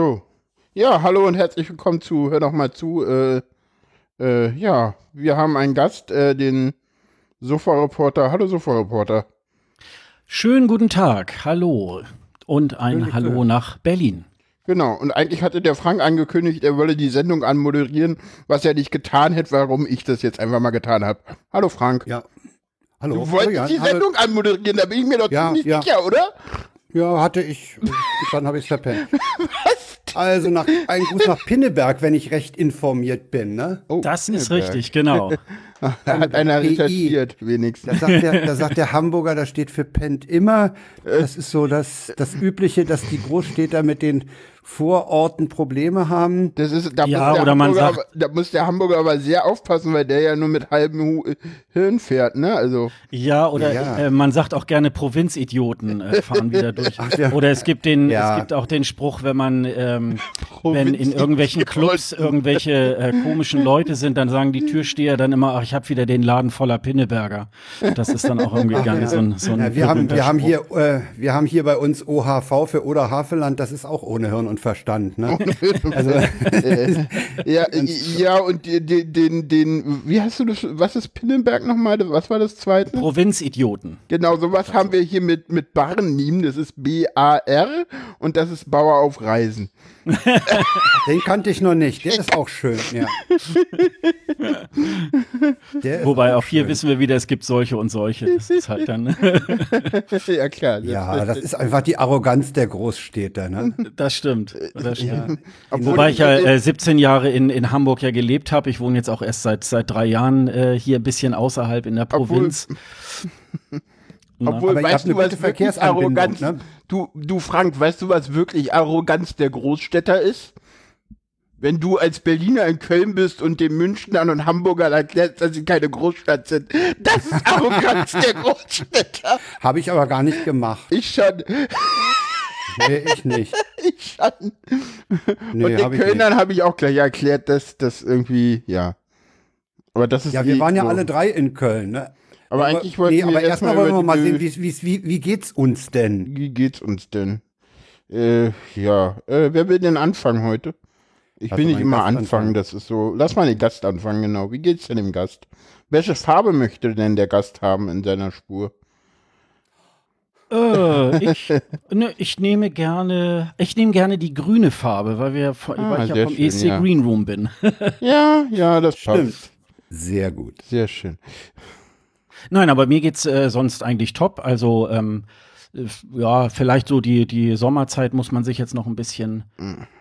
So. Ja, hallo und herzlich willkommen zu Hör doch mal zu. Äh, äh, ja, wir haben einen Gast, äh, den Sofa-Reporter. Hallo Sofa-Reporter. Schönen guten Tag, hallo. Und ein Hallo nach Berlin. Genau, und eigentlich hatte der Frank angekündigt, er wolle die Sendung anmoderieren, was er nicht getan hätte, warum ich das jetzt einfach mal getan habe. Hallo Frank. Ja. Hallo. Du wolltest Hallo, die. Sendung anmoderieren, da bin ich mir doch Ja, ziemlich ja. sicher, oder? Ja, hatte ich. Dann habe ich es verpennt. Also nach, ein Gruß nach Pinneberg, wenn ich recht informiert bin. Ne? Oh, Das ist Pinneberg. richtig, genau. Da hat einer recherchiert, Da wenigstens. sagt, der, da sagt der Hamburger, das steht für pennt immer. Das ist so das, das Übliche, dass die Großstädter mit den Vororten Probleme haben. Das ist, da, Ja, muss der oder man Hamburger sagt- aber, da muss der Hamburger aber sehr aufpassen, weil der ja nur mit halbem Hirn fährt, ne? Also, Ja, oder Ja. Äh, man sagt auch gerne Provinzidioten äh, fahren wieder durch. ja. Oder es gibt den, Ja. es gibt auch den Spruch, wenn man, ähm, wenn in irgendwelchen Clubs irgendwelche äh, komischen Leute sind, dann sagen die Türsteher dann immer, ach, ich habe wieder den Laden voller Pinneberger. Das ist dann auch irgendwie gar nicht so ein, so ein Ja, wir, haben, wir, haben hier, äh, wir haben hier bei uns OHV für Oder Havelland, das ist auch ohne Hirn und Verstand. Ne? Also, ja, ja, und die- den, den, wie hast du das, was ist Pinnenberg nochmal? Was war das zweite? Provinzidioten. Genau, sowas haben wir hier mit, mit Barnim, das ist B-A-R und das ist Bauer auf Reisen. Den kannte ich noch nicht. Der ist auch schön, ja. Der ist Wobei auch auch hier schön. wissen wir wieder, es gibt solche und solche. Das ist halt dann, ja, klar. Ja, das ist einfach die Arroganz der Großstädter. Ne? das stimmt. Das stimmt. Obwohl Wobei ich ja äh, 17 Jahre in, in Hamburg ja gelebt habe. Ich wohne jetzt auch erst seit, seit drei Jahren äh, hier ein bisschen außerhalb in der Obwohl- Provinz. Na, Obwohl, Aber weißt du, was gute wirklich Arroganz, ne? du, du Frank, weißt du, was wirklich Arroganz der Großstädter ist? Wenn du als Berliner in Köln bist und den Münchnern und Hamburgern erklärst, dass sie keine Großstadt sind. Das ist Arroganz der Großstädter. Habe ich aber gar nicht gemacht. Ich schon, Nee, ich nicht. ich schon. Nee, und den hab Kölnern habe ich auch gleich erklärt, dass das irgendwie, ja. Aber das ist Ja, wir eh waren ja so. alle drei in Köln. Ne? Aber eigentlich wollten nee, wir aber erstmal erstmal wollen wir mal sehen, wie, wie, wie, wie geht's uns denn? Wie geht's uns denn? Äh, ja, äh, wer will denn anfangen heute? Ich Lass will nicht immer Gast anfangen, anfangen. das ist so. Lass mal den Gast anfangen, genau. Wie geht's denn dem Gast? Welche Farbe möchte denn der Gast haben in seiner Spur? äh, ich, ne, ich nehme gerne, ich nehme gerne die grüne Farbe, weil wir, von- Ah, weil ich ja vom schön, ESC ja. Green Room bin. Ja, ja, das Stimmt. passt. Sehr gut. Sehr schön. Nein, aber mir geht's äh, sonst eigentlich top. Also ähm, äh, ja, vielleicht so die die Sommerzeit muss man sich jetzt noch ein bisschen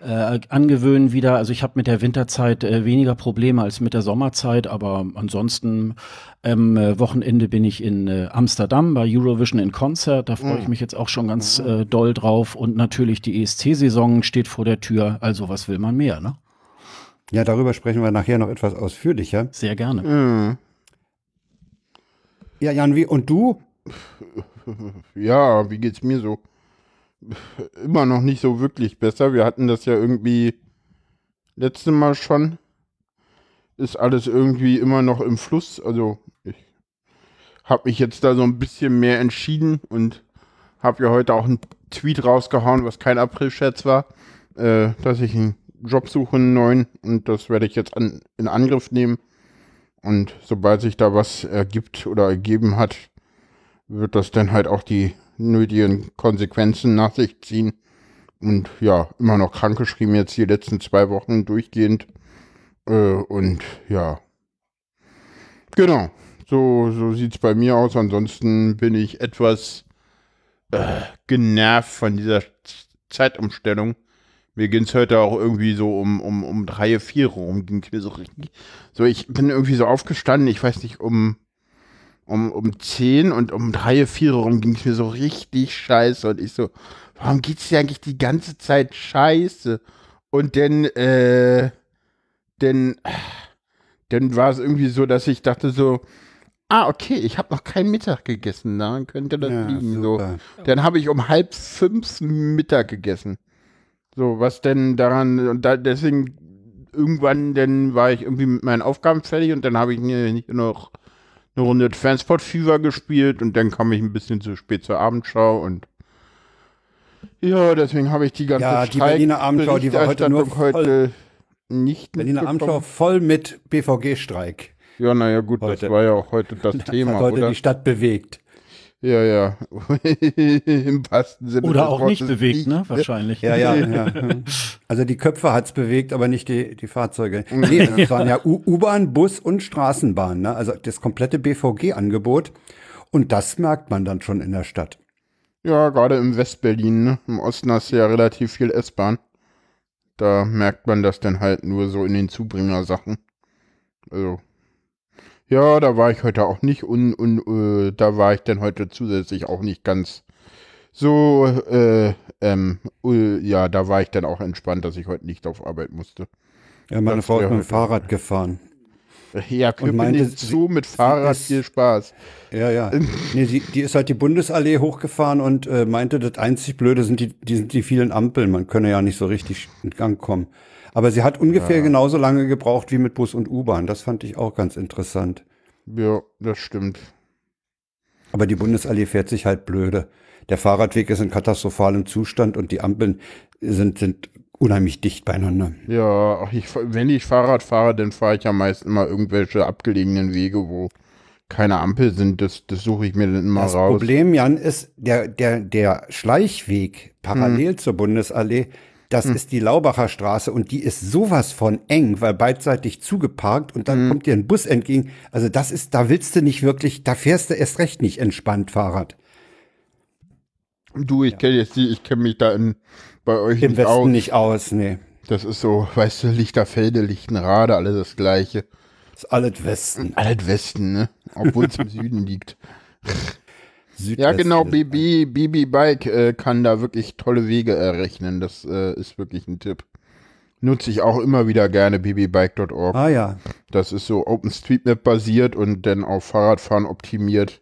äh, angewöhnen wieder. Also ich habe mit der Winterzeit äh, weniger Probleme als mit der Sommerzeit, aber ansonsten am äh, Wochenende bin ich in äh, Amsterdam bei Eurovision in Concert. Da freue ich mich jetzt auch schon ganz äh, doll drauf. Und natürlich die ESC-Saison steht vor der Tür. Also was will man mehr, ne? Ja, darüber sprechen wir nachher noch etwas ausführlicher. Sehr gerne. Mhm. Ja, Jan, wie, und du? Ja, wie geht's mir so? Immer noch nicht so wirklich besser. Wir hatten das ja irgendwie letzte Mal schon. Ist alles irgendwie immer noch im Fluss. Also ich habe mich jetzt da so ein bisschen mehr entschieden und habe ja heute auch einen Tweet rausgehauen, was kein April-Scherz war, äh, dass ich einen Job suche, einen neuen und das werde ich jetzt an, in Angriff nehmen. Und sobald sich da was ergibt oder ergeben hat, wird das dann halt auch die nötigen Konsequenzen nach sich ziehen. Und ja, immer noch krankgeschrieben jetzt die letzten zwei Wochen durchgehend. Äh, und ja. Genau. So, so sieht's bei mir aus. Ansonsten bin ich etwas äh, genervt von dieser Zeitumstellung. Mir ging's heute auch irgendwie so um, um, um drei, vier rum. Ging's mir so richtig. So, ich bin irgendwie so aufgestanden, ich weiß nicht, um um, um 10 und um 3, 4 rum ging es mir so richtig scheiße. Und ich so, warum geht's dir eigentlich die ganze Zeit scheiße? Und dann, äh, dann, dann war es irgendwie so, dass ich dachte so, ah, okay, ich habe noch keinen Mittag gegessen, daran könnte das Ja, liegen. So. Dann habe ich um halb fünf Mittag gegessen. So, was denn daran, und da, deswegen irgendwann, dann war ich irgendwie mit meinen Aufgaben fertig und dann habe ich mir nicht noch eine Runde Transport Fever gespielt und dann kam ich ein bisschen zu spät zur Abendschau und Ja, deswegen habe ich die ganze Ja, die Berliner Abendschau, die war heute nur heute nicht Berliner. Abendschau voll mit BVG-Streik. Ja, naja, gut, Heute. das war ja auch heute das Das Thema, hat heute oder? die Stadt bewegt. Ja, ja. Im wahrsten Sinne Oder auch nicht bewegt, ne? Wahrscheinlich. Ja, ja, ja. Also die Köpfe hat's bewegt, aber nicht die, die Fahrzeuge. Nee, das waren ja U-Bahn, Bus und Straßenbahn, ne? Also das komplette BVG-Angebot. Und das merkt man dann schon in der Stadt. Ja, gerade im Westberlin, ne? Im Osten hast du ja relativ viel S-Bahn. Da merkt man das dann halt nur so in den Zubringersachen. Also. Ja, da war ich heute auch nicht und, äh, da war ich dann heute zusätzlich auch nicht ganz so, äh, ähm, äh, ja, da war ich dann auch entspannt, dass ich heute nicht auf Arbeit musste. Ja, meine Das Frau ist mit dem Fahrrad gefahren. Ja, Und meinte, zu mit Fahrrad, ist- viel Spaß. Ja, ja. Nee, die, die ist halt die Bundesallee hochgefahren und äh, meinte, das einzig Blöde sind die, die, sind die vielen Ampeln. Man könne ja nicht so richtig in Gang kommen. Aber sie hat ungefähr genauso lange gebraucht wie mit Bus und U-Bahn. Das fand ich auch ganz interessant. Ja, das stimmt. Aber die Bundesallee fährt sich halt blöde. Der Fahrradweg ist in katastrophalem Zustand und die Ampeln sind, sind unheimlich dicht beieinander. Ja, ich, wenn ich Fahrrad fahre, dann fahre ich ja meist immer irgendwelche abgelegenen Wege, wo keine Ampel sind. Das, das suche ich mir dann immer Das raus. Problem, Jan, ist, der, der, der Schleichweg parallel zur Bundesallee, das ist die Laubacher Straße und die ist sowas von eng, weil beidseitig zugeparkt und dann kommt dir ein Bus entgegen. Also das ist, da willst du nicht wirklich, da fährst du erst recht nicht entspannt Fahrrad. Du, ich kenne jetzt die, ich kenne mich da in, bei euch Im nicht Westen aus. nicht aus, nee. Das ist so, weißt du, Lichterfelde, Lichtenrade, alles das Gleiche. ist alles Westen. Alles Westen, ne? Obwohl es im Süden liegt. Ja, Südwesten. genau, BB, BB Bike äh, kann da wirklich tolle Wege errechnen. Das äh, ist wirklich ein Tipp. Nutze ich auch immer wieder gerne, bbbike.org. Ah ja. Das ist so OpenStreetMap basiert und dann auf Fahrradfahren optimiert.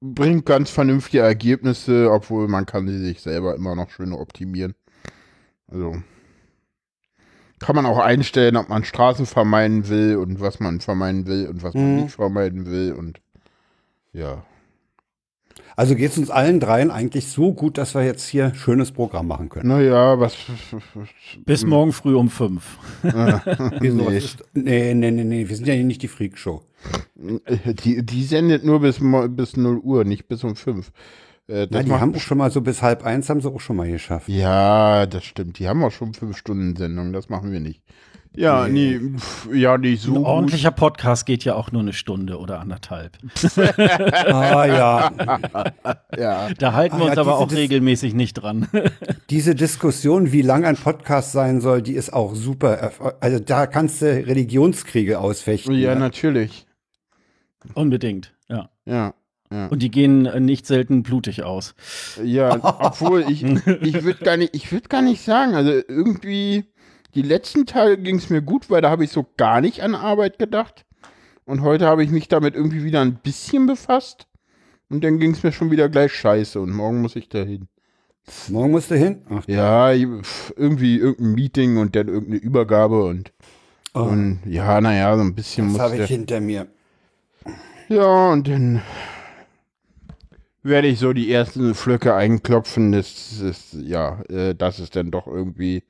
Bringt ganz vernünftige Ergebnisse, obwohl man kann sie sich selber immer noch schöner optimieren. Also kann man auch einstellen, ob man Straßen vermeiden will und was man vermeiden will und was man Mhm. nicht vermeiden will und ja. Also geht es uns allen dreien eigentlich so gut, dass wir jetzt hier ein schönes Programm machen können. Naja, was. Bis morgen früh um fünf. Wieso, was nee. ist, nee, nee, nee, nee, wir sind ja hier nicht die Freakshow. Die, die sendet nur bis, bis 0 Uhr, nicht bis um 5. Äh, das die haben auch schon mal so bis halb eins, haben sie auch schon mal geschafft. Ja, das stimmt. Die haben auch schon fünf Stunden Sendung. Das machen wir nicht. Ja, nee, pf, ja, nicht so Ein gut. ordentlicher Podcast geht ja auch nur eine Stunde oder anderthalb. Ah ja, Ja, Da halten wir Ah, uns ja, aber auch Dis- regelmäßig nicht dran. diese Diskussion, wie lang ein Podcast sein soll, die ist auch super. Also da kannst du Religionskriege ausfechten. ja, ne? natürlich. Unbedingt, ja. Ja, ja. Und die gehen äh, nicht selten blutig aus. Ja, obwohl ich, ich würde gar nicht, ich würde gar nicht sagen, also irgendwie, die letzten Tage ging es mir gut, weil da habe ich so gar nicht an Arbeit gedacht. Und heute habe ich mich damit irgendwie wieder ein bisschen befasst. Und dann ging es mir schon wieder gleich scheiße und morgen muss ich dahin. Morgen musst du hin. Ach, Ja, irgendwie irgendein Meeting und dann irgendeine Übergabe und, oh, und ja, naja, so ein bisschen das muss habe der, ich hinter mir. Ja, und dann werde ich so die ersten Flöcke einklopfen. Das ist, ja, äh, das ist dann doch irgendwie.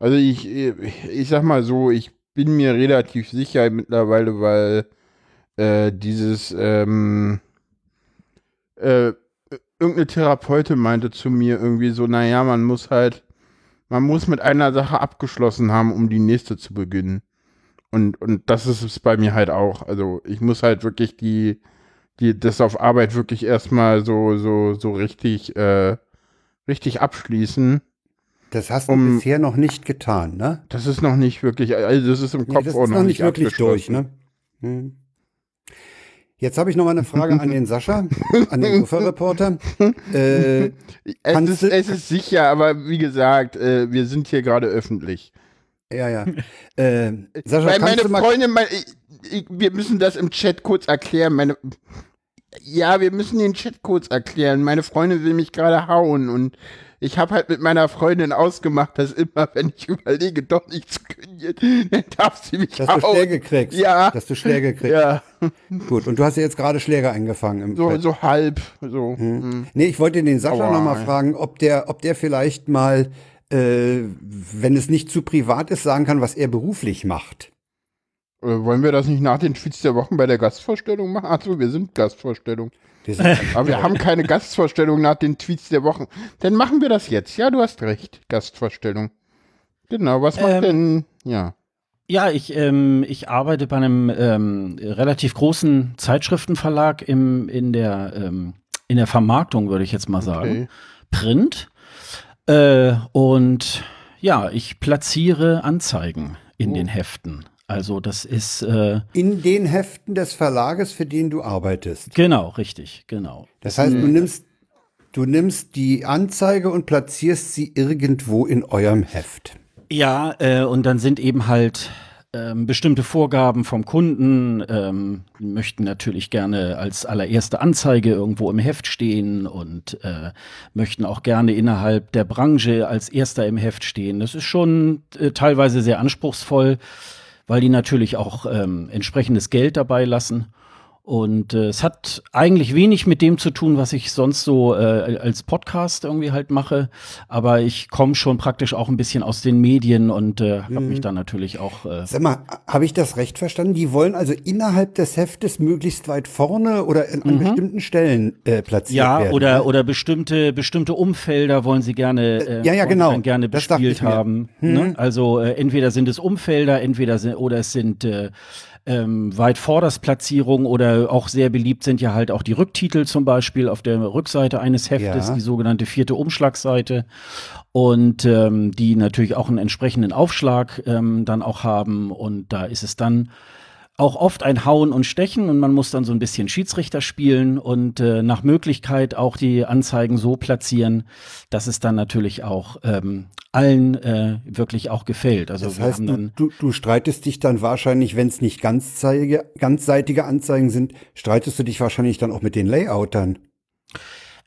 Also ich, ich sag mal so, ich bin mir relativ sicher mittlerweile, weil äh, dieses, ähm, äh, irgendeine Therapeutin meinte zu mir irgendwie so, naja, man muss halt, man muss mit einer Sache abgeschlossen haben, um die nächste zu beginnen. Und, und das ist es bei mir halt auch. Also ich muss halt wirklich die, die, das auf Arbeit wirklich erstmal so, so, so richtig, äh, richtig abschließen. Das hast du Um- bisher noch nicht getan, ne? Das ist noch nicht wirklich, also das ist im Nee, Kopf das auch ist noch nicht wirklich durch, ne? Hm. Jetzt habe ich noch mal eine Frage an den Sascha, an den Uferreporter. Äh, Es ist, es ist sicher, aber wie gesagt, äh, wir sind hier gerade öffentlich. ja, ja. Äh, Sascha, Weil kannst meine du mal Freundin, mein, ich, ich, wir müssen das im Chat kurz erklären. Meine, ja, wir müssen den Chat kurz erklären. Meine Freundin will mich gerade hauen und ich habe halt mit meiner Freundin ausgemacht, dass immer, wenn ich überlege, doch nicht zu kündigen, dann darf sie mich Dass auch. du Schläge kriegst. Ja. Dass du Schläge kriegst. Ja, Gut, und du hast ja jetzt gerade Schläge eingefangen. Im so, Bett. so halb. So. hm. Nee, ich wollte den Sascha Aua. noch mal fragen, ob der, ob der vielleicht mal, äh, wenn es nicht zu privat ist, sagen kann, was er beruflich macht. Äh, wollen wir das nicht nach den Tweets der Wochen bei der Gastvorstellung machen? Achso, wir sind Gastvorstellung. Ist- Aber wir haben keine Gastvorstellung nach den Tweets der Wochen. Dann machen wir das jetzt. Ja, du hast recht. Gastvorstellung. Genau, was macht Ähm, denn, ja. Ja, ich, ähm, ich arbeite bei einem ähm, relativ großen Zeitschriftenverlag im, in, der, ähm, in der Vermarktung, würde ich jetzt mal sagen. Okay. Print. Äh, und ja, ich platziere Anzeigen in Oh. den Heften. Also das ist äh, In den Heften des Verlages, für den du arbeitest. genau, richtig, genau. Das heißt, du nimmst, du nimmst die Anzeige und platzierst sie irgendwo in eurem Heft. Ja, äh, und dann sind eben halt ähm, bestimmte Vorgaben vom Kunden, ähm, die möchten natürlich gerne als allererste Anzeige irgendwo im Heft stehen und äh, möchten auch gerne innerhalb der Branche als erster im Heft stehen. Das ist schon äh, teilweise sehr anspruchsvoll, weil die natürlich auch ähm, entsprechendes Geld dabei lassen. Und äh, es hat eigentlich wenig mit dem zu tun, was ich sonst so äh, als Podcast irgendwie halt mache. Aber ich komme schon praktisch auch ein bisschen aus den Medien und äh, habe mich dann natürlich auch. Äh, Sag mal, habe ich das recht verstanden? Die wollen also innerhalb des Heftes möglichst weit vorne oder in, an bestimmten Stellen äh, platziert ja, werden. oder, ne? oder bestimmte, bestimmte Umfelder wollen sie gerne, äh, ja, ja, sie genau. gerne Das bespielt ich mir. Mhm. haben. Ne? Also äh, entweder sind es Umfelder, entweder sind, oder es sind äh, ähm, weit Vordersplatzierungen oder auch sehr beliebt sind ja halt auch die Rücktitel zum Beispiel auf der Rückseite eines Heftes, Ja. die sogenannte vierte Umschlagseite und ähm, die natürlich auch einen entsprechenden Aufschlag ähm, dann auch haben und da ist es dann auch oft ein Hauen und Stechen und man muss dann so ein bisschen Schiedsrichter spielen und äh, nach Möglichkeit auch die Anzeigen so platzieren, dass es dann natürlich auch ähm, allen äh, wirklich auch gefällt. Also Das heißt, du, du, du streitest dich dann wahrscheinlich, wenn es nicht ganzzeitige, ganzseitige Anzeigen sind, streitest du dich wahrscheinlich dann auch mit den Layoutern.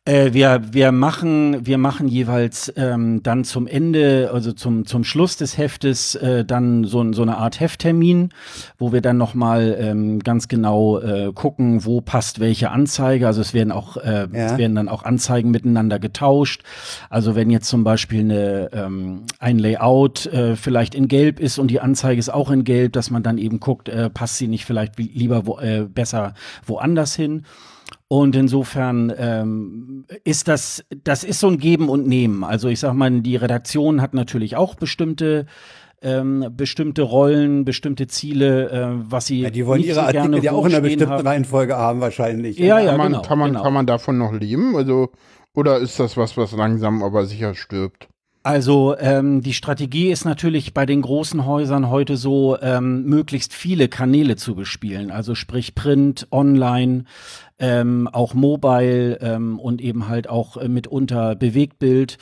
Äh, wir, wir, machen, wir machen jeweils ähm, dann zum Ende, also zum, zum Schluss des Heftes, äh, dann so, so eine Art Hefttermin, wo wir dann nochmal ähm, ganz genau äh, gucken, wo passt welche Anzeige. Also es werden auch, äh, Ja. es werden dann auch Anzeigen miteinander getauscht. Also wenn jetzt zum Beispiel eine, ähm, ein Layout äh, vielleicht in Gelb ist und die Anzeige ist auch in Gelb, dass man dann eben guckt, äh, passt sie nicht vielleicht lieber wo, äh, besser woanders hin. Und insofern ähm, ist das, das ist so ein Geben und Nehmen. Also ich sag mal, die Redaktion hat natürlich auch bestimmte ähm, bestimmte Rollen, bestimmte Ziele, äh, was sie Ja, die wollen nicht ihre so gerne Artikel ja auch in einer bestimmten haben. Reihenfolge haben wahrscheinlich. Ja, ja, kann, man, genau, kann, man, genau. kann man davon noch leben? Also, oder ist das was, was langsam aber sicher stirbt? Also ähm, die Strategie ist natürlich bei den großen Häusern heute so, ähm, möglichst viele Kanäle zu bespielen. Also sprich Print, Online, ähm, auch Mobile ähm, und eben halt auch äh, mitunter Bewegtbild.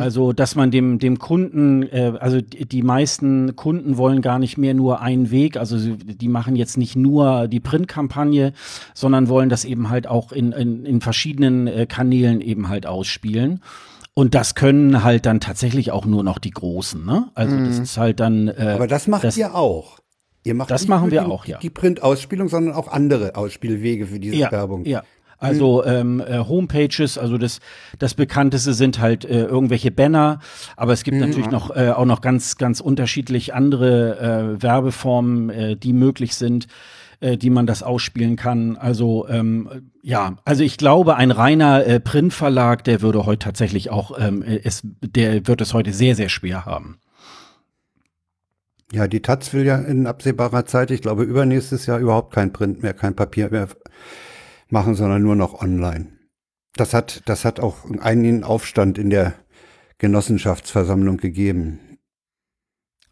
Also dass man dem dem Kunden, äh, also die, die meisten Kunden wollen gar nicht mehr nur einen Weg. Also sie, die machen jetzt nicht nur die Printkampagne, sondern wollen das eben halt auch in in, in verschiedenen äh, Kanälen eben halt ausspielen. Und das können halt dann tatsächlich auch nur noch die Großen, ne? Also das ist halt dann. Äh, Aber das macht das- ihr auch. Ihr macht Das nicht machen nur wir die, auch, ja. Die Printausspielung, sondern auch andere Ausspielwege für diese ja, Werbung. Ja. Also ähm, äh, Homepages, also das, das bekannteste sind halt äh, irgendwelche Banner, aber es gibt natürlich noch äh, auch noch ganz ganz unterschiedlich andere äh, Werbeformen, äh, die möglich sind, äh, die man das ausspielen kann. Also ähm, ja, also ich glaube, ein reiner äh, Printverlag, der würde heute tatsächlich auch, ähm, äh, es, der wird es heute sehr sehr schwer haben. Ja, die Taz will ja in absehbarer Zeit, ich glaube übernächstes Jahr überhaupt kein Print mehr, kein Papier mehr machen, sondern nur noch online. Das hat, das hat auch einen Aufstand in der Genossenschaftsversammlung gegeben.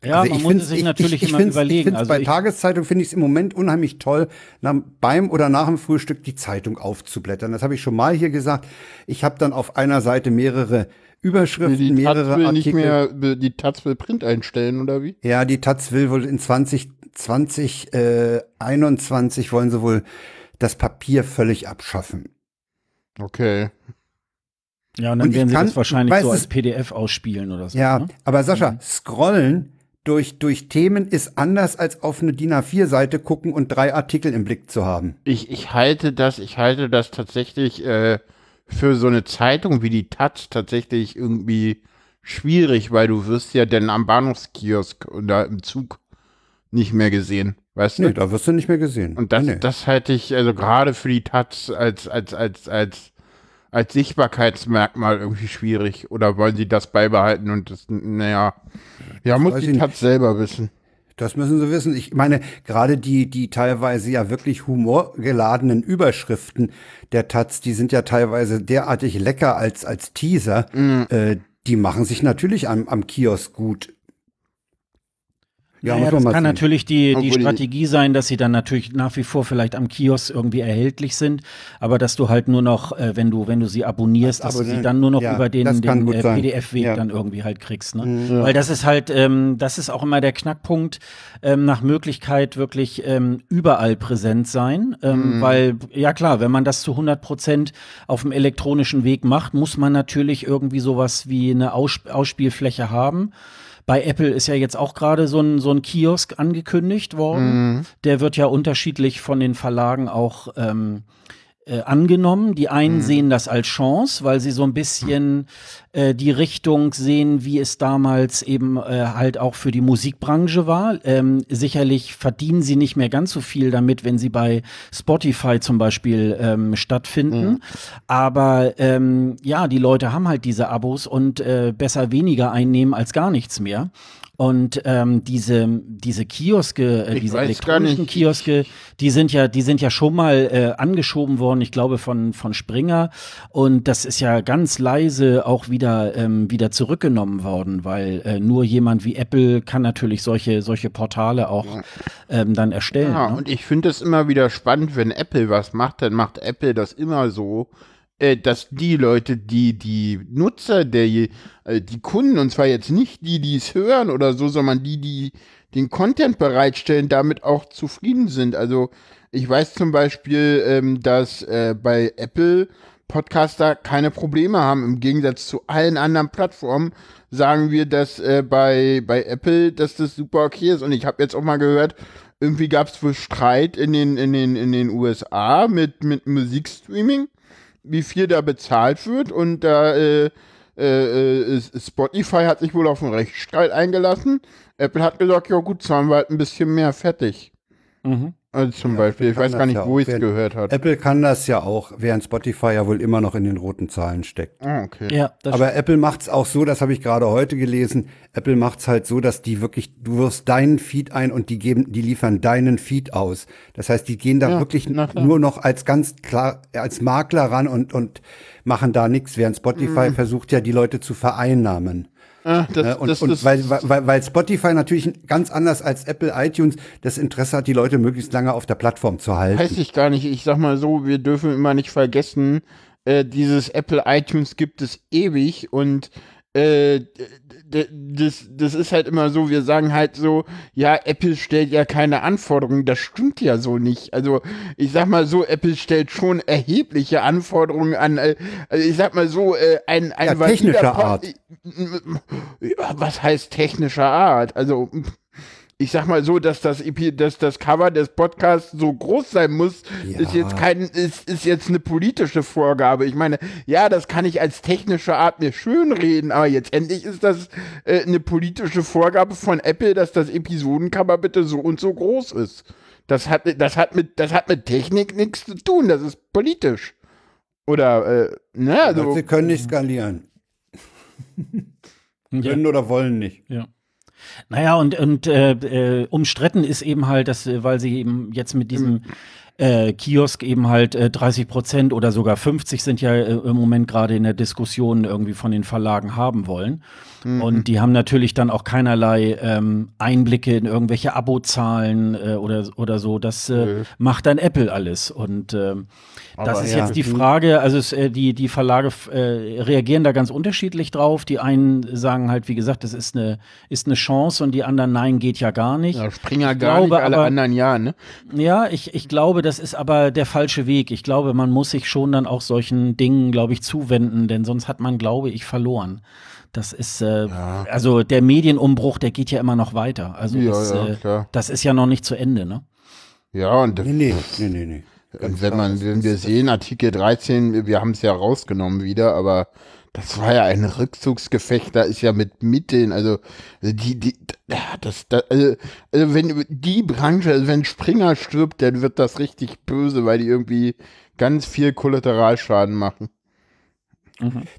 Ja, Also man ich muss sich ich, natürlich ich, ich immer überlegen. Ich also bei ich, Tageszeitung finde ich es im Moment unheimlich toll, nach, beim oder nach dem Frühstück die Zeitung aufzublättern. Das habe ich schon mal hier gesagt. Ich habe dann auf einer Seite mehrere Überschriften, Die Taz mehrere will Artikel. nicht mehr, die Taz will Print einstellen, oder wie? Ja, die Taz will wohl in 2020, äh, 21 wollen sie wohl das Papier völlig abschaffen. Okay. Ja, und dann Und werden sie kann- das wahrscheinlich so als PDF ausspielen oder so. Ja, ne? aber Sascha, scrollen durch, durch Themen ist anders als auf eine DIN A4-Seite gucken und drei Artikel im Blick zu haben. Ich, ich halte das, ich halte das tatsächlich äh, für so eine Zeitung wie die Taz tatsächlich irgendwie schwierig, weil du wirst ja dann am Bahnhofskiosk oder im Zug nicht mehr gesehen, weißt du? Nee, da wirst du nicht mehr gesehen. Und das, nee. das halte ich also gerade für die Taz als, als, als, als, als Sichtbarkeitsmerkmal irgendwie schwierig. Oder wollen sie das beibehalten und das, naja, ja, muss die. Taz selber wissen. Das müssen Sie wissen. Ich meine, gerade die, die teilweise ja wirklich humorgeladenen Überschriften der Taz, die sind ja teilweise derartig lecker als, als Teaser. Mhm. Äh, die machen sich natürlich am, am Kiosk gut. Ja, man das kann sehen. natürlich die, die Strategie sein, dass sie dann natürlich nach wie vor vielleicht am Kiosk irgendwie erhältlich sind, aber dass du halt nur noch, äh, wenn du, wenn du sie abonnierst, Das dass du sie dann nur noch ja, über den, den äh. PDF-Weg Ja. Mhm. dann irgendwie halt kriegst. Ne? Weil das ist halt, ähm, das ist auch immer der Knackpunkt, ähm, nach Möglichkeit wirklich ähm, überall präsent sein, Mhm. ähm, weil, ja klar, wenn man das zu 100 Prozent auf dem elektronischen Weg macht, muss man natürlich irgendwie sowas wie eine Aus Ausspielfläche haben. Bei Apple ist ja jetzt auch gerade so ein, so ein Kiosk angekündigt worden. Der wird ja unterschiedlich von den Verlagen auch ähm, äh, angenommen. Die einen sehen das als Chance, weil sie so ein bisschen äh, die Richtung sehen, wie es damals eben äh, halt auch für die Musikbranche war. Ähm, sicherlich verdienen sie nicht mehr ganz so viel damit, wenn sie bei Spotify zum Beispiel ähm, stattfinden. Aber ähm, ja, die Leute haben halt diese Abos und äh, besser weniger einnehmen als gar nichts mehr. Und ähm, diese, diese Kioske, äh, diese elektronischen. Kioske, die sind ja, die sind ja schon mal äh, angeschoben worden, ich glaube von von Springer. Und das ist ja ganz leise auch wieder ähm, wieder zurückgenommen worden, weil äh, nur jemand wie Apple kann natürlich solche solche Portale auch ähm, dann erstellen. Ja, ne? und ich finde es immer wieder spannend, wenn Apple was macht, dann macht Apple das immer so, äh, dass die Leute, die die Nutzer, der äh, die Kunden, und zwar jetzt nicht die, die es hören oder so, sondern die, die den Content bereitstellen, damit auch zufrieden sind. Also ich weiß zum Beispiel, ähm, dass äh, bei Apple Podcaster keine Probleme haben. Im Gegensatz zu allen anderen Plattformen sagen wir, dass äh, bei, bei Apple, dass das super okay ist. Und ich habe jetzt auch mal gehört, irgendwie gab es wohl Streit in den, in den, in den USA mit, mit Musikstreaming, wie viel da bezahlt wird. Und da äh, äh, äh, Spotify hat sich wohl auf einen Rechtsstreit eingelassen. Apple hat gesagt, ja gut, zahlen wir halt ein bisschen mehr, fertig. Mhm. Also zum Beispiel, ich weiß gar nicht, ja wo ich es gehört habe. Apple kann das ja auch, während Spotify ja wohl immer noch in den roten Zahlen steckt. Ah, okay. Ja, das Aber Apple macht's auch so, das habe ich gerade heute gelesen. Apple macht's halt so, dass die wirklich, du wirst deinen Feed ein und die geben, die liefern deinen Feed aus. Das heißt, die gehen da Ja, wirklich nur noch als ganz klar, als Makler ran und, und machen da nichts, während Spotify versucht ja, die Leute zu vereinnahmen. Ah, das, Ne? Und, das, und das, weil, weil, weil Spotify natürlich ganz anders als Apple iTunes das Interesse hat, die Leute möglichst lange auf der Plattform zu halten. weiß ich gar nicht. Ich sag mal so, wir dürfen immer nicht vergessen, äh, dieses Apple iTunes gibt es ewig und äh, das, das ist halt immer so, wir sagen halt so, ja, Apple stellt ja keine Anforderungen, das stimmt ja so nicht. Also ich sag mal so, Apple stellt schon erhebliche Anforderungen an, äh, also ich sag mal so, äh, ein, ein Ja, technischer Art. Ja, was heißt technischer Art? Also ich sag mal so, dass das, EP, dass das Cover des Podcasts so groß sein muss, Ja. ist jetzt kein, ist, ist jetzt eine politische Vorgabe. Ich meine, ja, das kann ich als technische Art mir schönreden, aber jetzt endlich ist das äh, eine politische Vorgabe von Apple, dass das Episodencover bitte so und so groß ist. Das hat, das hat mit, das hat mit Technik nichts zu tun, das ist politisch. Oder, äh, ne, also. Sie können nicht skalieren. ja. Können oder wollen nicht. Ja. Naja, und, und äh, äh, umstritten ist eben halt, dass, äh, weil sie eben jetzt mit diesem äh, Kiosk eben halt äh, 30 Prozent oder sogar 50 sind ja äh, im Moment gerade in der Diskussion irgendwie von den Verlagen haben wollen. Und die haben natürlich dann auch keinerlei ähm, Einblicke in irgendwelche Abozahlen äh, oder, oder so. Das äh, Nö. macht dann Apple alles. Und das ist ja. jetzt die Frage, also es, äh, die, die Verlage äh, reagieren da ganz unterschiedlich drauf. Die einen sagen halt, wie gesagt, das ist eine, ist eine Chance und die anderen, nein, geht ja gar nicht. Ja, Springer Ich gar nicht, glaube alle aber- anderen ja, ne? Ja, ich, ich glaube, das ist aber der falsche Weg. Ich glaube, man muss sich schon dann auch solchen Dingen, glaube ich, zuwenden, denn sonst hat man, glaube ich, verloren. Das ist, äh, Ja. also der Medienumbruch, der geht ja immer noch weiter. Also Ja, das, ja, äh, das ist ja noch nicht zu Ende, ne? Ja, und Nee, nee, nee, nee, nee. Und wenn man, wenn wir sehen, Artikel 13, wir haben es ja rausgenommen wieder, aber das war ja ein Rückzugsgefecht, da ist ja mit Mitteln, also die, die, ja, das, das also, also wenn die Branche, also wenn Springer stirbt, dann wird das richtig böse, weil die irgendwie ganz viel Kollateralschaden machen.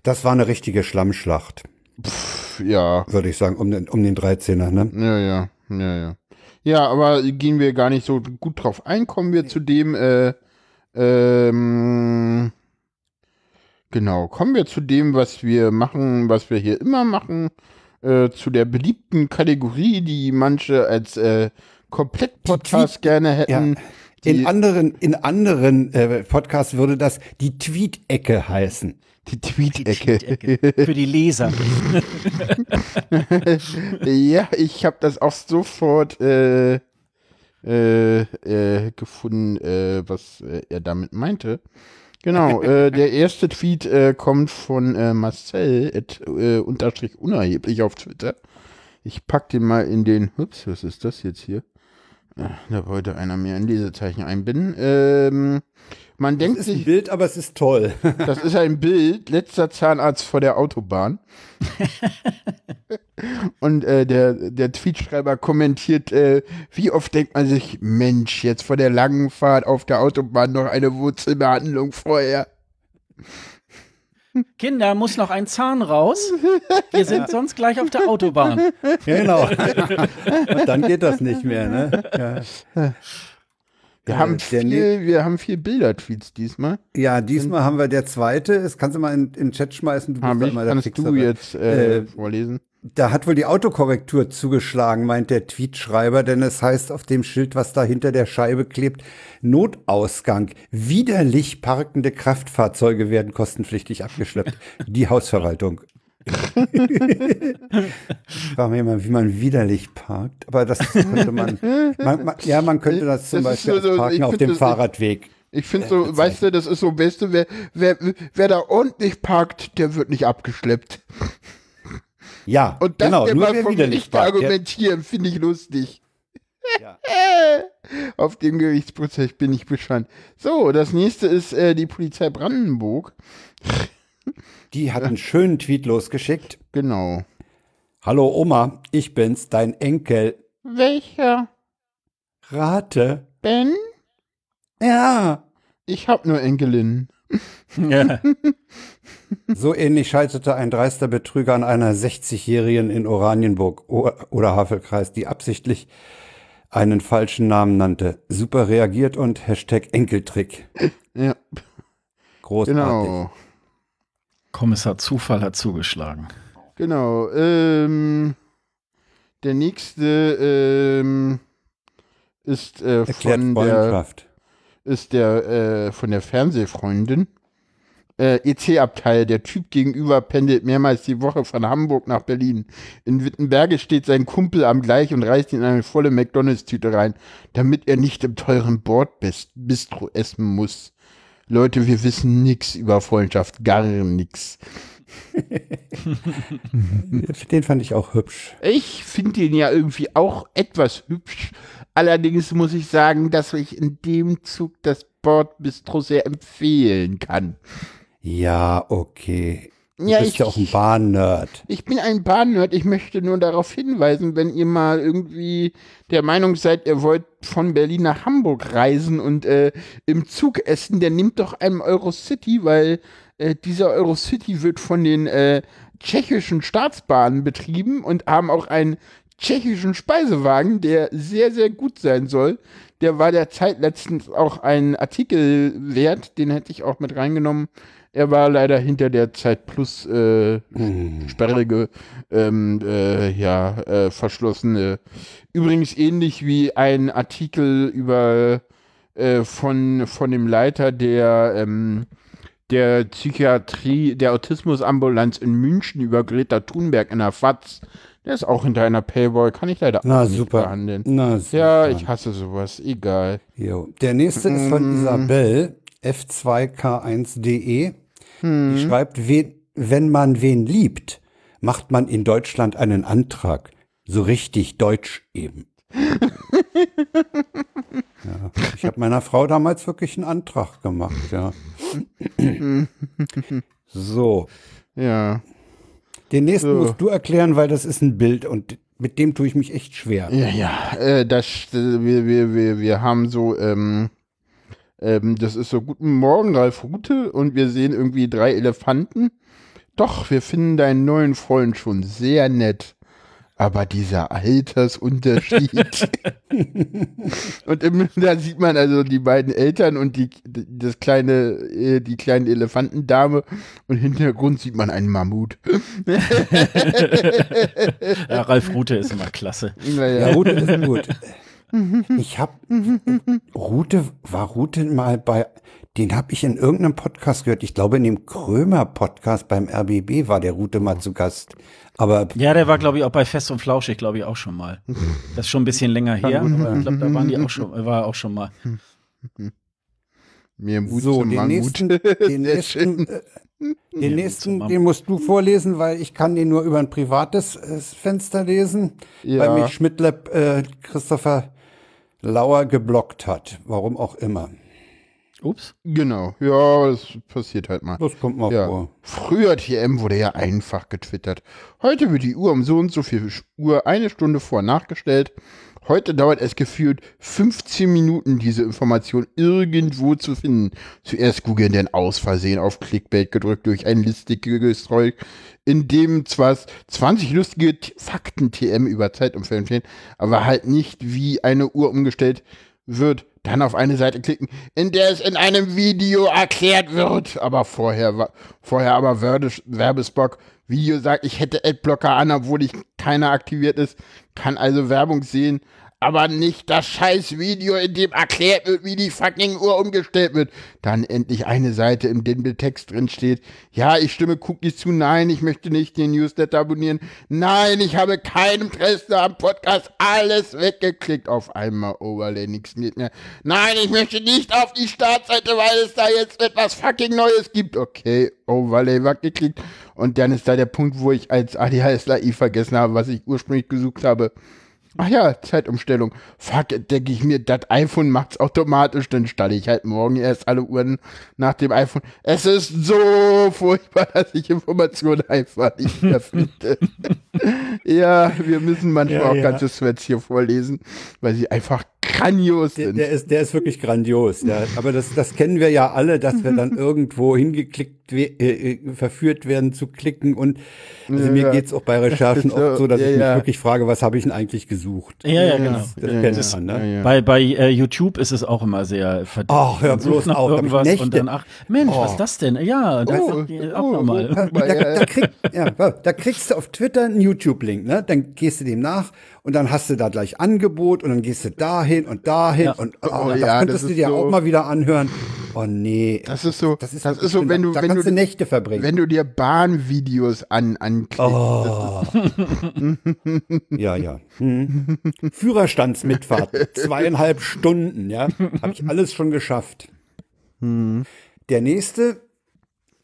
Das war eine richtige Schlammschlacht, Pff, ja, würde ich sagen, um den, um den 13er, ne? ja, ja, ja, ja. Ja, aber gehen wir gar nicht so gut drauf ein, kommen wir zu dem, äh, ähm, genau, kommen wir zu dem, was wir machen, was wir hier immer machen, äh, zu der beliebten Kategorie, die manche als äh, Komplett-Podcast gerne hätten. Die, In anderen, in anderen äh, Podcasts würde das die Tweet-Ecke heißen. die Tweet-Ecke. Für die Leser. ja, ich habe das auch sofort äh, äh, äh, gefunden, äh, was äh, er damit meinte. Genau, der erste Tweet kommt von Marcel, at, unterstrich unerheblich auf Twitter. Ich pack den mal in den, ups, was ist das jetzt hier? Da wollte einer mir ein Lesezeichen einbinden. Ähm, man denkt Das ist ein sich, Bild, aber es ist toll. das ist ein Bild, letzter Zahnarzt vor der Autobahn. Und äh, der, der Tweetschreiber kommentiert, äh, wie oft denkt man sich, Mensch, jetzt vor der langen Fahrt auf der Autobahn noch eine Wurzelbehandlung vorher. Kinder, muss noch ein Zahn raus. Wir sind sonst gleich auf der Autobahn. Genau. Und dann geht das nicht mehr, ne? Ja. Wir Äh, haben viel, wir haben viel Bilder-Tweets diesmal. Ja, diesmal haben wir der zweite. Das kannst du mal in, in den Chat schmeißen. Du bist ich, immer der kannst Fixere. du jetzt äh, Äh, vorlesen? Da hat wohl die Autokorrektur zugeschlagen, meint der Tweetschreiber, denn es heißt auf dem Schild, was da hinter der Scheibe klebt, Notausgang. Widerlich parkende Kraftfahrzeuge werden kostenpflichtig abgeschleppt. Die Hausverwaltung. Ich frage mich immer, wie man widerlich parkt, aber das könnte man, man, man ja, man könnte das zum Das Beispiel so- Parken auf dem Fahrradweg. Ich finde so, weißt du, das ist so, du, wer, wer, wer da ordentlich parkt, der wird nicht abgeschleppt. Ja, Und das genau, wer vom Gericht parkt. Argumentieren, finde ich lustig. Ja. Auf dem Gerichtsprozess bin ich bescheuert. So, das nächste ist äh, die Polizei Brandenburg. Die hat einen schönen Tweet losgeschickt. Genau. Hallo Oma, ich bin's, dein Enkel. Welcher? Rate. Ben? Ja. Ich hab nur Enkelinnen. Ja. So ähnlich scheiterte ein dreister Betrüger an einer 60-Jährigen in Oranienburg oder Havelkreis, die absichtlich einen falschen Namen nannte. Super reagiert und Hashtag Enkeltrick. Ja, Großartig. genau. Kommissar Zufall hat zugeschlagen. Genau. Ähm, der nächste ähm, ist äh, Erklärt von der ist der äh, von der Fernsehfreundin. Äh, EC-Abteil, der Typ gegenüber pendelt mehrmals die Woche von Hamburg nach Berlin. In Wittenberge steht sein Kumpel am Gleich und reißt ihn in eine volle McDonalds-Tüte rein, damit er nicht im teuren Bordbistro essen muss. Leute, wir wissen nix über Freundschaft, gar nix. Den fand ich auch hübsch. Ich finde ihn ja irgendwie auch etwas hübsch. Allerdings muss ich sagen, dass ich in dem Zug das Bordbistro sehr empfehlen kann. Ja, okay. Du Ja, bist ich- ja auch ein Bahnnerd. Ich bin ein Bahnnerd. Ich möchte nur darauf hinweisen, wenn ihr mal irgendwie der Meinung seid, ihr wollt von Berlin nach Hamburg reisen und äh, im Zug essen, dann nimmt doch einen Eurocity, weil äh, dieser Eurocity wird von den äh, tschechischen Staatsbahnen betrieben und haben auch einen tschechischen Speisewagen, der sehr, sehr gut sein soll. Der war der Zeit letztens auch ein Artikel wert, den hätte ich auch mit reingenommen. Er war leider hinter der Zeit plus äh, sperrige, ähm, äh, ja, äh, verschlossene. Übrigens ähnlich wie ein Artikel über äh, von, von dem Leiter der, ähm, der Psychiatrie, der Autismusambulanz in München über Greta Thunberg in der FAZ. Der ist auch hinter einer Paywall, kann ich leider Na auch nicht super. behandeln. Na super. Ja, ich hasse sowas, egal. Jo. Der nächste ist von Mm. Isabel, F2K1DE. Hm. Die schreibt, wen, wenn man wen liebt, macht man in Deutschland einen Antrag. So richtig deutsch eben. ja, ich habe meiner Frau damals wirklich einen Antrag gemacht, ja. so, Ja. den nächsten So. musst du erklären, weil das ist ein Bild und mit dem tue ich mich echt schwer. Ja, ja, äh, das, äh, wir, wir, wir, wir haben so, ähm, ähm, das ist so Guten Morgen, Ralf Rute, und wir sehen irgendwie drei Elefanten. Doch, wir finden deinen neuen Freund schon sehr nett. Aber dieser Altersunterschied. und im, da sieht man also die beiden Eltern und die, das kleine, äh, die kleine Elefantendame und im Hintergrund sieht man einen Mammut. Ja, Ralf Rute ist immer klasse. Naja. Ja, Rute ist gut. Ich habe Rute war Rute mal bei den habe ich in irgendeinem Podcast gehört. Ich glaube in dem Krömer Podcast beim RBB war der Rute mal zu Gast. Aber Ja, der war, glaube ich, auch bei Fest und Flauschig, glaube ich, auch schon mal. Das ist schon ein bisschen länger her, aber ich glaube, da waren die auch schon, war er auch schon mal. Mir Mut so zum den Mammut. nächsten, den nächsten, äh, den nächsten, den musst du vorlesen, weil ich kann den nur über ein privates äh, Fenster lesen, Ja. weil mich Schmidtlab äh, Christopher Lauer geblockt hat. Warum auch immer. Ups. Genau, ja, das passiert halt mal. Das kommt mal Ja. vor. Früher TM wurde ja einfach getwittert. Heute wird die Uhr um so und so viel Uhr eine Stunde vor nachgestellt. Heute dauert es gefühlt 15 Minuten, diese Information irgendwo zu finden. Zuerst googeln, dann aus Versehen auf Clickbait gedrückt durch ein listiges Zeug, in dem zwar 20 lustige Fakten-TM über Zeitumfällen stehen, aber halt nicht wie eine Uhr umgestellt wird. Dann auf eine Seite klicken, in der es in einem Video erklärt wird. Aber vorher, vorher aber Werbespot. Video sagt, ich hätte Adblocker an, obwohl ich keiner aktiviert ist. Kann also Werbung sehen, aber nicht das scheiß Video, in dem erklärt wird, wie die fucking Uhr umgestellt wird. Dann endlich eine Seite, der Text drin steht. Ja, ich stimme Cookies zu. Nein, ich möchte nicht den Newsletter abonnieren. Nein, ich habe kein Interesse am Podcast. Alles weggeklickt. Auf einmal Overlay, nichts geht mehr. Nein, ich möchte nicht auf die Startseite, weil es da jetzt etwas fucking Neues gibt. Okay, Overlay weggeklickt. Und dann ist da der Punkt, wo ich als ADHSler vergessen habe, was ich ursprünglich gesucht habe. Ach ja, Zeitumstellung. Fuck, denke ich mir, das iPhone macht's automatisch, dann stelle ich halt morgen erst alle Uhren nach dem iPhone. Es ist so furchtbar, dass ich Informationen einfach nicht mehr finde. ja, wir müssen manchmal Ja, auch ja. ganze Threads hier vorlesen, weil sie einfach grandios Der, sind. der, ist, der ist wirklich grandios. Ja. Aber das, das kennen wir ja alle, dass wir dann irgendwo hingeklickt, äh, äh, verführt werden zu klicken. Und also Ja, mir ja. geht's auch bei Recherchen Das oft so, dass ja, ich mich ja. wirklich frage, was habe ich denn eigentlich gesucht? Ja, ja, genau. Das Ja, kennt ja. man, ne? ja. Bei, bei äh, YouTube ist es auch immer sehr verdient. Ach, hör bloß nach auf, da irgendwas und dann, ach, Mensch, Oh. was ist das denn? Ja, das Oh, sagt die auch oh, nochmal. Da, da, krieg, ja, da kriegst du auf Twitter einen YouTube-Link, ne? Dann gehst du dem nach und dann hast du da gleich Angebot und dann gehst du dahin und dahin Ja. und oh, Oh, das ja, könntest das du dir so- auch mal wieder anhören. Oh nee. Das ist so, das ist, das ist so, wenn du, da wenn du, Nächte verbringen. wenn du dir Bahnvideos an, anklickst. Oh. ja, ja. Hm. Führerstandsmitfahrt, zweieinhalb Stunden, ja. Habe ich alles schon geschafft. Der nächste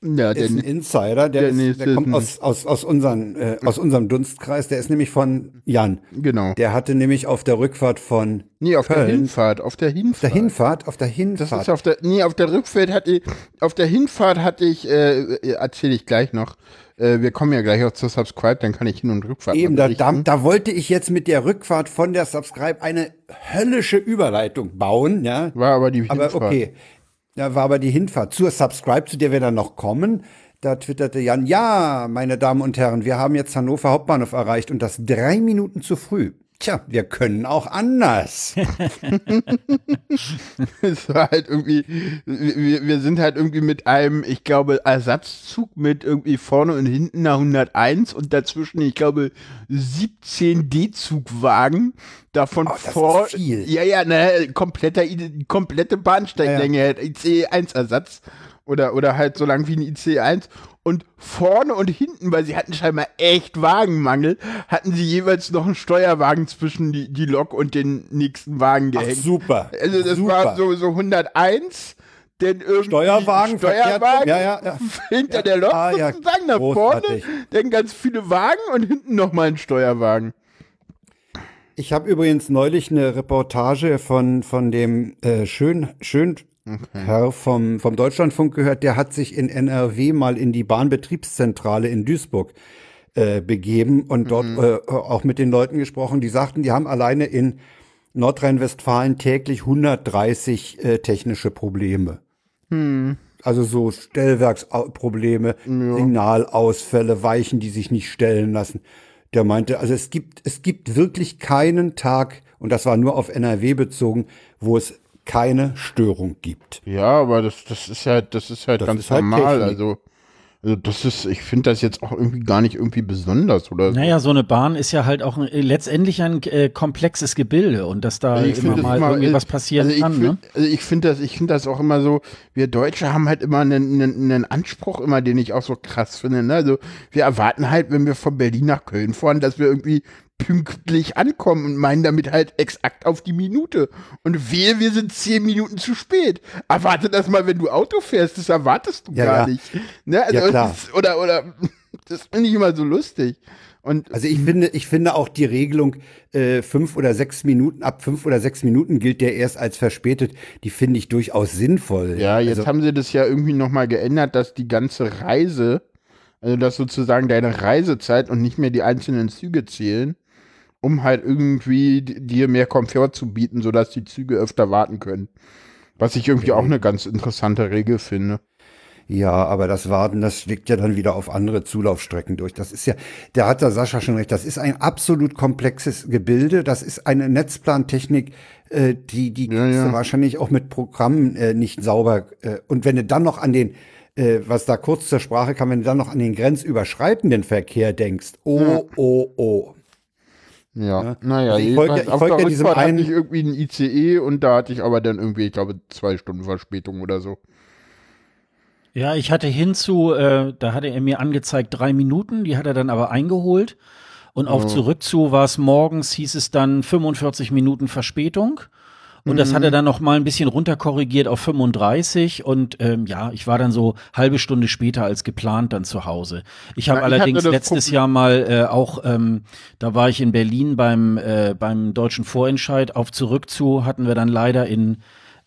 ja, ist ein Insider, der, der ist, nächste der kommt aus, aus, aus, unseren, äh, aus unserem Dunstkreis, der ist nämlich von Jan. genau. Der hatte nämlich auf der Rückfahrt von Nee, auf der Köln- Hinfahrt, auf der Hinfahrt. auf der Hinfahrt, auf der Das Hinfahrt. ist auf der, nee, auf der Rückfahrt hatte ich, auf der Hinfahrt hatte ich, äh, erzähle ich gleich noch, äh, wir kommen ja gleich auch zur Subscribe, dann kann ich Hin- und Rückfahrt Eben, da, da, da wollte ich jetzt mit der Rückfahrt von der Subscribe eine höllische Überleitung bauen, ja. War aber die Aber Hinfahrt. okay, da war aber die Hinfahrt zur Subscribe, zu der wir dann noch kommen. Da twitterte Jan, ja, meine Damen und Herren, wir haben jetzt Hannover Hauptbahnhof erreicht und das drei Minuten zu früh. Tja, wir können auch anders. es war halt irgendwie, wir, wir sind halt irgendwie mit einem, ich glaube, Ersatzzug mit irgendwie vorne und hinten einer 101 und dazwischen, ich glaube, 17 D-Zugwagen. Davon Oh, das vor. Ja, ja, ne, kompletter, komplette Bahnsteiglänge, ICE-1-Ersatz. Oder, oder halt so lang wie ein IC1. Und vorne und hinten, weil sie hatten scheinbar echt Wagenmangel, hatten sie jeweils noch einen Steuerwagen zwischen die, die Lok und den nächsten Wagen Ach, gehängt. super. Also das super. war so, so 101, denn irgendwie Steuerwagen, Steuerwagen ja, ja, ja. hinter der Lok ah, sozusagen nach großartig. vorne, dann ganz viele Wagen und hinten nochmal ein Steuerwagen. Ich habe übrigens neulich eine Reportage von, von dem äh, Schön, Schön Herr vom, vom Deutschlandfunk gehört, der hat sich in NRW mal in die Bahnbetriebszentrale in Duisburg äh, begeben und dort äh, auch mit den Leuten gesprochen. Die sagten, die haben alleine in Nordrhein-Westfalen täglich 130 äh, technische Probleme. Also so Stellwerksprobleme, Signalausfälle, Weichen, die sich nicht stellen lassen. Der meinte, also es gibt, es gibt wirklich keinen Tag, und das war nur auf NRW bezogen, wo es keine Störung gibt. Ja, aber das, das ist halt, das ist halt Das ganz ist halt normal. Technik. also, also das ist, ich finde das jetzt auch irgendwie gar nicht irgendwie besonders oder so. Naja, so eine Bahn ist ja halt auch ein, äh, letztendlich ein äh, komplexes Gebilde und dass da Also ich immer mal immer, irgendwie äh, was passieren also ich kann. find, ne? Also ich finde das, ich finde das auch immer so, wir Deutsche haben halt immer einen, einen, einen Anspruch immer, den ich auch so krass finde. Ne? Also wir erwarten halt, wenn wir von Berlin nach Köln fahren, dass wir irgendwie pünktlich ankommen und meinen damit halt exakt auf die Minute. Und wehe, wir sind zehn Minuten zu spät. Erwarte das mal, wenn du Auto fährst, das erwartest du Ja, gar ja. nicht. Ne? Also Ja, klar. Das, oder, oder, das finde ich immer so lustig. Und Also ich finde, ich finde auch die Regelung äh, fünf oder sechs Minuten, ab fünf oder sechs Minuten gilt der erst als verspätet, die finde ich durchaus sinnvoll. Ja, jetzt also, haben sie das ja irgendwie nochmal geändert, dass die ganze Reise, also dass sozusagen deine Reisezeit und nicht mehr die einzelnen Züge zählen, um halt irgendwie dir mehr Komfort zu bieten, sodass die Züge öfter warten können. Was ich irgendwie auch eine ganz interessante Regel finde. Ja, aber das Warten, das schlägt ja dann wieder auf andere Zulaufstrecken durch. Das ist ja, da hat der Sascha schon recht, das ist ein absolut komplexes Gebilde. Das ist eine Netzplantechnik, äh, die, die Ja, ja. wahrscheinlich auch mit Programmen äh, nicht sauber. Äh, und wenn du dann noch an den, äh, was da kurz zur Sprache kam, wenn du dann noch an den grenzüberschreitenden Verkehr denkst, oh, oh, oh. Ja, naja, Also ich folge- jedenfalls ich der ja diesem hatte einen- ich irgendwie einen ICE und da hatte ich aber dann irgendwie, ich glaube, zwei Stunden Verspätung oder so. Ja, ich hatte hinzu, äh, da hatte er mir angezeigt drei Minuten, die hat er dann aber eingeholt. Und auf zurück zu war es morgens, hieß es dann 45 Minuten Verspätung. Und das hat er dann noch mal ein bisschen runterkorrigiert auf 35 und ähm, ja, ich war dann so halbe Stunde später als geplant dann zu Hause. Ich habe allerdings letztes Jahr mal äh, auch, ähm, da war ich in Berlin beim äh, beim deutschen Vorentscheid auf zurück zu hatten wir dann leider in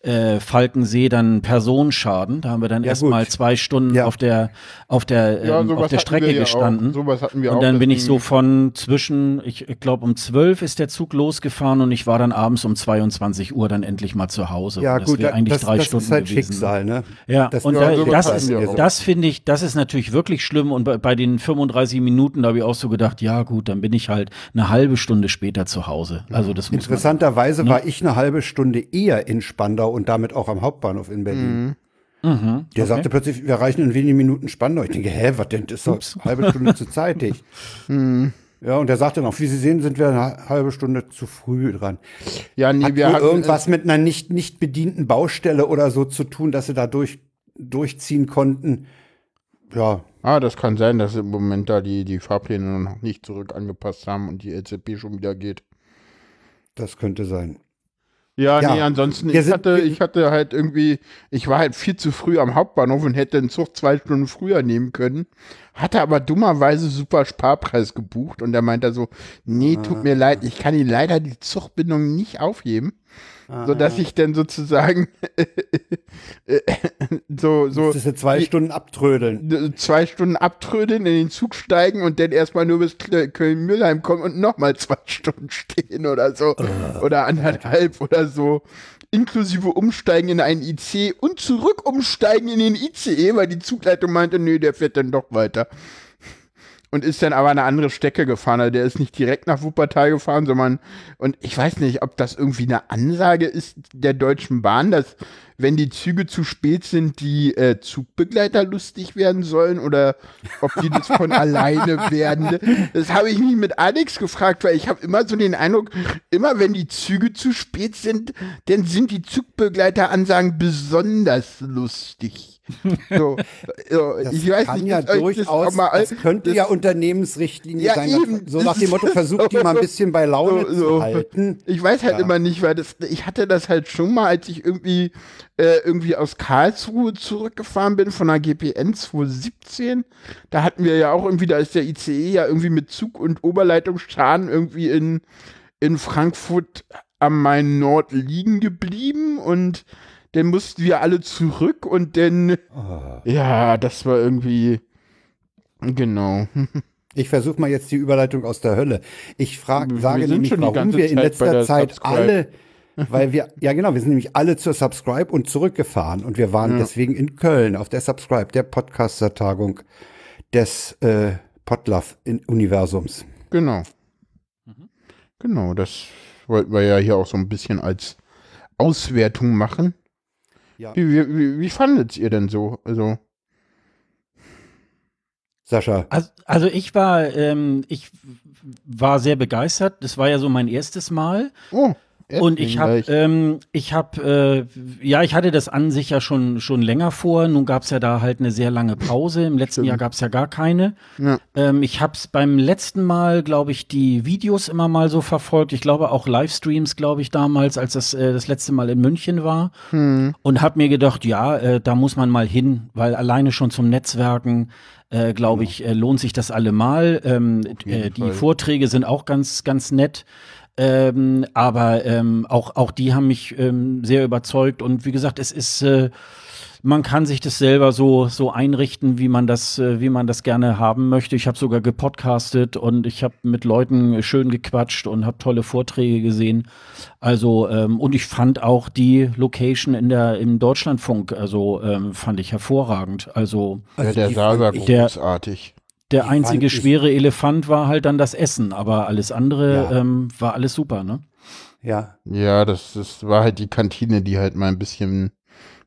äh, Falkensee dann Personenschaden. Da haben wir dann Ja, erst gut. mal zwei Stunden Ja. auf der auf der Ja, ähm, sowas auf der Strecke wir ja auch. gestanden. Sowas hatten wir und auch, dann bin ich so von zwischen, ich, glaube um 12 ist der Zug losgefahren und ich war dann abends um 22 Uhr dann endlich mal zu Hause. Ja, Und das gut, wäre da- eigentlich das, drei das Stunden ist halt gewesen. Schicksal, ne? Ja, Das- und Ja, da, das, ist, das finde ich, das ist natürlich wirklich schlimm. Und bei, bei den 35 Minuten, da habe ich auch so gedacht, ja gut, dann bin ich halt eine halbe Stunde später zu Hause. Also das muss man, Interessanterweise war ich eine halbe Stunde eher in Spandau und damit auch am Hauptbahnhof in Berlin. Mhm, Der okay. sagte plötzlich, wir erreichen in wenigen Minuten Spandau. Ich denke, hä, was denn? Das ist doch eine halbe Stunde zu zeitig. Ja, und der sagte noch, wie Sie sehen, sind wir eine halbe Stunde zu früh dran. Ja, nee, Hat wir wohl hatten, irgendwas mit einer nicht, nicht bedienten Baustelle oder so zu tun, dass sie da durch, durchziehen konnten. Ja, Ah, das kann sein, dass im Moment da die, die Fahrpläne noch nicht zurück angepasst haben und die LZB schon wieder geht. das könnte sein. Ja, Ja. nee, ansonsten, ich hatte, ich hatte halt irgendwie, ich war halt viel zu früh am Hauptbahnhof und hätte den Zug zwei Stunden früher nehmen können, hatte aber dummerweise super Sparpreis gebucht und er so, nee, tut mir leid, ich kann Ihnen leider die Zugbindung nicht aufheben, sodass ich dann sozusagen so, so Das ist jetzt zwei Stunden abtrödeln. zwei Stunden abtrödeln, in den Zug steigen und dann erstmal nur bis Köln-Müllheim kommen und nochmal zwei Stunden stehen oder so. oder anderthalb oder so. Inklusive Umsteigen in einen IC und zurück umsteigen in den ICE, weil die Zugleitung meinte, nee, der fährt dann doch weiter. Und ist dann aber eine andere Strecke gefahren. Also der ist nicht direkt nach Wuppertal gefahren, sondern, und ich weiß nicht, ob das irgendwie eine Ansage ist der Deutschen Bahn, dass wenn die Züge zu spät sind, die äh, Zugbegleiter lustig werden sollen oder ob die das von alleine werden. Das habe ich mich mit Alex gefragt, weil ich habe immer so den Eindruck, immer wenn die Züge zu spät sind, dann sind die Zugbegleiteransagen besonders lustig. So, so ich weiß kann nicht, ja durchaus, mal- das könnte das- ja Unternehmensrichtlinie Ja, sein. eben. So nach dem Motto, versucht die mal ein bisschen bei Laune So, so. zu halten. Ich weiß halt Ja. immer nicht, weil das, ich hatte das halt schon mal, als ich irgendwie, äh, irgendwie aus Karlsruhe zurückgefahren bin von der GPN 217. Da hatten wir ja auch irgendwie, da ist der ICE ja irgendwie mit Zug und Oberleitungsschaden irgendwie in, in Frankfurt am Main Nord liegen geblieben und dann mussten wir alle zurück und dann, Oh. ja, das war irgendwie, genau. Ich versuche mal jetzt die Überleitung aus der Hölle. Ich frag, Wir sage nämlich, warum wir in letzter Zeit Subscribe. alle, weil wir, ja genau, wir sind nämlich alle zur Subscribe und zurückgefahren und wir waren Ja. deswegen in Köln auf der Subscribe, der Podcaster-Tagung des äh, Podlove-Universums. Genau. Genau, das wollten wir ja hier auch so ein bisschen als Auswertung machen. Ja. Wie, wie, wie, wie fandet ihr denn so? Also, Sascha, Also, also ich war, ähm, ich war sehr begeistert. Das war ja so mein erstes Mal. oh, Und ich habe, ähm, ich habe, äh, ja, ich hatte das an sich ja schon schon länger vor. Nun gab's ja da halt eine sehr lange Pause. Im letzten Stimmt. Jahr gab's ja gar keine. Ja. Ähm, ich habe es beim letzten Mal, glaube ich, die Videos immer mal so verfolgt. Ich glaube auch Livestreams, glaube ich, damals, als das äh, das letzte Mal in München war. Hm, Und habe mir gedacht, ja, äh, da muss man mal hin, weil alleine schon zum Netzwerken, äh, glaube ich, äh, lohnt sich das allemal. Ähm, äh, die Fall. Vorträge sind auch ganz, ganz nett. Ähm, aber ähm, auch, auch die haben mich ähm, sehr überzeugt. Und wie gesagt, es ist, äh, man kann sich das selber so, so einrichten, wie man das, äh, wie man das gerne haben möchte. Ich habe sogar gepodcastet und ich habe mit Leuten schön gequatscht und habe tolle Vorträge gesehen. Also, ähm, und ich fand auch die Location in der, im Deutschlandfunk, also ähm, fand ich hervorragend. Also ja, der die Saal war großartig. Der Die einzige schwere Elefant war halt dann das Essen, aber alles andere Ja. ähm, war alles super, ne? ja, Ja, das, das war halt die Kantine, die halt mal ein bisschen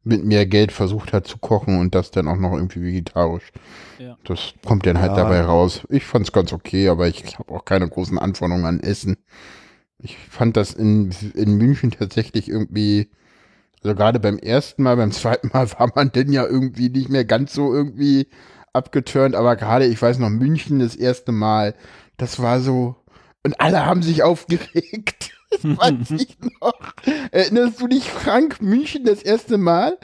mit mehr Geld versucht hat zu kochen und das dann auch noch irgendwie vegetarisch. Ja. Das kommt dann halt Ja. dabei raus. Ich fand's ganz okay, aber ich habe auch keine großen Anforderungen an Essen. Ich fand das in, in München tatsächlich irgendwie, also gerade beim ersten Mal, beim zweiten Mal war man denn ja irgendwie nicht mehr ganz so irgendwie abgeturnt, aber gerade, ich weiß noch, München das erste Mal, das war so, und alle haben sich aufgeregt. Das weiß ich noch. Erinnerst du dich, Frank, München das erste Mal?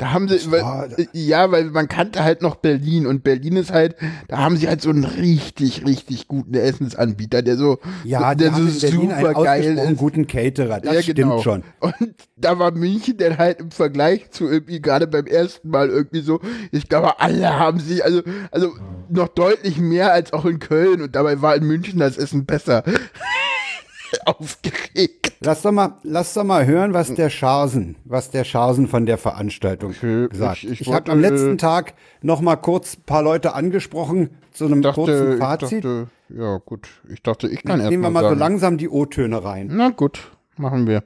Da haben sie, weil, ja, weil man kannte halt noch Berlin und Berlin ist halt, da haben sie halt so einen richtig, richtig guten Essensanbieter, der so, ja, der so super geil ist. guten Caterer. Das ja, stimmt genau. schon. Und da war München dann halt im Vergleich zu irgendwie gerade beim ersten Mal irgendwie so, ich glaube, alle haben sich, also, also noch deutlich mehr als auch in Köln und dabei war in München das Essen besser. Aufgeregt. Lass doch mal, lass doch mal hören, was der Scharsen, was der Scharsen von der Veranstaltung Okay, gesagt. ich- Ich, ich habe am letzten äh, Tag noch mal kurz ein paar Leute angesprochen zu einem kurzen Dachte, ich Fazit. dachte, ja gut, ich dachte, ich kann erst Nehmen wir mal mal so sagen. langsam die O-Töne rein. Na gut, machen wir.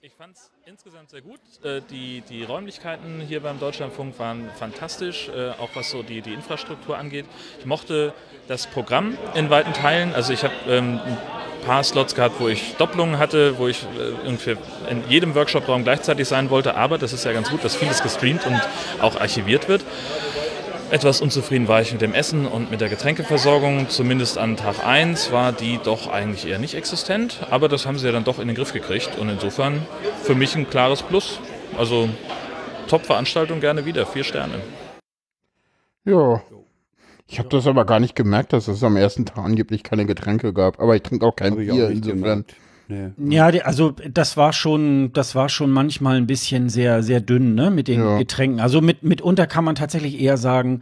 Ich fand es insgesamt sehr gut. Äh, Die, die Räumlichkeiten hier beim Deutschlandfunk waren fantastisch, äh, auch was so die, die Infrastruktur angeht. Ich mochte das Programm in weiten Teilen. Also ich habe ähm, ein paar Slots gehabt, wo ich Doppelungen hatte, wo ich äh, irgendwie in jedem Workshop-Raum gleichzeitig sein wollte. Aber das ist ja ganz gut, dass vieles gestreamt und auch archiviert wird. Etwas unzufrieden war ich mit dem Essen und mit der Getränkeversorgung. Zumindest an Tag 1 war die doch eigentlich eher nicht existent. Aber das haben sie ja dann doch in den Griff gekriegt. Und insofern für mich ein klares Plus. Also Top-Veranstaltung gerne wieder. Vier Sterne. Ja. Ich habe das aber gar nicht gemerkt, dass es am ersten Tag angeblich keine Getränke gab. Aber ich trinke auch kein Bier, insofern. gemerkt. Nee. Ja, also das war schon, das war schon manchmal ein bisschen sehr, sehr dünn, ne, mit den Ja. Getränken. Also mit, mitunter kann man tatsächlich eher sagen,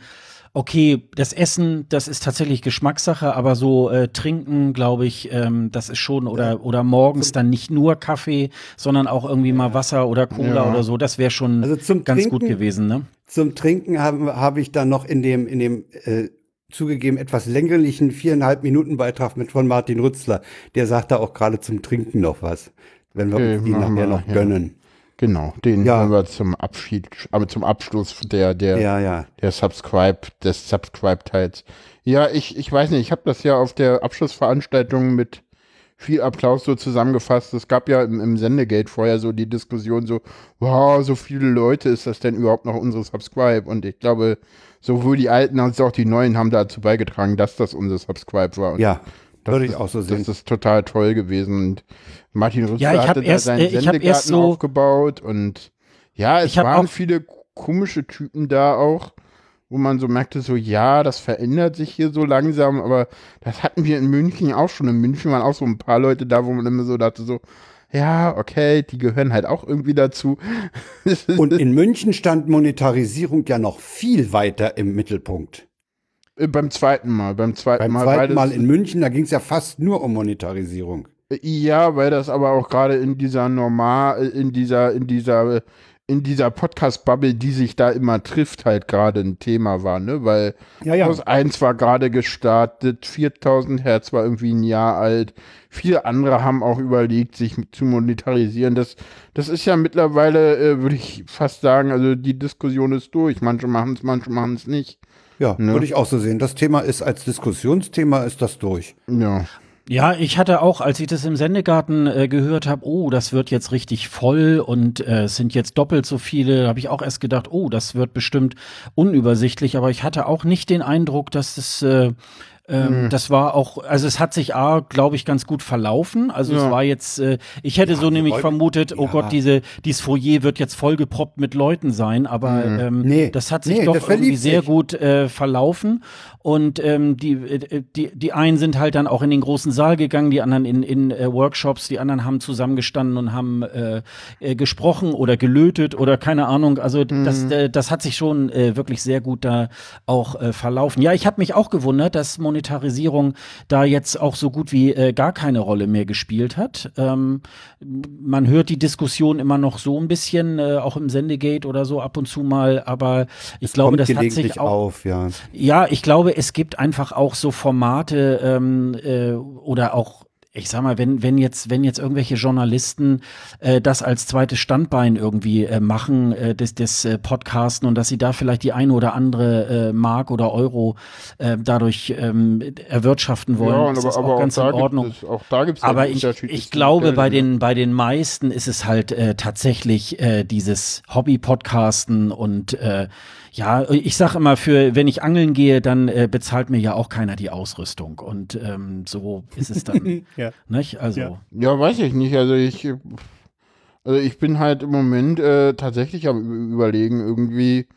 okay, das Essen, das ist tatsächlich Geschmackssache, aber so äh, trinken, glaube ich, ähm, das ist schon oder oder morgens dann nicht nur Kaffee, sondern auch irgendwie mal Wasser oder Cola Ja. oder so. Das wäre schon Also zum ganz Trinken, gut gewesen, ne? Zum Trinken habe hab ich dann noch in dem, in dem äh, zugegeben etwas länglichen viereinhalb Minuten Beitrag mit von Martin Rützler. Der sagt da auch gerade zum Trinken noch was. wenn wir Okay, uns die nachher noch ja. gönnen. Genau, den Ja. hören wir zum Abschied, aber zum Abschluss der, der, Ja, ja. der Subscribe, des Subscribe-Teils. Ja, ich, ich weiß nicht, ich habe das ja auf der Abschlussveranstaltung mit viel Applaus so zusammengefasst. Es gab ja im, im Sendegate vorher so die Diskussion so, wow, so viele Leute, ist das denn überhaupt noch unsere Subscribe? Und ich glaube, sowohl die Alten als auch die Neuen haben dazu beigetragen, dass das unsere Subscribe war. Und Ja, das würde ich ist- auch so sehen. Das ist total toll gewesen. Und Martin Rüster Ja, hatte erst- da äh, seinen hab Sendegarten so- aufgebaut und ja, es waren auch- viele komische Typen da auch, wo man so merkte, so ja, das verändert sich hier so langsam, aber das hatten wir in München auch schon. In München waren auch so ein paar Leute da, wo man immer so dachte, so, ja, okay, die gehören halt auch irgendwie dazu. Und in München stand Monetarisierung ja noch viel weiter im Mittelpunkt. Äh, beim zweiten Mal, beim zweiten Beim Mal. weil zweiten Mal in München, da ging es ja fast nur um Monetarisierung. Ja, weil das aber auch gerade in dieser normal, in dieser, in dieser, in dieser Podcast-Bubble, die sich da immer trifft, halt gerade ein Thema war, ne? Weil Ja, ja. Haus 1 war gerade gestartet, 4000 Hertz war irgendwie ein Jahr alt. Viele andere haben auch überlegt, sich zu monetarisieren. Das, das ist ja mittlerweile, äh, würde ich fast sagen, also die Diskussion ist durch. Manche machen es, manche machen es nicht. Ja, Ne? würde ich auch so sehen. Das Thema ist als Diskussionsthema ist das durch. Ja. Ja, ich hatte auch, als ich das im Sendegarten äh, gehört habe, oh, das wird jetzt richtig voll und äh, es sind jetzt doppelt so viele, habe ich auch erst gedacht, oh, das wird bestimmt unübersichtlich, aber ich hatte auch nicht den Eindruck, dass es äh, ähm, Das war auch, also es hat sich A, glaube ich, ganz gut verlaufen. Also Ja. es war jetzt, äh, ich hätte so nämlich Leute- vermutet, oh ja. Gott, diese, dieses Foyer wird jetzt vollgeproppt mit Leuten sein, aber ähm, Nee. das hat sich Nee, doch das irgendwie sehr sich. gut äh, verlaufen. Und ähm, die, äh, die, die einen sind halt dann auch in den großen Saal gegangen, die anderen in, in äh, Workshops, die anderen haben zusammengestanden und haben äh, äh, gesprochen oder gelötet oder keine Ahnung. Also das, äh, das hat sich schon äh, wirklich sehr gut da auch äh, verlaufen. Ja, ich habe mich auch gewundert, dass Monetarisierung da jetzt auch so gut wie äh, gar keine Rolle mehr gespielt hat. Ähm, man hört die Diskussion immer noch so ein bisschen, äh, auch im Sendegate oder so ab und zu mal, aber ich glaube, Kommt das hat sich auch auf, ja. ja, ich glaube, es gibt einfach auch so Formate ähm, äh, oder auch ich sag mal, wenn, wenn jetzt, wenn jetzt irgendwelche Journalisten äh, das als zweites Standbein irgendwie äh, machen, äh, des, des äh, Podcasten und dass sie da vielleicht die eine oder andere äh, Mark oder Euro äh, dadurch ähm, erwirtschaften wollen, ja, ist aber, das auch aber auch, ganz da in Ordnung. gibt es, auch da gibt es Aber ich, ich glaube, bei den, bei den meisten ist es halt äh, tatsächlich äh, dieses Hobby-Podcasten und äh, ja, ich sag immer, für wenn ich angeln gehe, dann äh, bezahlt mir ja auch keiner die Ausrüstung. Und ähm, so ist es dann. Ja. nicht? Also, Ja. Ja, weiß ich nicht. Also ich, also ich bin halt im Moment äh, tatsächlich am überlegen, irgendwie,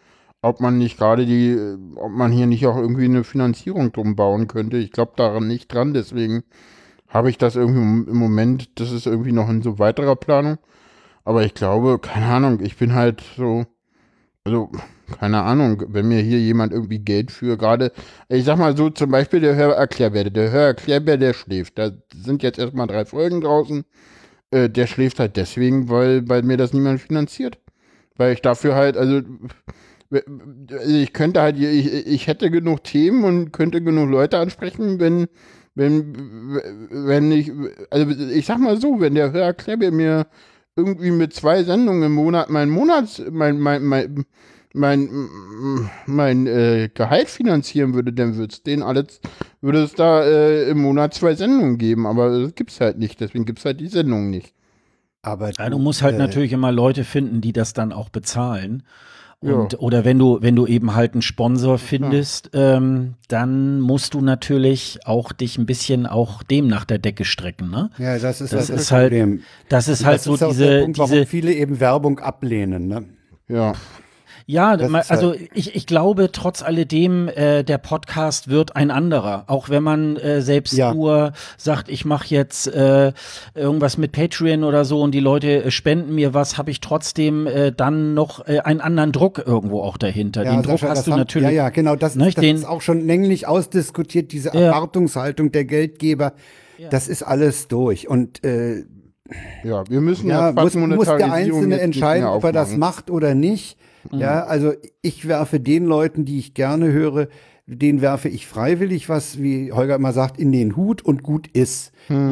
ob man nicht gerade die, äh, ob man hier nicht auch irgendwie eine Finanzierung drum bauen könnte. Ich glaube daran nicht dran, deswegen habe ich das irgendwie im im Moment, das ist irgendwie noch in so weiterer Planung. Aber ich glaube, keine Ahnung, ich bin halt so, also, keine Ahnung, wenn mir hier jemand irgendwie Geld für gerade, ich sag mal so, zum Beispiel der Hörerklärbär, der Hörerklärbär, der schläft. Da sind jetzt erstmal drei Folgen draußen. Äh, der schläft halt deswegen, weil bei mir das niemand finanziert. Weil ich dafür halt, also, also ich könnte halt, ich, ich hätte genug Themen und könnte genug Leute ansprechen, wenn, wenn, wenn ich, also ich sag mal so, wenn der Hörerklärbär mir irgendwie mit zwei Sendungen im Monat mein Monats, mein, mein, mein, mein, mein äh, Gehalt finanzieren würde, dann würde es den alles, würde es da äh, im Monat zwei Sendungen geben, aber das gibt's halt nicht, deswegen gibt's halt die Sendung nicht. Aber ja, du musst halt äh, natürlich immer Leute finden, die das dann auch bezahlen. Ja. Und, Oder wenn du, wenn du eben halt einen Sponsor findest, ähm, dann musst du natürlich auch dich ein bisschen auch dem nach der Decke strecken, ne? Ja, das ist Das halt ist das halt- Problem. Das ist halt das so ist auch diese, der Punkt, warum diese, viele eben Werbung ablehnen. Ne? Ja. Ja, halt- also ich, ich glaube, trotz alledem, äh, der Podcast wird ein anderer. Auch wenn man äh, selbst Ja. nur sagt, ich mache jetzt äh, irgendwas mit Patreon oder so und die Leute äh, spenden mir was, habe ich trotzdem äh, dann noch äh, einen anderen Druck irgendwo auch dahinter. Den Druck hast du haben- natürlich. Ja, ja, genau. Das, Nicht? das Den- ist auch schon länglich ausdiskutiert, diese Ja. Erwartungshaltung der Geldgeber. Das ist alles durch. Und äh, Ja, wir müssen ja, ja, muss, muss der Einzelne entscheiden, ob er das macht oder nicht. Ja, also ich werfe den Leuten, die ich gerne höre, den werfe ich freiwillig, was, wie Holger immer sagt, in den Hut und gut ist.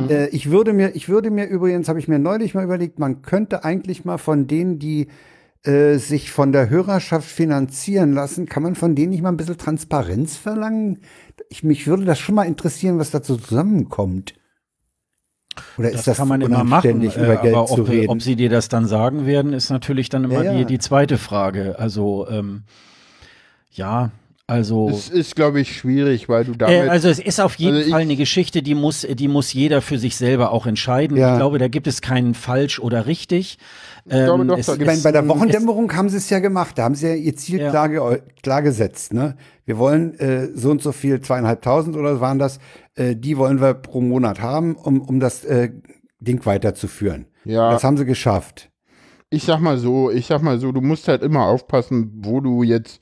Äh, ich würde mir, ich würde mir übrigens, habe ich mir neulich mal überlegt, man könnte eigentlich mal von denen, die äh, sich von der Hörerschaft finanzieren lassen, kann man von denen nicht mal ein bisschen Transparenz verlangen? Ich, mich würde das schon mal interessieren, was dazu zusammenkommt. Oder Das, ist das kann man immer machen, unanständig, äh, über Geld aber zu ob, reden? ob sie dir das dann sagen werden, ist natürlich dann immer Ja, ja. Die, die zweite Frage. Also ähm, ja, also Es ist, glaube ich, schwierig, weil du damit. Äh, also es ist auf jeden Also ich- Fall eine Geschichte, die muss, die muss jeder für sich selber auch entscheiden. Ja. Ich glaube, da gibt es keinen falsch oder richtig. Ähm, glaube doch, es Ich gibt's- meine, bei der Wochendämmerung haben sie es ja gemacht. Da haben sie ja ihr Ziel Ja. klar, ge klar gesetzt. Ne? Wir wollen äh, so und so viel, zweieinhalbtausend oder waren das, äh, die wollen wir pro Monat haben, um, um das äh, Ding weiterzuführen. Ja. Das haben sie geschafft. ich sag mal so, ich sag mal so, du musst halt immer aufpassen, wo du jetzt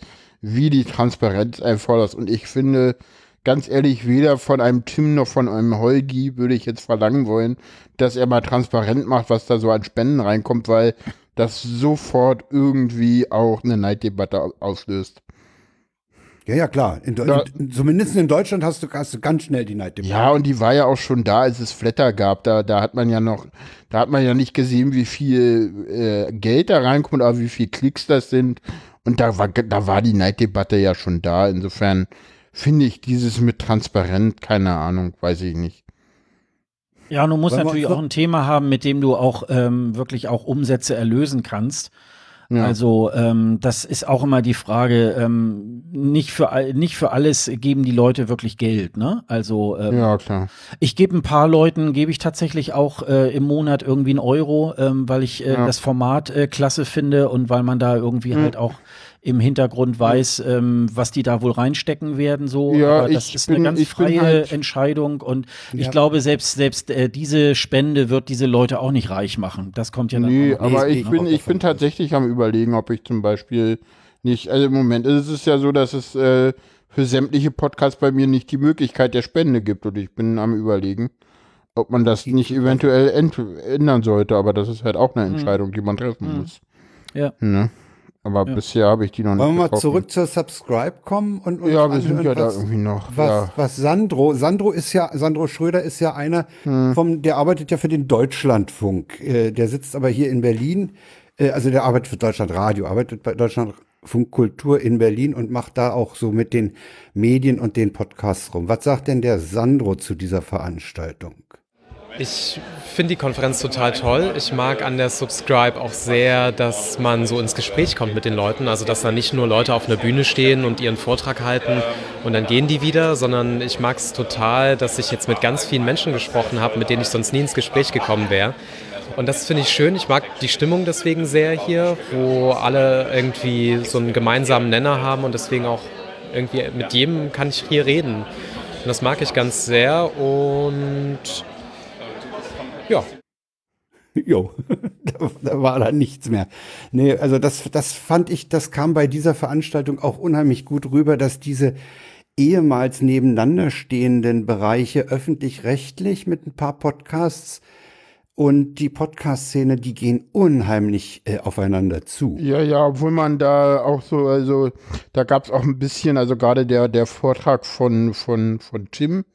wie die Transparenz einforderst. Und ich finde, ganz ehrlich, weder von einem Tim noch von einem Holgi würde ich jetzt verlangen wollen, dass er mal transparent macht, was da so an Spenden reinkommt, weil das sofort irgendwie auch eine Neiddebatte au- auslöst. Ja, ja, klar. In, in, zumindest in Deutschland hast du, hast du ganz schnell die Neiddebatte. Ja, und die war ja auch schon da, als es Flatter gab. Da, da hat man ja noch, da hat man ja nicht gesehen, wie viel äh, Geld da reinkommt, aber wie viel Klicks das sind. Und da war, da war die Neiddebatte ja schon da. Insofern finde ich dieses mit transparent, keine Ahnung, weiß ich nicht. Ja, du musst wir natürlich auch ein Thema haben, mit dem du auch ähm, wirklich auch Umsätze erlösen kannst. Ja. Also ähm, das ist auch immer die Frage, ähm, nicht, für, nicht für alles geben die Leute wirklich Geld, ne? Also ähm, Ja, klar. ich gebe ein paar Leuten, gebe ich tatsächlich auch äh, im Monat irgendwie einen Euro, ähm, weil ich äh, Ja. das Format äh, klasse finde und weil man da irgendwie halt auch im Hintergrund weiß, ähm, was die da wohl reinstecken werden. So, Ja, Aber das ich ist bin- eine ganz ich freie halt- Entscheidung und ich Ja. glaube, selbst selbst äh, diese Spende wird diese Leute auch nicht reich machen. Das kommt ja dann Nee, auch aber ich ich bin, ich bin tatsächlich am überlegen, ob ich zum Beispiel nicht, also im Moment ist es ja so, dass es äh, für sämtliche Podcasts bei mir nicht die Möglichkeit der Spende gibt und ich bin am überlegen, ob man das nicht eventuell ent ändern sollte, aber das ist halt auch eine Entscheidung, die man treffen muss. Ja. Ne? Aber bisher habe ich die noch nicht Wollen wir mal zurück zur Subscribe kommen und uns Ja, wir sind ja da was- irgendwie noch. was, ja. was Sandro, Sandro ist ja, Sandro Schröder ist ja einer vom, der arbeitet ja für den Deutschlandfunk. Äh, der sitzt aber hier in Berlin, äh, also der arbeitet für Deutschlandradio, arbeitet bei Deutschlandfunk Kultur in Berlin und macht da auch so mit den Medien und den Podcasts rum. Was sagt denn der Sandro zu dieser Veranstaltung? Ich finde die Konferenz total toll. Ich mag an der Subscribe auch sehr, dass man so ins Gespräch kommt mit den Leuten. Also, dass da nicht nur Leute auf einer Bühne stehen und ihren Vortrag halten und dann gehen die wieder, sondern ich mag es total, dass ich jetzt mit ganz vielen Menschen gesprochen habe, mit denen ich sonst nie ins Gespräch gekommen wäre. Und das finde ich schön. Ich mag die Stimmung deswegen sehr hier, wo alle irgendwie so einen gemeinsamen Nenner haben und deswegen auch irgendwie mit jedem kann ich hier reden. Und das mag ich ganz sehr und ja, Jo, da, da war da nichts mehr. Nee, also das, das fand ich, das kam bei dieser Veranstaltung auch unheimlich gut rüber, dass diese ehemals nebeneinander stehenden Bereiche öffentlich-rechtlich mit ein paar Podcasts und die Podcast-Szene, die gehen unheimlich äh, aufeinander zu. Ja, ja, obwohl man da auch so, also da gab es auch ein bisschen, also gerade der, der Vortrag von, von, von Tim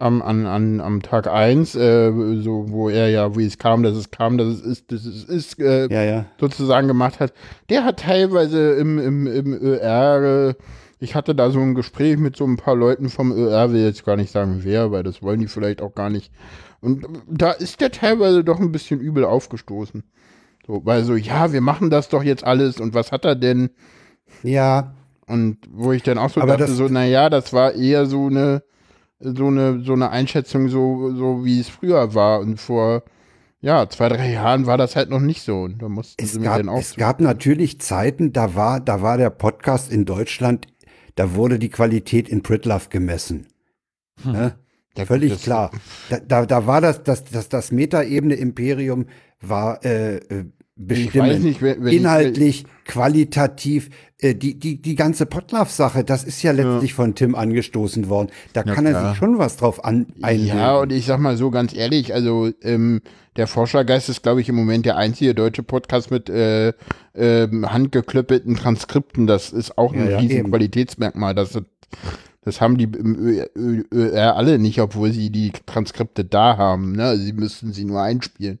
am, an, an, am Tag 1, äh, so, wo er ja, wie es kam, dass es kam, dass es ist, dass es ist, äh, Ja, ja. sozusagen gemacht hat, der hat teilweise im, im, im ÖR, äh, ich hatte da so ein Gespräch mit so ein paar Leuten vom ÖR, will jetzt gar nicht sagen wer, weil das wollen die vielleicht auch gar nicht. Und da ist der teilweise doch ein bisschen übel aufgestoßen. So, weil so, ja, wir machen das doch jetzt alles und was hat er denn? Ja, Und wo ich dann auch so Aber dachte, so, naja, das war eher so eine, so eine, so eine Einschätzung, so, so wie es früher war. Und vor, ja, zwei, drei Jahren war das halt noch nicht so. Und da mussten es sie mir gab, auch es gab natürlich Zeiten, da war, da war der Podcast in Deutschland, da wurde die Qualität in Pritlove gemessen. Ne? Ja, gut, Völlig das- klar. Da, da, da war das, das, das, das Metaebene-Imperium war äh, äh, bestimmend. nicht, wenn- wenn ich- Inhaltlich, qualitativ, die, die, die ganze Potlaff-Sache, das ist ja letztlich von Tim angestoßen worden. Da kann er klar. sich schon was drauf an einbilden. Ja, und ich sag mal so ganz ehrlich, also ähm, der Forschergeist ist, glaube ich, im Moment der einzige deutsche Podcast mit äh, ähm, handgeklöppelten Transkripten. Das ist auch ein Ja, ja, riesen eben. Qualitätsmerkmal. Das, Das haben die ÖR alle nicht, obwohl sie die Transkripte da haben. Ne? Sie müssten sie nur einspielen.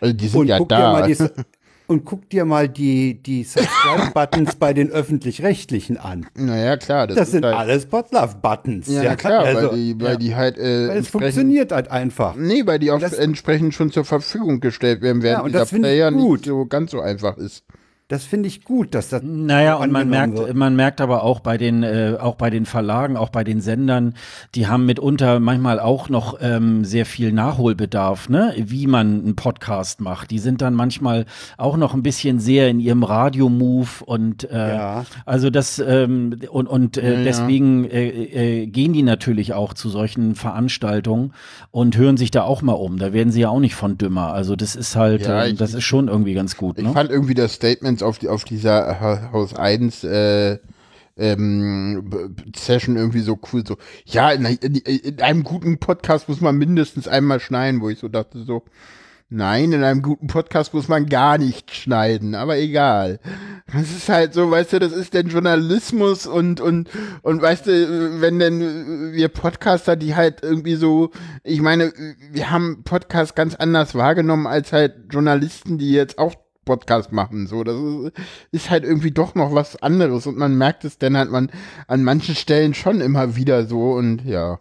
Also die sind Und ja guck dir da. mal die, und guck dir mal die, die Subscribe-Buttons bei den Öffentlich-Rechtlichen an. naja, klar. Das, Das sind halt, alles Podlove-Buttons. Ja, na klar, also, weil, die, weil die halt äh, weil es funktioniert halt einfach. Nee, weil die auch das- entsprechend schon zur Verfügung gestellt werden, während Ja, und dieser Player gut. nicht so ganz so einfach ist. Das finde ich gut, dass das. Naja, und man merkt, wird. man merkt aber auch bei den, äh, auch bei den Verlagen, auch bei den Sendern, die haben mitunter manchmal auch noch ähm, sehr viel Nachholbedarf, ne, wie man einen Podcast macht. Die sind dann manchmal auch noch ein bisschen sehr in ihrem Radio-Move und äh, Ja. also das ähm, und, und äh, Ja, deswegen äh, äh, gehen die natürlich auch zu solchen Veranstaltungen und hören sich da auch mal um. Da werden sie ja auch nicht von dümmer. Also das ist halt, Ja, äh, ich- das ist schon irgendwie ganz gut. Ich Ne? fand irgendwie das Statement auf, die, auf dieser Ha- Haus 1 äh, ähm, Session irgendwie so cool. So, ja, in, in, in einem guten Podcast muss man mindestens einmal schneiden, wo ich so dachte, so, nein, in einem guten Podcast muss man gar nicht schneiden, aber egal. Das ist halt so, weißt du, das ist denn Journalismus und, und, und weißt du, wenn denn wir Podcaster, die halt irgendwie so, ich meine, wir haben Podcast ganz anders wahrgenommen als halt Journalisten, die jetzt auch Podcast machen. So, das ist, ist halt irgendwie doch noch was anderes und man merkt es dann halt man an manchen Stellen schon immer wieder so und ja.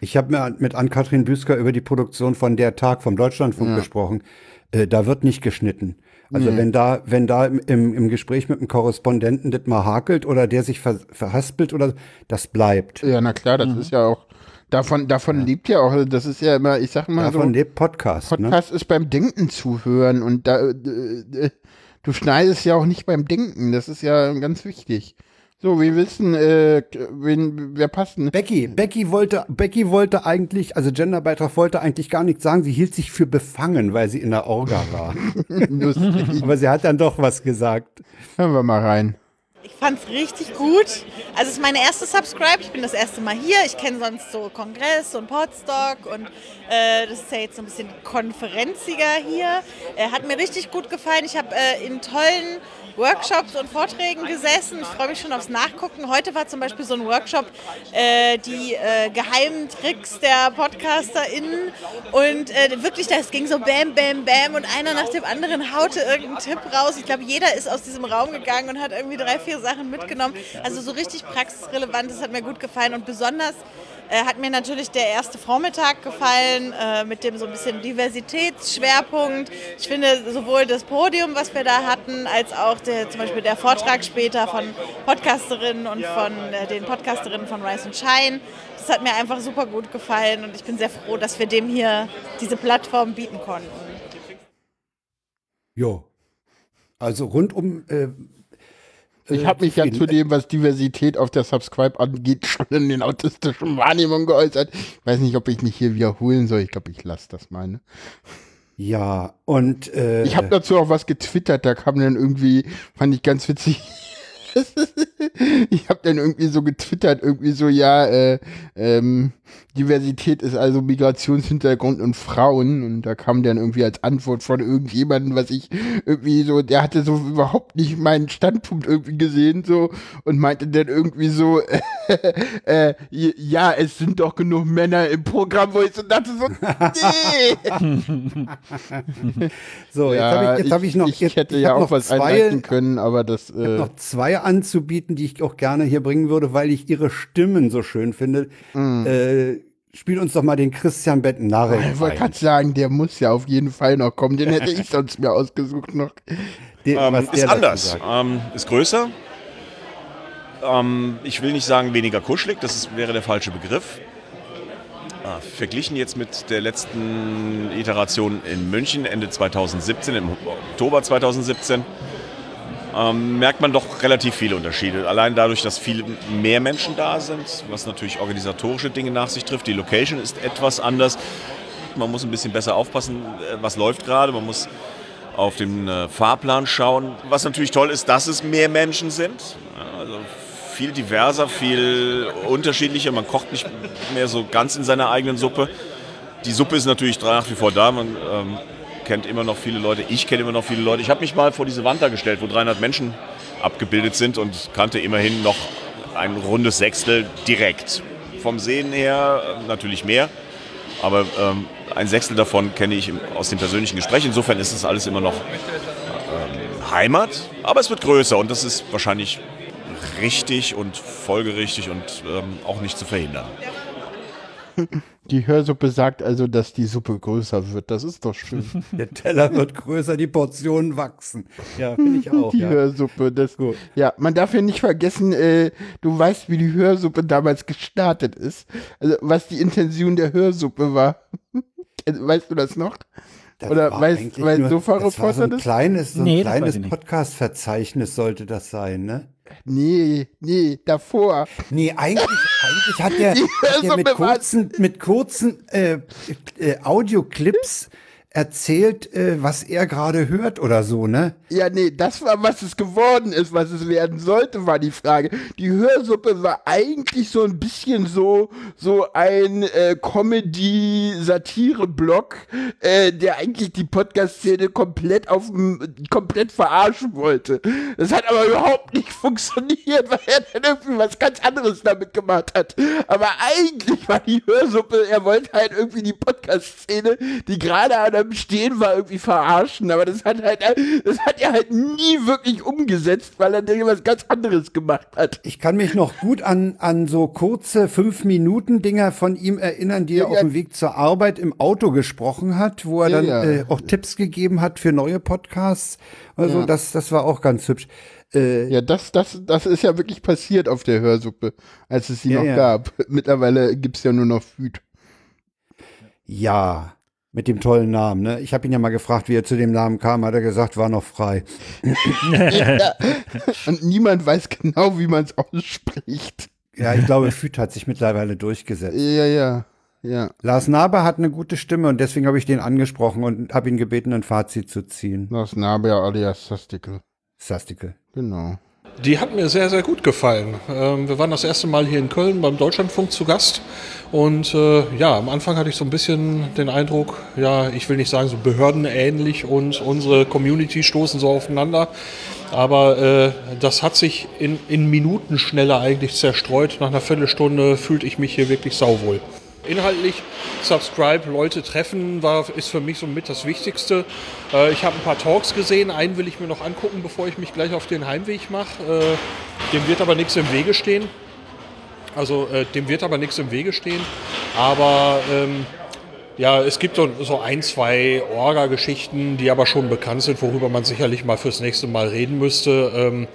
Ich habe mir mit Ann-Kathrin Büsker über die Produktion von Der Tag vom Deutschlandfunk Ja. gesprochen. Äh, da wird nicht geschnitten. Also wenn da, wenn da im, im, Gespräch mit dem Korrespondenten das mal hakelt oder der sich ver, verhaspelt oder das bleibt. Ja, na klar, das ist ja auch davon davon lebt ja auch, das ist ja immer, ich sag mal Davon so, lebt Podcast. Ne? Podcast ist beim Denken zuhören und da äh, äh, du schneidest ja auch nicht beim Denken, das ist ja ganz wichtig. So, wir wissen, äh, wen, wer passt denn? Becky, Becky wollte, Becky wollte eigentlich, also Genderbeitrag wollte eigentlich gar nichts sagen. Sie hielt sich für befangen, weil sie in der Orga war. Aber sie hat dann doch was gesagt. Hören wir mal rein. Ich fand's richtig gut. Also es ist meine erste Subscribe. Ich bin das erste Mal hier. Ich kenne sonst so Kongress und Podstock und äh, das ist ja jetzt so ein bisschen konferenziger hier. Äh, hat mir richtig gut gefallen. Ich habe äh, in tollen Workshops und Vorträgen gesessen. Ich freue mich schon aufs Nachgucken. Heute war zum Beispiel so ein Workshop, äh, die äh, geheimen Tricks der PodcasterInnen. Und äh, wirklich, das ging so bam, bam, bam und einer nach dem anderen haute irgendeinen Tipp raus. Ich glaube, jeder ist aus diesem Raum gegangen und hat irgendwie drei, vier Sachen mitgenommen. Also so richtig praxisrelevant, das hat mir gut gefallen. Und besonders hat mir natürlich der erste Vormittag gefallen, äh, mit dem so ein bisschen Diversitätsschwerpunkt. Ich finde sowohl das Podium, was wir da hatten, als auch der, zum Beispiel der Vortrag später von Podcasterinnen und von äh, den Podcasterinnen von Rise and Shine. Das hat mir einfach super gut gefallen und ich bin sehr froh, dass wir dem hier diese Plattform bieten konnten. Jo. Also rundum. Äh, Ich habe mich ja zu dem, was Diversität auf der Subscribe angeht, schon in den autistischen Wahrnehmungen geäußert. Ich weiß nicht, ob ich mich hier wiederholen soll. Ich glaube, ich lasse das mal. Ne? Ja, und äh, Ich habe dazu auch was getwittert. Da kam dann irgendwie, fand ich ganz witzig. ich habe dann irgendwie so getwittert, irgendwie so, ja, äh, ähm, Diversität ist also Migrationshintergrund und Frauen. Und da kam dann irgendwie als Antwort von irgendjemandem, was ich irgendwie so, der hatte so überhaupt nicht meinen Standpunkt irgendwie gesehen, so, und meinte dann irgendwie so, äh, ja, es sind doch genug Männer im Programm, wo ich so dachte, so, nee. so, jetzt habe ich, jetzt hab ich noch, ich jetzt, hätte ich ja auch noch was zwei, einleiten können, aber das. Äh, noch zwei anzubieten, die ich auch gerne hier bringen würde, weil ich ihre Stimmen so schön finde. Mm. Äh, spiel uns doch mal den Christian Bettnarre. ich wollte gerade sagen, der muss ja auf jeden Fall noch kommen. Den hätte ich sonst mir ausgesucht noch. Den, Ähm, ist anders, ähm, ist größer. Ähm, ich will nicht sagen weniger kuschelig, das ist, wäre der falsche Begriff. Ah, verglichen jetzt mit der letzten Iteration in München Ende 2017, im Oktober 2017, ähm, merkt man doch relativ viele Unterschiede. Allein dadurch, dass viel mehr Menschen da sind, was natürlich organisatorische Dinge nach sich trifft. Die Location ist etwas anders. Man muss ein bisschen besser aufpassen, äh, was läuft gerade. Man muss auf den äh, Fahrplan schauen. Was natürlich toll ist, dass es mehr Menschen sind. Also viel diverser, viel unterschiedlicher. Man kocht nicht mehr so ganz in seiner eigenen Suppe. Die Suppe ist natürlich nach wie vor da. Man ähm, kennt immer noch viele Leute. Ich kenne immer noch viele Leute. Ich habe mich mal vor diese Wand da gestellt, wo 300 Menschen abgebildet sind und kannte immerhin noch ein rundes Sechstel direkt. Vom Sehen her äh, natürlich mehr, aber ähm, ein Sechstel davon kenne ich aus dem persönlichen Gespräch. Insofern ist es alles immer noch ähm, Heimat, aber es wird größer und das ist wahrscheinlich richtig und folgerichtig und ähm, auch nicht zu verhindern. Die Hörsuppe sagt also, dass die Suppe größer wird. Das ist doch schön. Der Teller wird größer, die Portionen wachsen. Ja, finde ich auch. die ja. Hörsuppe. Das, Gut. Ja, man darf ja nicht vergessen, äh, du weißt, wie die Hörsuppe damals gestartet ist. Also, was die Intention der Hörsuppe war. weißt du das noch? Das Oder war weiß- eigentlich weiß nur- Sofa-Reporter das war so ein das? kleines, so ein Nee, kleines. Podcast-Verzeichnis sollte das sein, ne? Nee, nee, davor. Nee, eigentlich, eigentlich hat der, Die hat der mit kurzen, mit kurzen äh, äh, Audioclips erzählt, äh, was er gerade hört oder so, ne? Ja, nee, das war, was es geworden ist, was es werden sollte, war die Frage. Die Hörsuppe war eigentlich so ein bisschen so, so ein äh, Comedy-Satire-Block, äh, der eigentlich die Podcast-Szene komplett auf komplett verarschen wollte. Das hat aber überhaupt nicht funktioniert, weil er dann irgendwie was ganz anderes damit gemacht hat. Aber eigentlich war die Hörsuppe, er wollte halt irgendwie die Podcast-Szene, die gerade an am Stehen war, irgendwie verarschen. Aber das hat halt, das hat er halt nie wirklich umgesetzt, weil er irgendwas ganz anderes gemacht hat. Ich kann mich noch gut an, an so kurze Fünf-Minuten-Dinger von ihm erinnern, die er Ja, auf ja. dem Weg zur Arbeit im Auto gesprochen hat, wo er Ja, dann. Äh, auch Tipps gegeben hat für neue Podcasts. Also das, das war auch ganz hübsch. Äh, Ja, das, das, das ist ja wirklich passiert auf der Hörsuppe, als es sie noch gab. Mittlerweile gibt's ja nur noch Füd. ja, mit dem tollen Namen. Ne? Ich habe ihn ja mal gefragt, wie er zu dem Namen kam. Hat er gesagt, war noch frei. ja. Und niemand weiß genau, wie man es ausspricht. Ja, ich glaube, Füt hat sich mittlerweile durchgesetzt. Ja, ja, ja. Lars Naber hat eine gute Stimme und deswegen habe ich den angesprochen und habe ihn gebeten, ein Fazit zu ziehen. Das Nabia alias Sastikel. Sastikel. Genau. Die hat mir sehr, sehr gut gefallen. Ähm, wir waren das erste Mal hier in Köln beim Deutschlandfunk zu Gast. Und äh, ja, am Anfang hatte ich so ein bisschen den Eindruck, ja, ich will nicht sagen so behördenähnlich und unsere Community stoßen so aufeinander. Aber äh, das hat sich in, in Minutenschnelle eigentlich zerstreut. Nach einer Viertelstunde fühlte ich mich hier wirklich sauwohl. Inhaltlich Subscribe, Leute treffen, war, ist für mich so mit das Wichtigste. Äh, ich habe ein paar Talks gesehen, einen will ich mir noch angucken, bevor ich mich gleich auf den Heimweg mache. Äh, dem wird aber nichts im Wege stehen. Also äh, dem wird aber nichts im Wege stehen. Aber ähm, ja, es gibt so, so ein, zwei Orga-Geschichten, die aber schon bekannt sind, worüber man sicherlich mal fürs nächste Mal reden müsste. Ähm,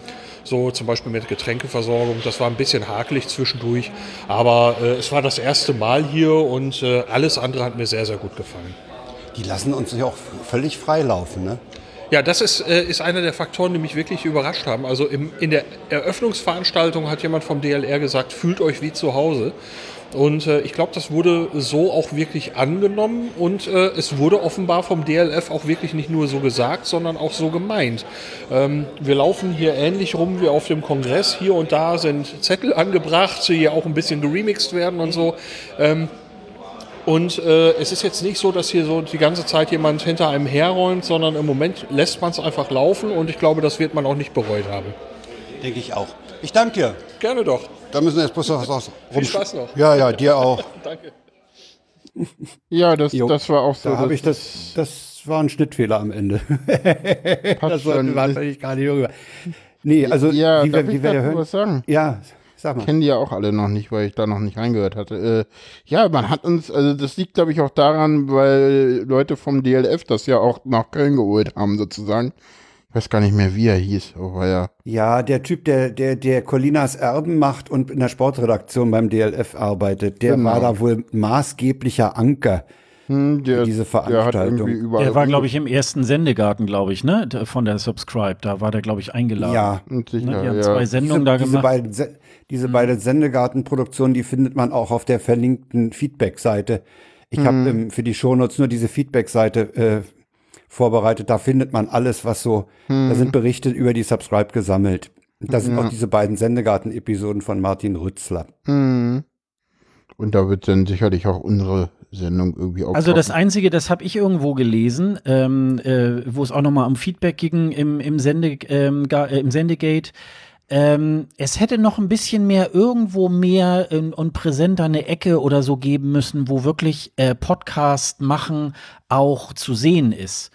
so zum Beispiel mit Getränkeversorgung. Das war ein bisschen hakelig zwischendurch. Aber äh, es war das erste Mal hier und äh, alles andere hat mir sehr, sehr gut gefallen. Die lassen uns ja auch völlig frei laufen, ne? Ja, das ist, äh, ist einer der Faktoren, die mich wirklich überrascht haben. Also im, in der Eröffnungsveranstaltung hat jemand vom DLR gesagt, fühlt euch wie zu Hause. Und äh, ich glaube, das wurde so auch wirklich angenommen und äh, es wurde offenbar vom DLF auch wirklich nicht nur so gesagt, sondern auch so gemeint. Ähm, wir laufen hier ähnlich rum wie auf dem Kongress. Hier und da sind Zettel angebracht, die auch ein bisschen geremixed werden und so. Ähm, und äh, es ist jetzt nicht so, dass hier so die ganze Zeit jemand hinter einem herräumt, sondern im Moment lässt man es einfach laufen und ich glaube, das wird man auch nicht bereut haben. Denke ich auch. Ich danke dir. Gerne doch. Da müssen wir jetzt bloß noch was Viel Spaß noch. Ja, ja, dir auch. Danke. Ja, das, Jo. das war auch so. Da habe ich das, das war ein Schnittfehler am Ende. das schon. man vielleicht gar nicht rüber. Nee, also ja, wie darf wir, ich wie wir hören. was sagen? Ja, sag mal. kennen die ja auch alle noch nicht, weil ich da noch nicht reingehört hatte. Äh, ja, man hat uns, also das liegt, glaube ich, auch daran, weil Leute vom DLF das ja auch nach Köln geholt haben, sozusagen. Ich weiß gar nicht mehr, wie er hieß, aber ja. Ja, der Typ, der, der, der Colinas Erben macht und in der Sportredaktion beim DLF arbeitet, der Genau. war da wohl maßgeblicher Anker. Hm, der, Diese der hat Veranstaltung. überall. Der war, glaube ich, im ersten Sendegarten, glaube ich, ne? Der- Von der Subscribe. Da war der, glaube ich, eingeladen. Ja, Und Ne? sicher, Die haben ja. zwei Sendungen da diese gemacht. beiden, Se diese beiden Sendegartenproduktionen, die findet man auch auf der verlinkten Feedback-Seite. Ich habe ähm, für die Shownotes nur diese Feedback-Seite äh, vorbereitet. Da findet man alles, was so, da sind Berichte über die Subscribe gesammelt. Da sind auch diese beiden Sendegarten-Episoden von Martin Rützler. Hm. Und da wird dann sicherlich auch unsere Sendung irgendwie auch. Also das Einzige, das habe ich irgendwo gelesen, ähm, äh, wo es auch nochmal um Feedback ging im, im, Sende, ähm, ga, äh, im Sendegate. ähm, es hätte noch ein bisschen mehr irgendwo mehr ähm, und präsenter eine Ecke oder so geben müssen, wo wirklich äh, Podcast machen auch zu sehen ist.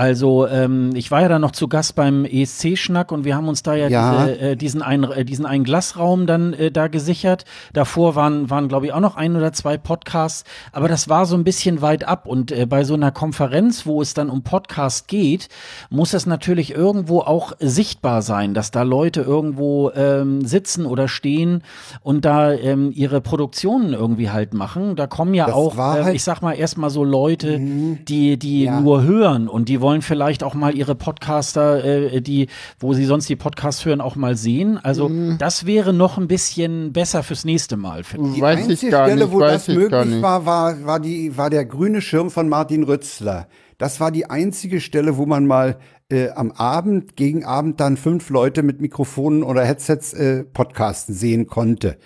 Also ähm, ich war ja dann noch zu Gast beim ESC-Schnack und wir haben uns da ja, Ja. Diese, äh, diesen, einen, äh, diesen einen Glasraum dann äh, da gesichert. Davor waren, waren glaube ich, auch noch ein oder zwei Podcasts, aber das war so ein bisschen weit ab. Und äh, bei so einer Konferenz, wo es dann um Podcast geht, muss es natürlich irgendwo auch sichtbar sein, dass da Leute irgendwo ähm, sitzen oder stehen und da ähm, ihre Produktionen irgendwie halt machen. Da kommen ja Das auch, äh, halt- ich sag mal, erstmal so Leute, die, die Ja. nur hören und die wollen vielleicht auch mal ihre Podcaster, äh, die, wo sie sonst die Podcasts hören, auch mal sehen. Also das wäre noch ein bisschen besser fürs nächste Mal. finde ich. Die weiß ich einzige gar Stelle, nicht, wo weiß das ich gar möglich nicht. war, war, war, die, war der grüne Schirm von Martin Rützler. Das war die einzige Stelle, wo man mal äh, am Abend, gegen Abend dann fünf Leute mit Mikrofonen oder Headsets äh, podcasten sehen konnte.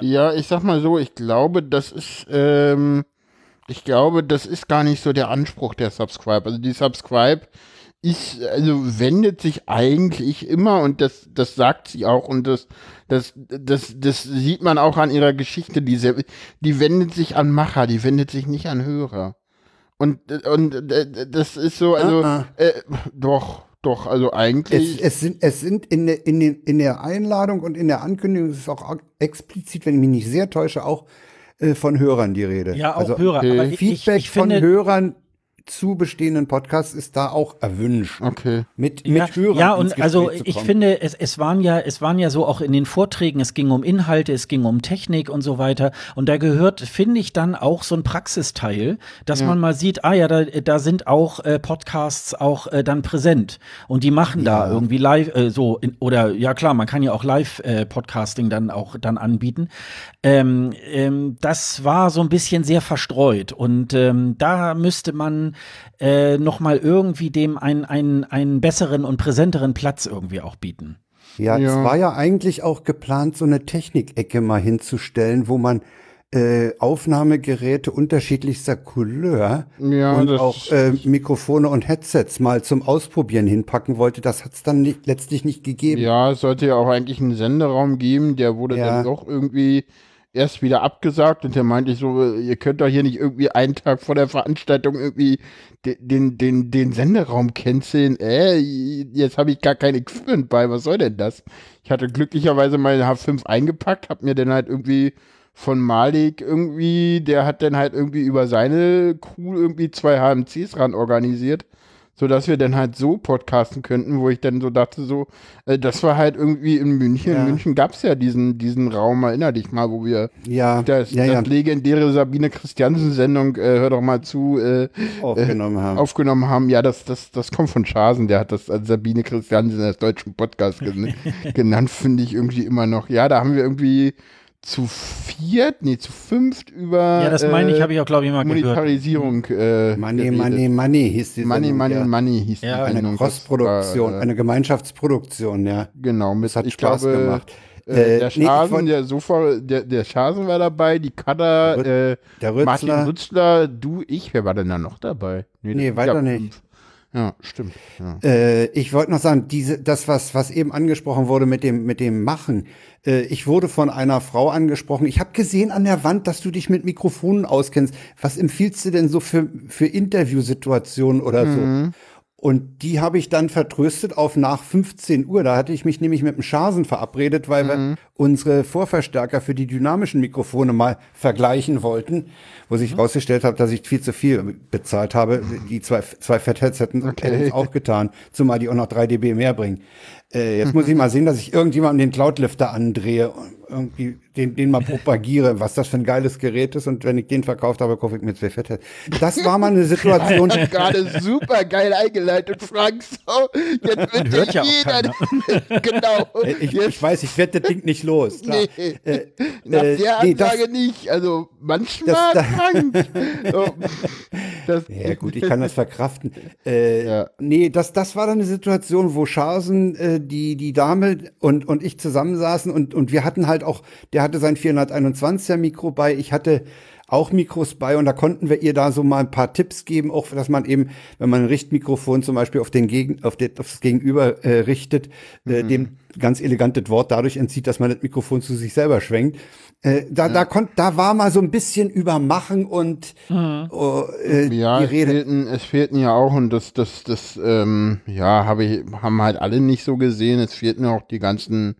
Ja, ich sag mal so, ich glaube, das ist, ähm, ich glaube, das ist gar nicht so der Anspruch der Subscribe. Also die Subscribe ist, also wendet sich eigentlich immer und das, das sagt sie auch und das, das, das, das sieht man auch an ihrer Geschichte. Die, die wendet sich an Macher, die wendet sich nicht an Hörer. Und, und das ist so, also, Ah, äh, doch, doch, also Es, eigentlich. es sind, es sind in, der- in, den, in der Einladung und in der Ankündigung, es ist auch explizit, wenn ich mich nicht sehr täusche, auch von Hörern die Rede. Ja, auch also, Hörer. ich, Feedback ich, ich finde, von Hörern zu bestehenden Podcasts ist da auch erwünscht. okay. Mit, Ja, mit Hörern ja und also ich finde, es, es waren ja, es waren ja so auch in den Vorträgen, es ging um Inhalte, es ging um Technik und so weiter. Und da gehört, finde ich, dann auch so ein Praxisteil, dass man mal sieht, ah ja, da, da sind auch äh, Podcasts auch äh, dann präsent. Und die machen da irgendwie live, äh, so, in, oder ja klar, man kann ja auch Live-Podcasting dann auch dann anbieten. Ähm, ähm, das war so ein bisschen sehr verstreut. Und ähm, da müsste man äh, noch mal irgendwie dem einen, einen, einen besseren und präsenteren Platz irgendwie auch bieten. Ja, Ja. es war ja eigentlich auch geplant, so eine Technikecke mal hinzustellen, wo man äh, Aufnahmegeräte unterschiedlichster Couleur Ja, und auch äh, Mikrofone und Headsets mal zum Ausprobieren hinpacken wollte. Das hat es dann nicht, letztlich nicht gegeben. Ja, es sollte ja auch eigentlich einen Senderaum geben, der wurde Ja. dann doch irgendwie erst wieder abgesagt und der meinte ich so, ihr könnt doch hier nicht irgendwie einen Tag vor der Veranstaltung irgendwie de- den, den, den Senderaum canceln. Äh, jetzt habe ich gar kein Equipment bei, was soll denn das? Ich hatte glücklicherweise meine H5 eingepackt, hab mir dann halt irgendwie von Malik irgendwie, der hat dann halt irgendwie über seine Crew irgendwie zwei HMCs ran organisiert sodass wir dann halt so podcasten könnten, wo ich dann so dachte, so, äh, das war halt irgendwie in München. Ja. In München gab es ja diesen, diesen Raum, erinner dich mal, wo wir Ja, das, ja, das legendäre Sabine Christiansen-Sendung, äh, hör doch mal zu, äh, aufgenommen haben. aufgenommen haben. Ja, das, das, das kommt von Schasen, der hat das als Sabine Christiansen als deutschen Podcast gen genannt, finde ich irgendwie immer noch. Ja, da haben wir irgendwie zu viert, nee, zu fünft über Ja, das meine ich, äh, habe ich auch, glaube ich, mal gehört. Monetarisierung äh, Money. Money, Money hieß die Money, Sendung, Money, ja. Money hieß Ja, die Eine Sendung. Das Cross-Produktion, äh, eine Gemeinschaftsproduktion, ja. Genau, mit, Das hat ich Spaß glaube, gemacht. Äh, Äh, der nee, Schasen, wollt- der Sofa, der, der Schasen war dabei, die Kader, äh, Der Martin Rützler, Rützler, du, ich, wer war denn da noch dabei? Nee, das- weiter nicht. Ja, stimmt. Ja. Äh, ich wollte noch sagen, diese, das, was, was eben angesprochen wurde mit dem, mit dem Machen. Äh, ich wurde von einer Frau angesprochen. Ich habe gesehen an der Wand, dass du dich mit Mikrofonen auskennst. Was empfiehlst du denn so für, für Interviewsituationen oder so? Und die habe ich dann vertröstet auf nach 15 Uhr. Da hatte ich mich nämlich mit dem Schasen verabredet, weil wir unsere Vorverstärker für die dynamischen Mikrofone mal vergleichen wollten, wo sich herausgestellt hat, dass ich viel zu viel bezahlt habe. Die zwei, zwei Fat-Heads hätten es auch getan, zumal die auch noch 3 dB mehr bringen. Äh, jetzt muss ich mal sehen, dass ich irgendjemandem den Cloudlifter andrehe und irgendwie den, den mal propagiere, was das für ein geiles Gerät ist. Und wenn ich den verkauft habe, kaufe ich mir zwei Fat-Heads. Das war mal eine Situation. Gerade super geil eingeleitet, Frank. So, jetzt wird Hört ja auch jeder. genau. Äh, Ich, ich weiß, ich werde das Ding nicht los. Klar. nee, Äh, nach äh, der nee, das- Ansage nicht. Also manchmal Das- Frank. So, das, Ja gut, ich kann das verkraften. Äh, Ja. Nee, das, das war dann eine Situation, wo Schasen, äh, die, die Dame und, und ich zusammensaßen und, und wir hatten halt auch, der hatte sein 421er Mikro bei, ich hatte auch Mikros bei und da konnten wir ihr da so mal ein paar Tipps geben, auch dass man eben, wenn man ein Richtmikrofon zum Beispiel auf den Gegen, auf, den, auf das Gegenüber äh, richtet, äh, dem ganz elegantes Wort dadurch entzieht, dass man das Mikrofon zu sich selber schwenkt. Äh, da, da konnt, da war mal so ein bisschen übermachen und oh, äh, Ja, die es Rede. fehlten, es fehlten ja auch, und das, das, das, ähm, ja, habe ich, haben halt alle nicht so gesehen. Es fehlten auch die ganzen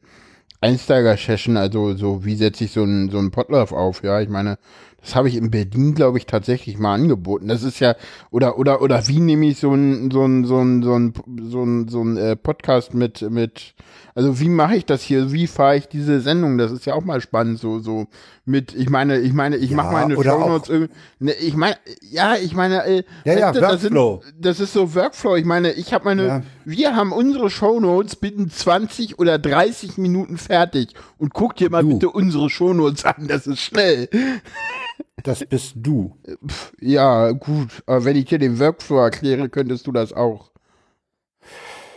Einsteiger-Session, also so, wie setze ich so ein, so ein Potlauf auf, ja, ich meine, das habe ich in Berlin, glaube ich, tatsächlich mal angeboten. Das ist ja, oder, oder, oder wie nehme ich so ein, so ein, so ein, so ein, so ein, so ein äh, Podcast mit, mit, also wie mache ich das hier? Wie fahre ich diese Sendung? Das ist ja auch mal spannend, so, so mit, ich meine, ich meine, ich Ja, mache meine Shownotes irgendwie, ne, ich meine, ja, ich meine, äh, Ja, ja, das, sind, Workflow. das ist so Workflow. Ich meine, ich habe meine, Ja. wir haben unsere Shownotes binnen 20 oder 30 Minuten fertig und guck dir mal Du. bitte unsere Shownotes an, das ist schnell. Das bist du. Ja, gut, aber wenn ich dir den Workflow erkläre, könntest du das auch.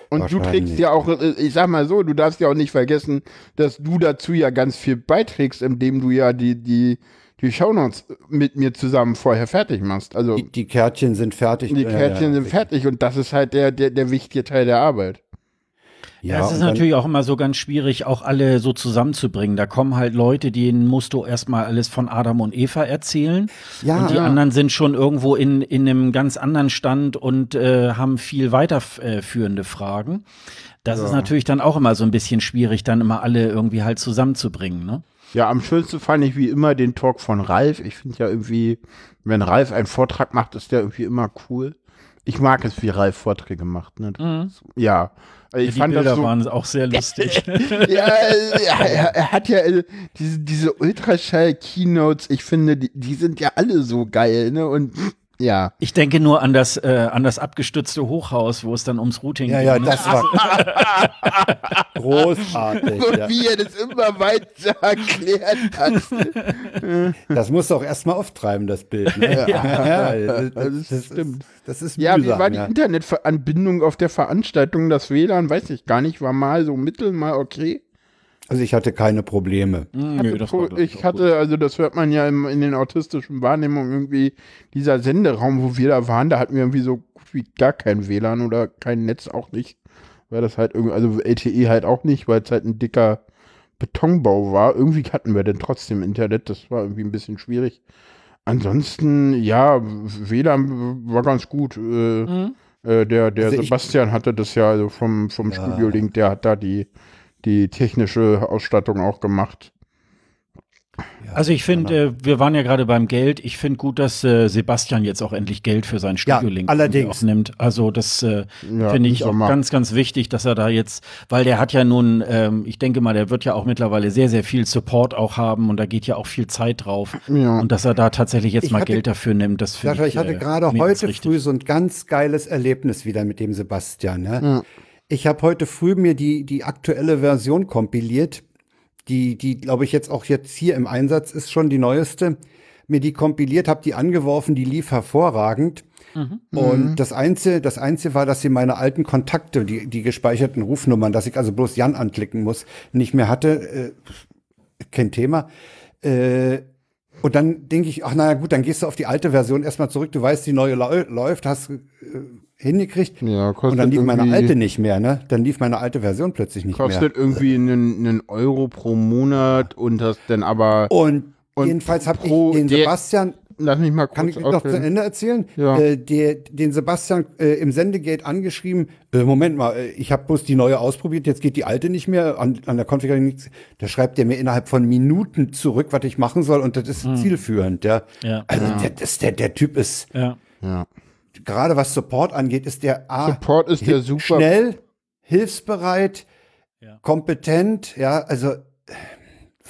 Und du trägst ja auch, äh, ich sag mal so, du darfst ja auch nicht vergessen, dass du dazu ja ganz viel beiträgst, indem du ja die, die, die Shownotes mit mir zusammen vorher fertig machst. Also Die, die Kärtchen sind fertig. die Ja, Kärtchen ja. sind fertig und das ist halt der, der, der wichtige Teil der Arbeit. Ja, es ist und dann- natürlich auch immer so ganz schwierig, auch alle so zusammenzubringen. Da kommen halt Leute, denen musst du erstmal alles von Adam und Eva erzählen. Ja. und die Ja. anderen sind schon irgendwo in, in einem ganz anderen Stand und äh, haben viel weiterführende Fragen. Das ist natürlich dann auch immer so ein bisschen schwierig, dann immer alle irgendwie halt zusammenzubringen, ne? Ja, am schönsten fand ich wie immer den Talk von Ralf. Ich finde ja irgendwie, wenn Ralf einen Vortrag macht, ist der irgendwie immer cool. Ich mag es, wie Ralf Vorträge macht. Ne? Ist- Ja, ich die fand Bilder das so. waren auch sehr lustig. ja, ja, er, er hat ja äh, diese, diese Ultraschall-Keynotes, ich finde, die, die sind ja alle so geil, ne? Und ja. Ich denke nur an das, äh, an das abgestützte Hochhaus, wo es dann ums Routing Ja, ging. ja, ne? das war großartig. Und Ja. wie er das immer weiter erklärt hat. Das musst du auch erstmal auftreiben, das Bild. Ne? Ja, das, das das, stimmt. Das ist Ja, wie mühsam, war die ja. Internetanbindung auf der Veranstaltung? Das WLAN, weiß ich gar nicht, war mal so mittel, mal okay. Also ich hatte keine Probleme. Hm, hatte pro- war, glaub ich hatte, also das hört man ja im, in den autistischen Wahrnehmungen irgendwie, dieser Senderaum, wo wir da waren, da hatten wir irgendwie so gut wie gar kein WLAN oder kein Netz auch nicht. Weil das halt irgendwie, also LTE halt auch nicht, weil es halt ein dicker Betonbau war. Irgendwie hatten wir dann trotzdem Internet, das war irgendwie ein bisschen schwierig. Ansonsten, ja, WLAN war ganz gut. Äh, Mhm. äh, der der Also ich- Sebastian hatte das ja, also vom, vom Ja. Studio Link, der hat da die, die technische Ausstattung auch gemacht. Also ich finde, äh, wir waren ja gerade beim Geld. Ich finde gut, dass äh, Sebastian jetzt auch endlich Geld für sein Ja, Studio-Link allerdings. auch nimmt. Also das äh, Ja, finde ich auch Sommer. ganz, ganz wichtig, dass er da jetzt, weil der hat ja nun, ähm, ich denke mal, der wird ja auch mittlerweile sehr, sehr viel Support auch haben und da geht ja auch viel Zeit drauf. Ja. Und dass er da tatsächlich jetzt Ich mal hatte- Geld dafür nimmt, das finde ich ich hatte äh, gerade heute früh so ein ganz geiles Erlebnis wieder mit dem Sebastian. Ne? Ich habe heute früh mir die, die aktuelle Version kompiliert, die, die glaube ich jetzt auch jetzt hier im Einsatz ist, schon die neueste. Mir die kompiliert, habe die angeworfen, die lief hervorragend. Und das Einzige, das Einzige war, dass sie meine alten Kontakte, die, die gespeicherten Rufnummern, dass ich also bloß Jan anklicken muss, nicht mehr hatte. Äh, kein Thema. Äh, und dann denke ich, ach naja gut, dann gehst du auf die alte Version erstmal zurück, du weißt, die neue läuft, hast äh, hingekriegt. Ja, kostet und dann lief meine alte nicht mehr, ne? Dann lief meine alte Version plötzlich nicht Kostet mehr. irgendwie einen, einen Euro pro Monat und das dann aber. Und, Und jedenfalls habe ich den Sebastian, Lass mich mal kurz kann ich noch zu. Ende erzählen? Ja. Äh, der, den Sebastian äh, im Sendegate angeschrieben, äh, Moment mal, äh, ich habe bloß die neue ausprobiert, jetzt geht die alte nicht mehr, an, an der Konfiguration nichts. Da schreibt der mir innerhalb von Minuten zurück, was ich machen soll und das ist zielführend. Ja. Hm. Ja. Also Der, das, der, der Typ ist, Ja. Ja. Gerade was Support angeht, ist der A, Support ist der super. schnell, hilfsbereit, Ja. kompetent, ja, also äh, Ja,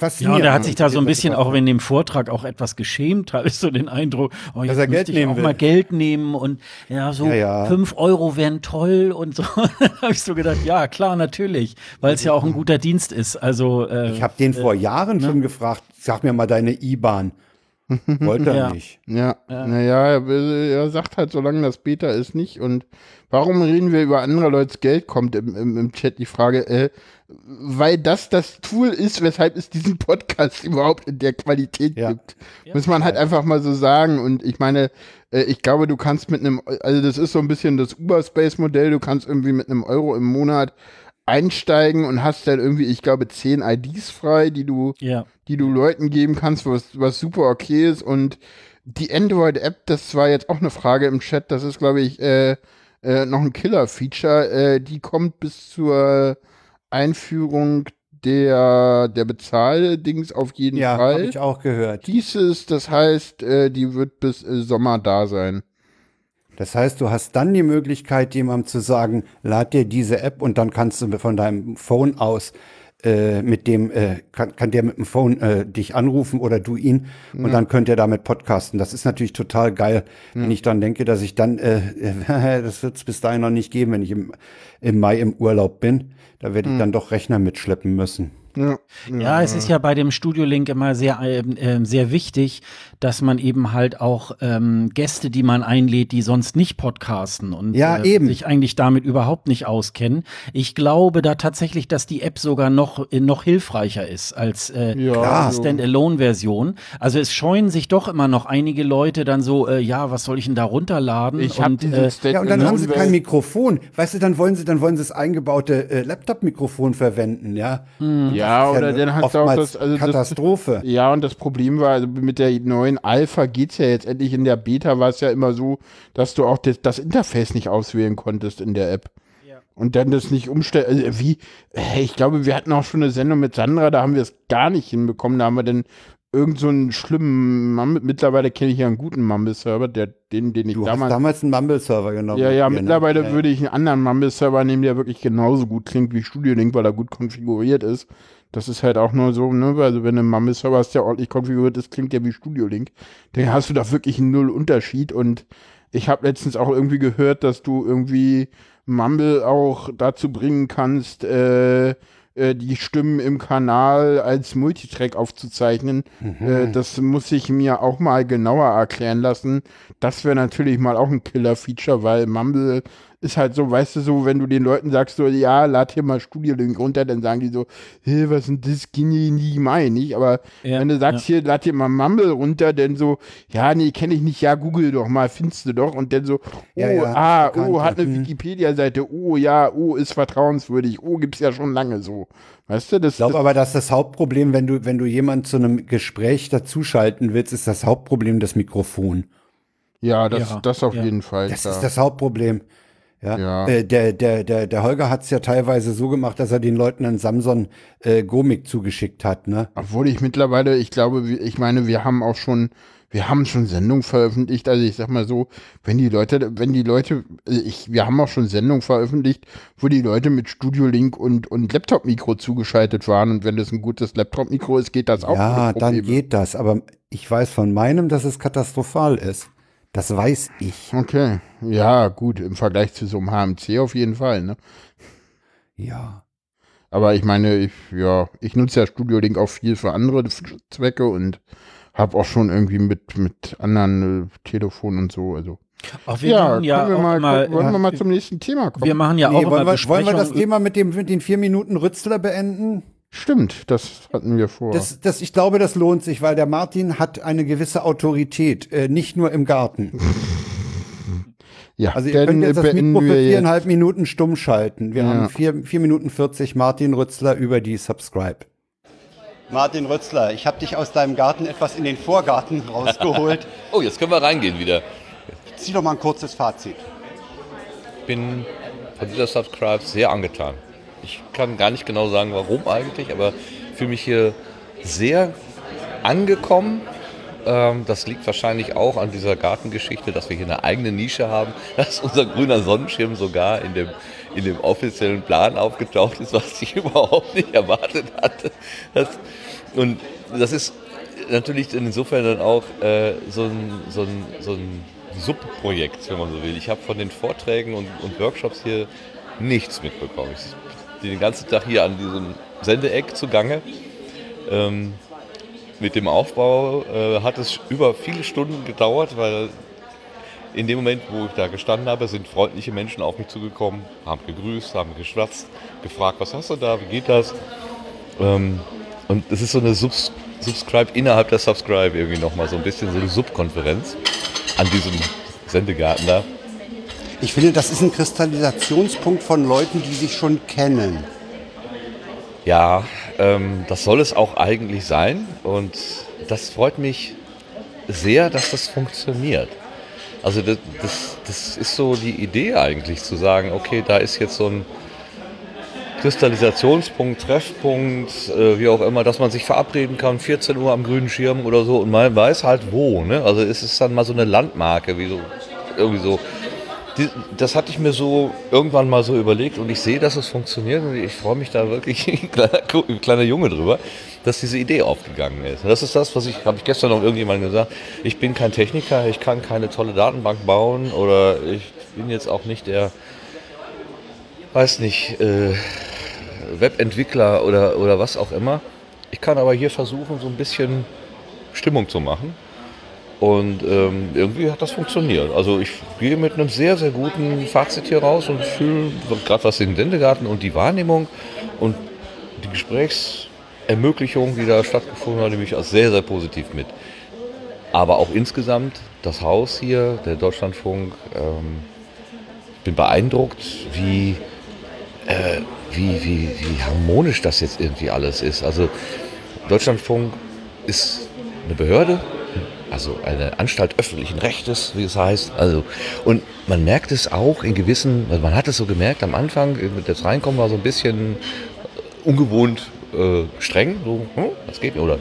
faszinierend. und er hat sich da so ein bisschen auch in dem Vortrag auch etwas geschämt, habe ich so den Eindruck, oh, jetzt Dass er Geld müsste ich nehmen auch will. mal Geld nehmen und ja, so Ja, ja. fünf Euro wären toll und so. habe ich so gedacht, ja, klar, natürlich, weil es ja auch ein guter Dienst ist. Also äh, Ich habe den vor Jahren schon gefragt, sag mir mal deine IBAN. Wollte er Ja. nicht. Ja, Ja. naja, er, er sagt halt, solange das Beta ist, nicht. Und warum reden wir über andere Leute Geld, kommt im, im, im Chat die Frage, äh, weil das das Tool ist, weshalb es diesen Podcast überhaupt in der Qualität Ja. gibt. Muss man halt einfach mal so sagen. Und ich meine, äh, ich glaube, du kannst mit einem, also das ist so ein bisschen das Uber-Space-Modell, du kannst irgendwie mit einem Euro im Monat einsteigen und hast dann irgendwie, ich glaube, zehn IDs frei, die du Ja. die du Leuten geben kannst, was, was super okay ist. Und die Android-App, das war jetzt auch eine Frage im Chat, das ist, glaube ich, äh, äh, noch ein Killer-Feature. Äh, die kommt bis zur Einführung der, der Bezahl-Dings auf jeden Ja, habe Fall. ich auch gehört. Hieß es, das heißt, äh, die wird bis äh, Sommer da sein. Das heißt, du hast dann die Möglichkeit, jemandem zu sagen, lad dir diese App und dann kannst du von deinem Phone aus äh, mit dem, äh, kann, kann der mit dem Phone äh, dich anrufen oder du ihn und dann könnt ihr damit podcasten. Das ist natürlich total geil, wenn ich dann denke, dass ich dann, äh, das wird es bis dahin noch nicht geben, wenn ich im, im Mai im Urlaub bin. Da werde ich dann doch Rechner mitschleppen müssen. Ja, Ja, es ist ja bei dem Studio Link immer sehr, ähm, ähm, sehr wichtig, dass man eben halt auch ähm, Gäste, die man einlädt, die sonst nicht podcasten und Ja, äh, eben. sich eigentlich damit überhaupt nicht auskennen. Ich glaube da tatsächlich, dass die App sogar noch, äh, noch hilfreicher ist als äh, Ja, die Standalone-Version. Also es scheuen sich doch immer noch einige Leute dann so, äh, ja, was soll ich denn da runterladen? Ich und, äh, Ja, und dann haben sie kein Mikrofon. Weißt du, dann wollen sie, dann wollen sie das eingebaute äh, Laptop-Mikrofon verwenden, ja. Ja, oder dann hast du auch das, also das, Katastrophe. Ja, und das Problem war, also mit der neuen Alpha geht's ja jetzt endlich. In der Beta war es ja immer so, dass du auch das, das Interface nicht auswählen konntest in der App. Und dann das nicht umstellen. Also wie, hey, ich glaube, wir hatten auch schon eine Sendung mit Sandra, da haben wir es gar nicht hinbekommen. Da haben wir dann irgend so einen schlimmen Mumble. Mittlerweile kenne ich ja einen guten Mumble-Server, der, den, den ich Du hast damals. damals einen Mumble-Server genommen. Ja, ja, ne? mittlerweile Ja, würde ich einen anderen Mumble-Server nehmen, der wirklich genauso gut klingt wie Studio Link, weil er gut konfiguriert ist. Das ist halt auch nur so, ne, also wenn du einen Mumble-Server hast, der ordentlich konfiguriert ist, klingt der wie Studio Link. Dann hast du da wirklich einen null Unterschied und ich habe letztens auch irgendwie gehört, dass du irgendwie Mumble auch dazu bringen kannst, äh, äh, die Stimmen im Kanal als Multitrack aufzuzeichnen. Äh, das muss ich mir auch mal genauer erklären lassen. Das wäre natürlich mal auch ein Killer-Feature, weil Mumble ist halt so, weißt du, so, wenn du den Leuten sagst, so, ja, lad hier mal Studio Link runter, dann sagen die so, hey, was ist denn das? Genie, nie mein, nicht? Aber Ja, wenn du sagst, hier, lad dir mal Mumble runter, dann so, ja, nee, kenne ich nicht, ja, google doch mal, findest du doch. Und dann so, oh, Ja, ja, ah, oh, hat eine ja. Wikipedia-Seite, oh, ja, oh, ist vertrauenswürdig, oh, gibt's ja schon lange so. Weißt du, das, Ich glaube das aber, dass das Hauptproblem, wenn du, wenn du jemanden zu einem Gespräch dazuschalten willst, ist das Hauptproblem das Mikrofon. ja, das, Ja, das auf ja. jeden Fall. Das klar. ist das Hauptproblem. Ja. Ja. Äh, der, der, der, der Holger hat es ja teilweise so gemacht, dass er den Leuten einen Samsung äh, Gomik zugeschickt hat, ne? Obwohl ich mittlerweile, ich glaube, ich meine, wir haben auch schon, wir haben schon Sendungen veröffentlicht. Also ich sag mal so, wenn die Leute, wenn die Leute, also ich, wir haben auch schon Sendungen veröffentlicht, wo die Leute mit Studio Link und, und Laptop-Mikro zugeschaltet waren. Und wenn das ein gutes Laptop-Mikro ist, geht das auch. Ja, dann geht das. Aber ich weiß von meinem, dass es katastrophal ist. Das weiß ich. Okay. Ja, gut, im Vergleich zu so einem HMC auf jeden Fall, ne? Ja. Aber ich meine, ich, ja, ich nutze ja Studio Link auch viel für andere Zwecke und habe auch schon irgendwie mit, mit anderen äh, Telefonen und so, also. Auch wir Ja, ja wir auch mal, gucken- wollen wir äh, mal zum nächsten Thema kommen? wir machen ja auch Nee, immer wollen, wir, wollen wir das Thema mit, dem, mit den vier Minuten Rützler beenden? Stimmt, das hatten wir vor. Das, das, ich glaube, das lohnt sich, weil der Martin hat eine gewisse Autorität, äh, nicht nur im Garten. ja, Also ihr könnt jetzt das Mikro für viereinhalb Minuten stumm schalten. Wir Ja. haben vier, vier Minuten 40 Martin Rützler über die Subscribe. Martin Rützler, ich habe dich aus deinem Garten etwas in den Vorgarten rausgeholt. Oh, jetzt können wir reingehen wieder. Zieh doch mal ein kurzes Fazit. Bin von dieser Subscribe sehr angetan. Ich kann gar nicht genau sagen, warum eigentlich, aber fühle mich hier sehr angekommen. Ähm, das liegt wahrscheinlich auch an dieser Gartengeschichte, dass wir hier eine eigene Nische haben, dass unser grüner Sonnenschirm sogar in dem, in dem offiziellen Plan aufgetaucht ist, was ich überhaupt nicht erwartet hatte. Das, und das ist natürlich insofern dann auch äh, so ein, so ein, so ein Subprojekt, wenn man so will. Ich habe von den Vorträgen und, und Workshops hier nichts mitbekommen. Ich den ganzen Tag hier an diesem Sendeeck zugange. Ähm, mit dem Aufbau äh, hat es über viele Stunden gedauert, weil in dem Moment, wo ich da gestanden habe, sind freundliche Menschen auf mich zugekommen, haben gegrüßt, haben geschwatzt, gefragt, was hast du da, wie geht das? Ähm, und es ist so eine Subs Subscribe innerhalb der Subscribe irgendwie nochmal so ein bisschen so eine Subkonferenz an diesem Sendegarten da. Ich finde, das ist ein Kristallisationspunkt von Leuten, die sich schon kennen. Ja, ähm, das soll es auch eigentlich sein und das freut mich sehr, dass das funktioniert. Also das, das, das ist so die Idee eigentlich, zu sagen, okay, da ist jetzt so ein Kristallisationspunkt, Treffpunkt, äh, wie auch immer, dass man sich verabreden kann, 14 Uhr am grünen Schirm oder so und man weiß halt wo. Ne? Also es ist dann mal so eine Landmarke, wie so, irgendwie so. Das hatte ich mir so irgendwann mal so überlegt und ich sehe, dass es funktioniert und ich freue mich da wirklich, kleiner, kleiner Junge drüber, dass diese Idee aufgegangen ist. Das ist das, was ich, habe ich gestern noch irgendjemandem gesagt, ich bin kein Techniker, ich kann keine tolle Datenbank bauen oder ich bin jetzt auch nicht der, weiß nicht, äh, Webentwickler oder, oder was auch immer. Ich kann aber hier versuchen, so ein bisschen Stimmung zu machen. Und ähm, irgendwie hat das funktioniert. Also ich gehe mit einem sehr, sehr guten Fazit hier raus und fühle gerade was den Sendegarten und die Wahrnehmung und die Gesprächsermöglichung, die da stattgefunden hat, nehme ich als sehr, sehr positiv mit. Aber auch insgesamt das Haus hier, der Deutschlandfunk, ähm, bin beeindruckt, wie äh, wie, wie, wie harmonisch das jetzt irgendwie alles ist. Also Deutschlandfunk ist eine Behörde, also eine Anstalt öffentlichen Rechtes, wie es heißt. Also, und man merkt es auch in gewissen, also man hat es so gemerkt am Anfang, das Reinkommen war so ein bisschen ungewohnt äh, streng, so, hm, das geht, oder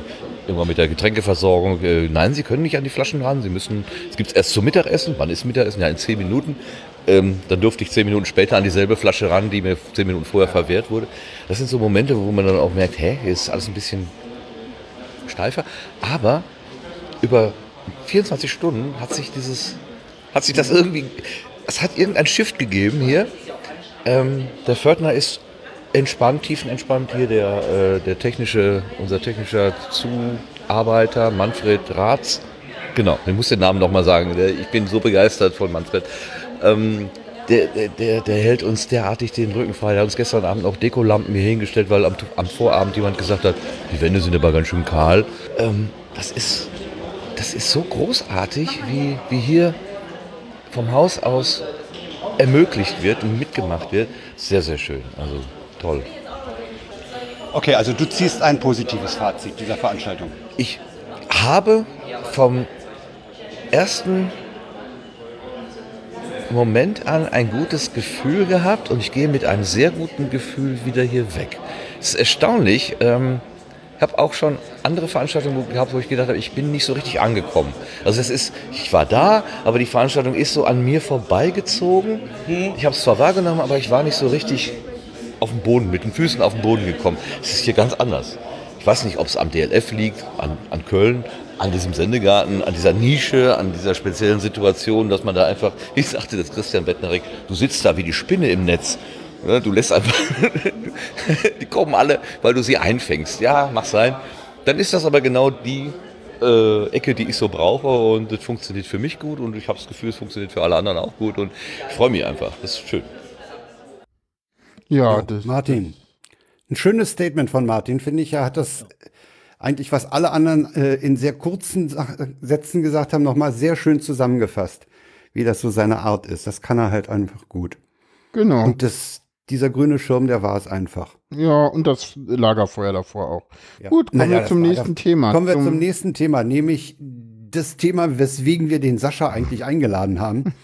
irgendwann mit der Getränkeversorgung, äh, nein, Sie können nicht an die Flaschen ran, Sie müssen, es gibt es erst zum Mittagessen, wann ist Mittagessen? Ja, in zehn Minuten. Ähm, dann durfte ich zehn Minuten später an dieselbe Flasche ran, die mir zehn Minuten vorher verwehrt wurde. Das sind so Momente, wo man dann auch merkt, hä, hier ist alles ein bisschen steifer. Aber über 24 Stunden hat sich dieses, hat sich das irgendwie, es hat irgendein Shift gegeben hier. Ähm, der Fördner ist entspannt, tiefenentspannt hier, der, äh, der technische, unser technischer Zuarbeiter Manfred Ratz. Genau, ich muss den Namen nochmal sagen. Ich bin so begeistert von Manfred. Ähm, der, der, der hält uns derartig den Rücken frei. Der hat uns gestern Abend auch Dekolampen hier hingestellt, weil am, am Vorabend jemand gesagt hat, die Wände sind aber ganz schön kahl. Ähm, das, ist, das ist so großartig, wie, wie hier vom Haus aus ermöglicht wird und mitgemacht wird. Sehr, sehr schön. Also toll. Okay, also du ziehst ein positives Fazit dieser Veranstaltung. Ich habe vom ersten Moment an ein gutes Gefühl gehabt und ich gehe mit einem sehr guten Gefühl wieder hier weg. Es ist erstaunlich. Ähm, habe auch schon andere Veranstaltungen gehabt, wo ich gedacht habe, ich bin nicht so richtig angekommen. Also es ist, ich war da, aber die Veranstaltung ist so an mir vorbeigezogen. Ich habe es zwar wahrgenommen, aber ich war nicht so richtig auf dem Boden, mit den Füßen auf den Boden gekommen. Es ist hier ganz anders. Ich weiß nicht, ob es am DLF liegt, an, an Köln, an diesem Sendegarten, an dieser Nische, an dieser speziellen Situation, dass man da einfach, ich sagte das Christian Bettnerik, du sitzt da wie die Spinne im Netz. Ja, du lässt einfach, die kommen alle, weil du sie einfängst. Ja, mach sein. Dann ist das aber genau die äh, Ecke, die ich so brauche und das funktioniert für mich gut und ich habe das Gefühl, es funktioniert für alle anderen auch gut und ich freue mich einfach. Das ist schön. Ja, das, Martin. Ein schönes Statement von Martin, finde ich. Er hat das eigentlich, was alle anderen äh, in sehr kurzen Sätzen gesagt haben, nochmal sehr schön zusammengefasst, wie das so seine Art ist. Das kann er halt einfach gut. genau. Und das, dieser grüne Schirm, der war es einfach. ja, und das Lagerfeuer davor auch. Ja. Gut, kommen Naja, wir zum nächsten ja- Thema. Kommen wir zum nächsten Thema, nämlich das Thema, weswegen wir den Sascha eigentlich eingeladen haben.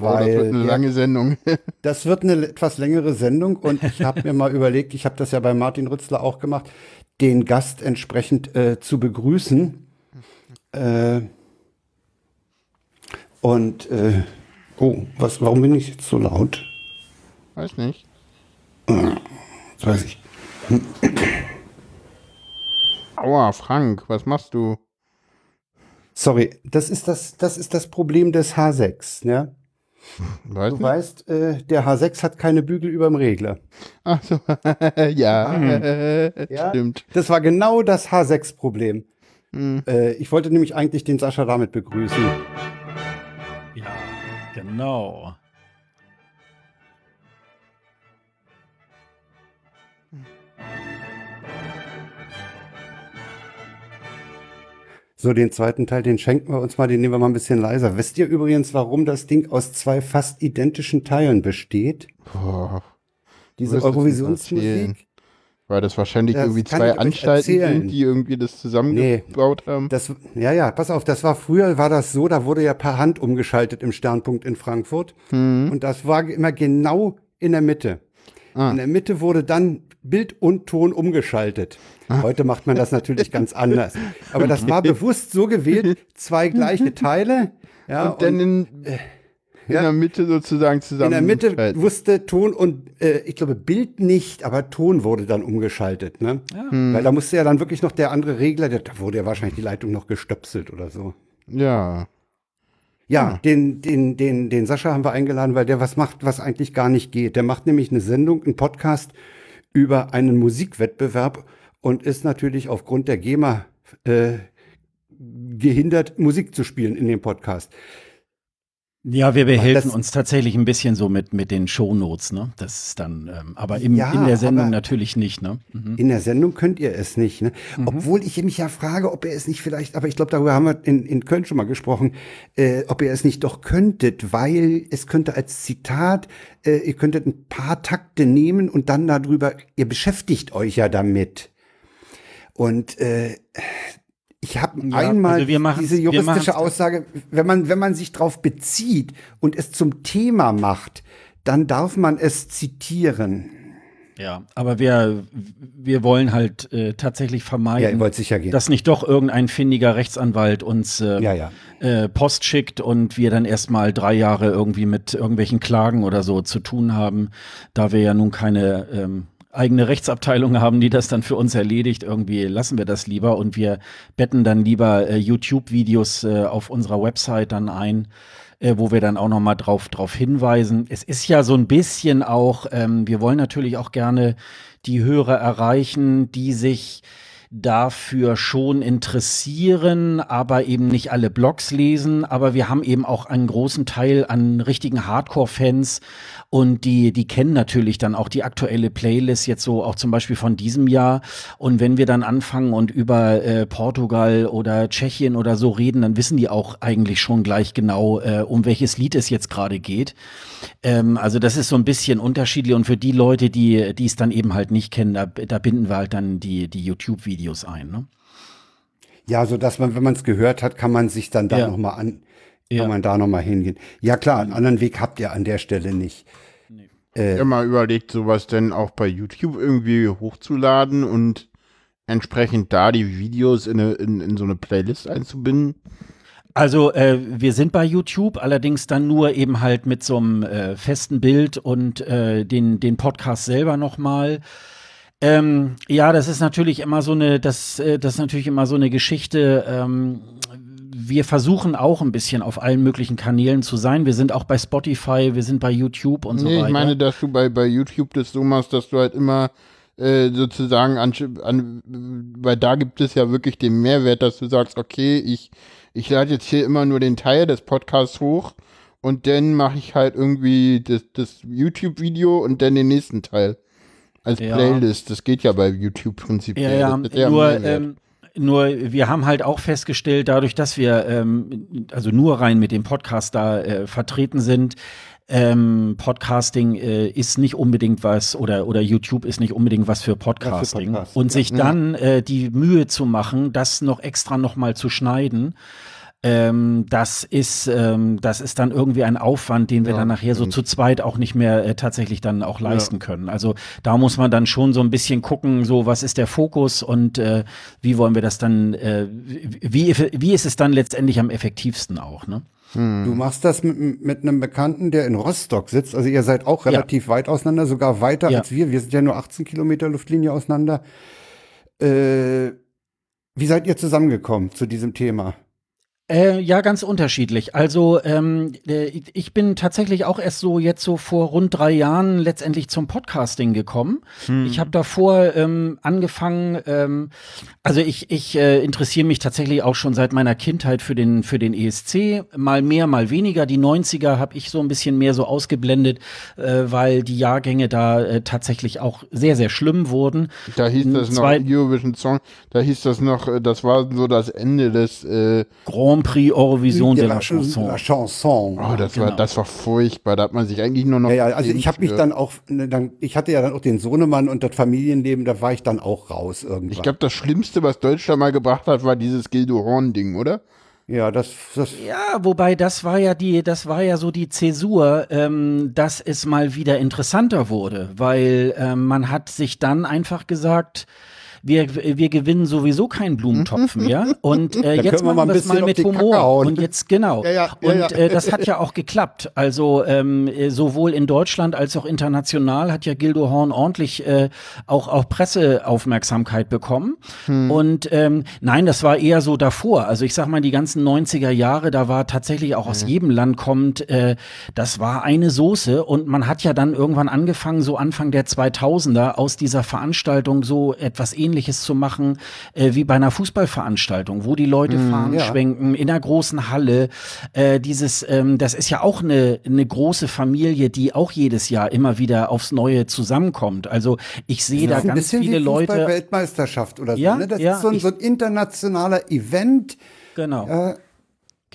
Oh, das wird eine der- lange Sendung. Das wird eine etwas längere Sendung und ich habe mir mal überlegt, ich habe das ja bei Martin Rützler auch gemacht, den Gast entsprechend äh, zu begrüßen. Äh, und äh, oh, was, warum bin ich jetzt so laut? Weiß nicht. Das weiß ich. Aua, Frank, was machst du? Sorry, das ist das, das ist das Problem des H6, ne? Weiß Du nicht. weißt, äh, der H6 hat keine Bügel überm Regler. Ach so. ja, Mhm. Ja. stimmt. Das war genau das H6-Problem. Hm. Äh, ich wollte nämlich eigentlich den Sascha damit begrüßen. Ja, genau. So, den zweiten Teil, den schenken wir uns mal, den nehmen wir mal ein bisschen leiser. Wisst ihr übrigens, warum das Ding aus zwei fast identischen Teilen besteht? Boah, Diese. Eurovisionsmusik? weil das wahrscheinlich Das irgendwie zwei Anstalten sind, die irgendwie das zusammengebaut haben. Das, ja, ja, pass auf, das war früher, war das so, da wurde ja per Hand umgeschaltet im Sternpunkt in Frankfurt. Hm. Und das war immer genau in der Mitte. Ah. In der Mitte wurde dann Bild und Ton umgeschaltet. Heute macht man das natürlich ganz anders. Aber das war bewusst so gewählt, zwei gleiche Teile. Ja, und dann in, in ja. der Mitte sozusagen zusammen. in der Mitte wusste Ton und äh, ich glaube Bild nicht, aber Ton wurde dann umgeschaltet, ne? Hm. Weil da musste ja dann wirklich noch der andere Regler, der, da wurde ja wahrscheinlich die Leitung noch gestöpselt oder so. Ja. Ja, Ah. den, den, den, den Sascha haben wir eingeladen, weil der was macht, was eigentlich gar nicht geht. Der macht nämlich eine Sendung, einen Podcast über einen Musikwettbewerb und ist natürlich aufgrund der GEMA äh, gehindert, Musik zu spielen in dem Podcast. Ja, wir behelfen uns tatsächlich ein bisschen so mit, mit den Shownotes, ne? Das ist dann, ähm, aber im, Ja, in der Sendung natürlich nicht, ne? Mhm. In der Sendung könnt ihr es nicht. Ne? Obwohl ich mich ja frage, ob ihr es nicht vielleicht, aber ich glaube, darüber haben wir in, in Köln schon mal gesprochen, äh, ob ihr es nicht doch könntet, weil es könnte als Zitat, äh, ihr könntet ein paar Takte nehmen und dann darüber, ihr beschäftigt euch ja damit. Und äh, ich habe Ja, einmal also wir machen's- diese juristische Aussage, wenn man, wenn man sich darauf bezieht und es zum Thema macht, dann darf man es zitieren. Ja, aber wir, wir wollen halt äh, tatsächlich Ja, vermeiden, gehen. dass nicht doch irgendein findiger Rechtsanwalt uns äh, Ja, ja. äh, Post schickt und wir dann erstmal drei Jahre irgendwie mit irgendwelchen Klagen oder so zu tun haben, da wir ja nun keine ähm, eigene Rechtsabteilung haben, die das dann für uns erledigt. Irgendwie lassen wir das lieber und wir betten dann lieber äh, YouTube-Videos äh, auf unserer Website dann ein, äh, wo wir dann auch noch mal drauf, drauf hinweisen. Es ist ja so ein bisschen auch, ähm, wir wollen natürlich auch gerne die Hörer erreichen, die sich dafür schon interessieren, aber eben nicht alle Blogs lesen. Aber wir haben eben auch einen großen Teil an richtigen Hardcore-Fans und die, die kennen natürlich dann auch die aktuelle Playlist jetzt so auch zum Beispiel von diesem Jahr. Und wenn wir dann anfangen und über äh, Portugal oder Tschechien oder so reden, dann wissen die auch eigentlich schon gleich genau, äh, um welches Lied es jetzt gerade geht. Ähm, also das ist so ein bisschen unterschiedlich und für die Leute, die, die es dann eben halt nicht kennen, da, da binden wir halt dann die, die YouTube-Videos ein. Ne? Ja, so dass man, wenn man es gehört hat, kann man sich dann da Ja. noch mal an, Ja. kann man da noch mal hingehen. Ja klar, einen anderen Weg habt ihr an der Stelle nicht. Äh, immer überlegt, sowas denn auch bei YouTube irgendwie hochzuladen und entsprechend da die Videos in, eine, in, in so eine Playlist einzubinden. Also äh, wir sind bei YouTube, allerdings dann nur eben halt mit so einem äh, festen Bild und äh, den, den Podcast selber nochmal. Ähm, ja, das ist natürlich immer so eine, das, äh, das natürlich immer so eine Geschichte. Ähm, wir versuchen auch ein bisschen auf allen möglichen Kanälen zu sein. Wir sind auch bei Spotify, wir sind bei YouTube und so nee, weiter. ich meine, dass du bei, bei YouTube das so machst, dass du halt immer äh, sozusagen an, an, weil da gibt es ja wirklich den Mehrwert, dass du sagst, okay, ich, ich lade jetzt hier immer nur den Teil des Podcasts hoch und dann mache ich halt irgendwie das, das YouTube-Video und dann den nächsten Teil als Ja. Playlist. Das geht ja bei YouTube prinzipiell. Ja, ja, nur, ähm, nur wir haben halt auch festgestellt, dadurch, dass wir ähm, also nur rein mit dem Podcast da äh, vertreten sind, ähm, Podcasting äh, ist nicht unbedingt was oder oder YouTube ist nicht unbedingt was für Podcasting Podcast, und sich dann äh, die Mühe zu machen, das noch extra noch mal zu schneiden. Ähm, das ist ähm, das ist dann irgendwie ein Aufwand, den wir Ja, dann nachher so zu zweit auch nicht mehr äh, tatsächlich dann auch leisten können. Also da muss man dann schon so ein bisschen gucken, so was ist der Fokus und äh, wie wollen wir das dann, äh, wie, wie ist es dann letztendlich am effektivsten auch, ne? Du machst das mit, mit einem Bekannten, der in Rostock sitzt. Also ihr seid auch relativ weit auseinander, sogar weiter Ja. als wir. Wir sind ja nur 18 Kilometer Luftlinie auseinander. Äh, wie seid ihr zusammengekommen zu diesem Thema? Äh, ja, ganz unterschiedlich. Also ähm, äh, ich bin tatsächlich auch erst so jetzt so vor rund drei Jahren letztendlich zum Podcasting gekommen. Hm. Ich habe davor ähm, angefangen, ähm, also ich, ich äh, interessiere mich tatsächlich auch schon seit meiner Kindheit für den, für den ESC. Mal mehr, mal weniger. Die 90er habe ich so ein bisschen mehr so ausgeblendet, äh, weil die Jahrgänge da äh, tatsächlich auch sehr, sehr schlimm wurden. Da hieß das noch Zwei- Eurovision Song, da hieß das noch, äh, das war so das Ende des äh, Grand Prix Eurovision de la Chanson. La Chanson. Oh, das war Genau. das war furchtbar. Da hat man sich eigentlich nur noch. Ja, ja, also ich habe mich dann auch, ne, dann, ich hatte ja dann auch den Sohnemann und das Familienleben, da war ich dann auch raus irgendwann. Ich glaube, das Schlimmste, was Deutschland mal gebracht hat, war dieses Gildo Horn-Ding, oder? ja, das, das Ja, wobei das war ja die, das war ja so die Zäsur, ähm, dass es mal wieder interessanter wurde, weil ähm, man hat sich dann einfach gesagt, wir, wir gewinnen sowieso keinen Blumentopf mehr und äh, jetzt machen wir es mal mit Humor und jetzt genau Ja, ja, ja, und ja. Äh, das hat ja auch geklappt. Also ähm, äh, sowohl in Deutschland als auch international hat ja Gildo Horn ordentlich äh, auch auch Presseaufmerksamkeit bekommen Hm. und ähm, nein, das war eher so davor. Also ich sag mal, die ganzen 90er Jahre, da war tatsächlich auch aus jedem Land kommt, äh, das war eine Soße und man hat ja dann irgendwann angefangen, so Anfang der 2000er aus dieser Veranstaltung so etwas ähnliches zu machen, äh, wie bei einer Fußballveranstaltung, wo die Leute Fahnen ja. schwenken, in einer großen Halle. Äh, dieses, ähm, das ist ja auch eine, eine große Familie, die auch jedes Jahr immer wieder aufs Neue zusammenkommt. Also ich sehe da ganz viele Leute. Fußball-Weltmeisterschaft oder so. Ja, ne? Das ja, ist so ein, ich- so ein internationaler Event. Genau. Äh,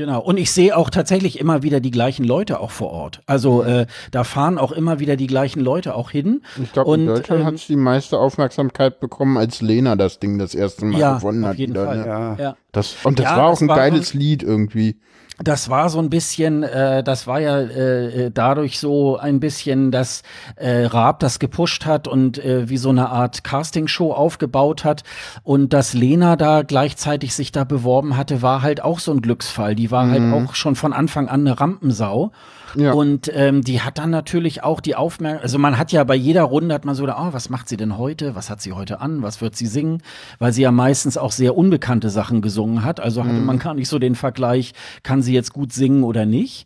Genau. Und ich sehe auch tatsächlich immer wieder die gleichen Leute auch vor Ort. Also äh, da fahren auch immer wieder die gleichen Leute auch hin. Ich glaube, in Und, Deutschland ähm, hat es die meiste Aufmerksamkeit bekommen, als Lena das Ding das erste Mal Ja, gewonnen auf hat. jeden wieder, Fall. Ne? ja. Ja. Das, und das Ja, war auch das ein war geiles Lied irgendwie. Das war so ein bisschen, äh, das war ja äh, äh, dadurch so ein bisschen, dass äh, Raab das gepusht hat und äh, wie so eine Art Castingshow aufgebaut hat und dass Lena da gleichzeitig sich da beworben hatte, war halt auch so ein Glücksfall. Die war halt auch schon von Anfang an eine Rampensau. Ja. Und ähm, die hat dann natürlich auch die Aufmerksamkeit, also man hat ja bei jeder Runde hat man so, oh, was macht sie denn heute? Was hat sie heute an? Was wird sie singen? Weil sie ja meistens auch sehr unbekannte Sachen gesungen hat. Also hatte man gar nicht so den Vergleich, kann sie jetzt gut singen oder nicht.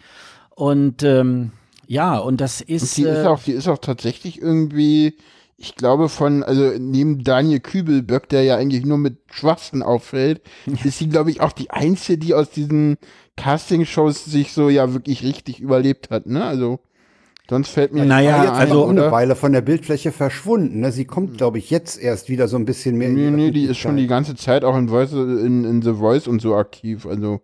Und ähm, ja, und das ist. Die ist äh, auch, die ist auch tatsächlich irgendwie, ich glaube von, also neben Daniel Kübelböck, der ja eigentlich nur mit Schwachsinn auffällt, ist sie, glaube ich, auch die einzige, die aus diesen Castingshows sich so ja wirklich richtig überlebt hat, ne? Also sonst fällt mir Naja, jetzt ein, aber auch eine? Weile von der Bildfläche verschwunden. Ne? Sie kommt, glaube ich, jetzt erst wieder so ein bisschen mehr. in Nee, nee, die ist schon die ganze Zeit auch in, Voice, in, in The Voice und so aktiv. Also,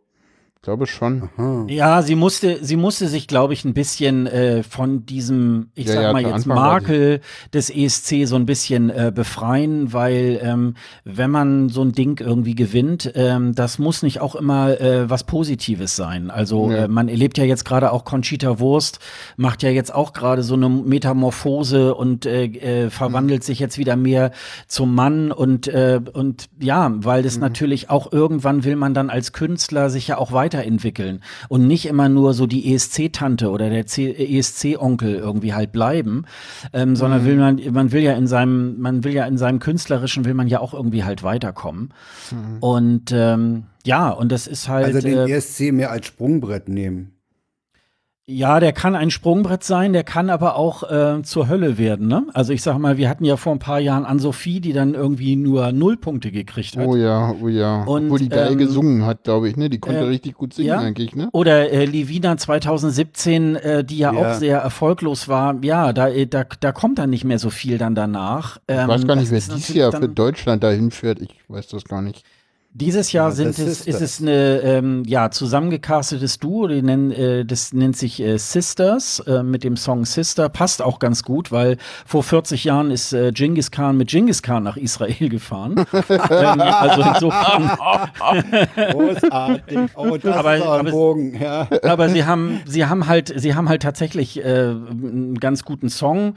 ich glaube schon. Ja, sie musste, sie musste sich, glaube ich, ein bisschen äh, von diesem, ich Ja, sag ja, mal jetzt Anfang Makel des ESC so ein bisschen äh, befreien, weil ähm, wenn man so ein Ding irgendwie gewinnt, ähm, das muss nicht auch immer äh, was Positives sein. Also Ja. äh, man erlebt ja jetzt gerade auch Conchita Wurst, macht ja jetzt auch gerade so eine Metamorphose und äh, äh, verwandelt sich jetzt wieder mehr zum Mann und äh, und ja, weil das natürlich auch irgendwann will man dann als Künstler sich ja auch weiterentwickeln und nicht immer nur so die ESC-Tante oder der ESC-Onkel irgendwie halt bleiben, ähm, sondern will man, man will ja in seinem, man will ja in seinem künstlerischen will man ja auch irgendwie halt weiterkommen. Und ähm, ja, und das ist halt. Also den äh, ESC mehr als Sprungbrett nehmen. Ja, der kann ein Sprungbrett sein, der kann aber auch äh, zur Hölle werden. Ne? Also ich sag mal, wir hatten ja vor ein paar Jahren Ann-Sophie, die dann irgendwie nur null Punkte gekriegt hat. Oh ja, oh ja. Und, Obwohl die geil ähm, gesungen hat, glaube ich, ne? Die konnte äh, richtig gut singen ja. eigentlich, ne? Oder äh, Livina 2017, äh, die ja, Ja. auch sehr erfolglos war. Ja, da, äh, da, da kommt dann nicht mehr so viel dann danach. Ich Ähm, weiß gar nicht, das wer natürlich Jahr für Deutschland dahin führt. Ich weiß das gar nicht. Dieses Jahr Ja, sind es, ist es eine ähm, ja, zusammengecastetes Duo, die nennen, äh, das nennt sich äh, Sisters äh, mit dem Song Sister. Passt auch ganz gut, weil vor 40 Jahren ist äh, Genghis Khan mit Genghis Khan nach Israel gefahren. ähm, also insofern, Großartig. Oh, das Aber- ist aber- Bogen. Ja. aber sie haben, sie haben halt, sie haben halt tatsächlich äh, einen ganz guten Song,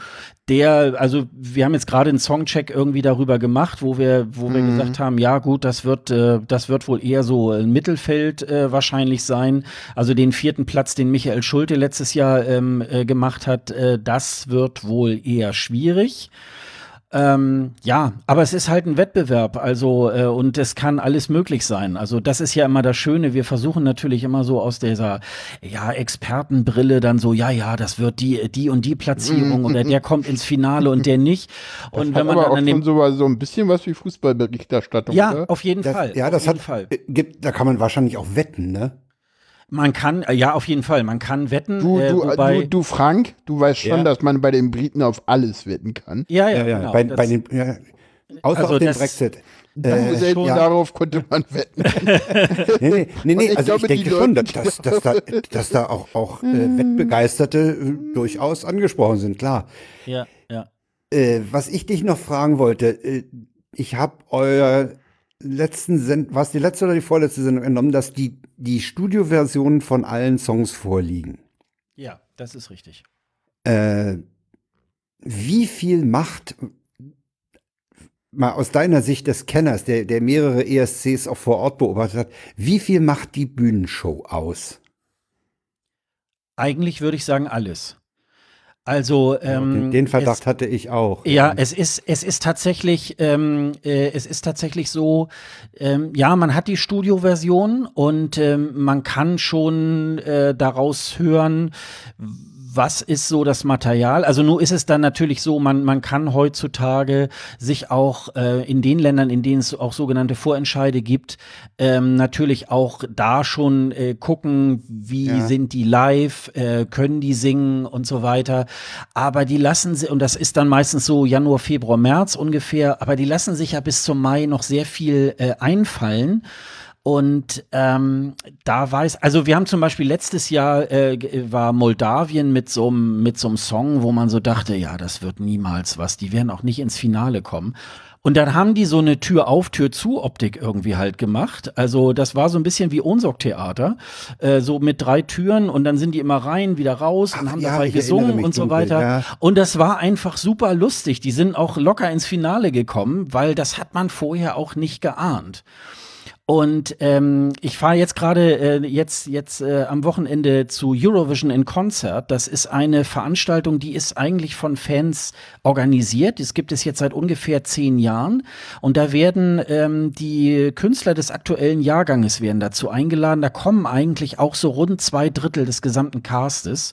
der, also wir haben jetzt gerade einen Songcheck irgendwie darüber gemacht, wo wir, wo wir gesagt haben, ja gut, das wird, äh, das wird wohl eher so ein Mittelfeld äh, wahrscheinlich sein. Also den vierten Platz, den Michael Schulte letztes Jahr ähm, äh, gemacht hat, äh, das wird wohl eher schwierig. Ähm, ja, aber es ist halt ein Wettbewerb, also äh, und es kann alles möglich sein. Also das ist ja immer das Schöne. Wir versuchen natürlich immer so aus dieser ja Expertenbrille dann so, ja ja, das wird die die und die Platzierung oder der kommt ins Finale und der nicht. Und das wenn man aber dann auch an schon dem so, so ein bisschen was wie Fußballberichterstattung. ja, oder? auf jeden Das, Fall. ja, auf das jeden hat, Fall. äh, gibt, da kann man wahrscheinlich auch wetten, ne? Man kann, äh, ja, auf jeden Fall. Man kann wetten. Du, äh, du, wobei, du, du, Frank, du weißt schon, Ja. dass man bei den Briten auf alles wetten kann. ja, ja, genau. bei, das, bei den, ja, außer Also auf den das- Brexit. Du, Äh, selbst ja. darauf konnte man wetten. Nee, nee, nee, nee ich also glaube, ich denke schon, dass, dass, da, dass da auch, auch äh, Wettbegeisterte äh, durchaus angesprochen sind, klar. ja, ja. Äh, was ich dich noch fragen wollte, äh, ich habe euer letzten Send was die letzte oder die vorletzte Sendung entnommen, dass die, die Studioversionen von allen Songs vorliegen. Ja, das ist richtig. Äh, wie viel Macht, mal aus deiner Sicht des Kenners, der, der mehrere ESCs auch vor Ort beobachtet hat, wie viel macht die Bühnenshow aus? Eigentlich würde ich sagen alles. Also ähm, den, den Verdacht es, hatte ich auch. Ja, es ist es ist tatsächlich ähm, äh, es ist tatsächlich so. Ähm, ja, man hat die Studioversion und ähm, man kann schon äh, daraus hören. Was ist so das Material? Also nur ist es dann natürlich so, man, man kann heutzutage sich auch äh, in den Ländern, in denen es auch sogenannte Vorentscheide gibt, ähm, natürlich auch da schon äh, gucken, wie Ja. sind die live, äh, können die singen und so weiter. Aber die lassen sie, und das ist dann meistens so Januar, Februar, März ungefähr, aber die lassen sich ja bis zum Mai noch sehr viel äh, einfallen. Und ähm, da weiß, also wir haben zum Beispiel letztes Jahr äh, war Moldawien mit so einem mit so einem Song, wo man so dachte, ja, das wird niemals was, die werden auch nicht ins Finale kommen. Und dann haben die so eine Tür auf, Tür zu Optik irgendwie halt gemacht. Also das war so ein bisschen wie Ohnsorg-Theater, äh, so mit drei Türen und dann sind die immer rein, wieder raus und Ach haben ja, dabei gesungen und so dunkel, weiter. ja. Und das war einfach super lustig. Die sind auch locker ins Finale gekommen, weil das hat man vorher auch nicht geahnt. Und ähm, ich fahre jetzt gerade äh, jetzt jetzt äh, am Wochenende zu Eurovision in Concert. Das ist eine Veranstaltung, die ist eigentlich von Fans organisiert. Das gibt es jetzt seit ungefähr zehn Jahren. Und da werden ähm, die Künstler des aktuellen Jahrganges werden dazu eingeladen. Da kommen eigentlich auch so rund zwei Drittel des gesamten Castes.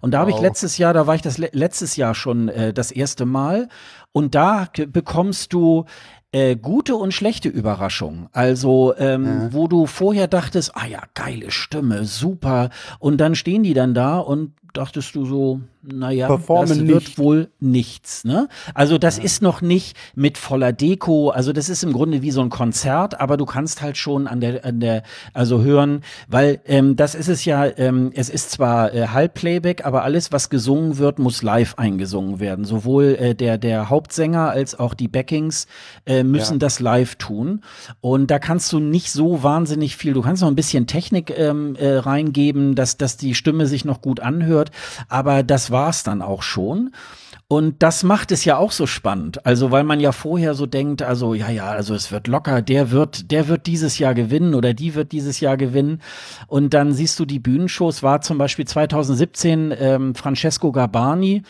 Und da habe ich letztes Jahr, da war ich das le letztes Jahr schon äh, das erste Mal. Und da bekommst du äh, gute und schlechte Überraschungen. Also, ähm, wo du vorher dachtest, ah ja, geile Stimme, super. Und dann stehen die dann da und dachtest du so, naja, Performen das wird nicht. wohl nichts. Ne? Also das ist noch nicht mit voller Deko. Also das ist im Grunde wie so ein Konzert, aber du kannst halt schon an der, an der, also hören, weil ähm, das ist es ja. Ähm, es ist zwar äh, Halbplayback, aber alles, was gesungen wird, muss live eingesungen werden. Sowohl äh, der der Hauptsänger als auch die Backings äh, müssen Ja. das live tun. Und da kannst du nicht so wahnsinnig viel. Du kannst noch ein bisschen Technik ähm, äh, reingeben, dass dass die Stimme sich noch gut anhört, aber das war's dann auch schon. Und das macht es ja auch so spannend. Also, weil man ja vorher so denkt, also, ja, ja, also es wird locker, der wird, der wird dieses Jahr gewinnen oder die wird dieses Jahr gewinnen. Und dann siehst du die Bühnenshows, war zum Beispiel 2017 ähm, Francesco Garbani,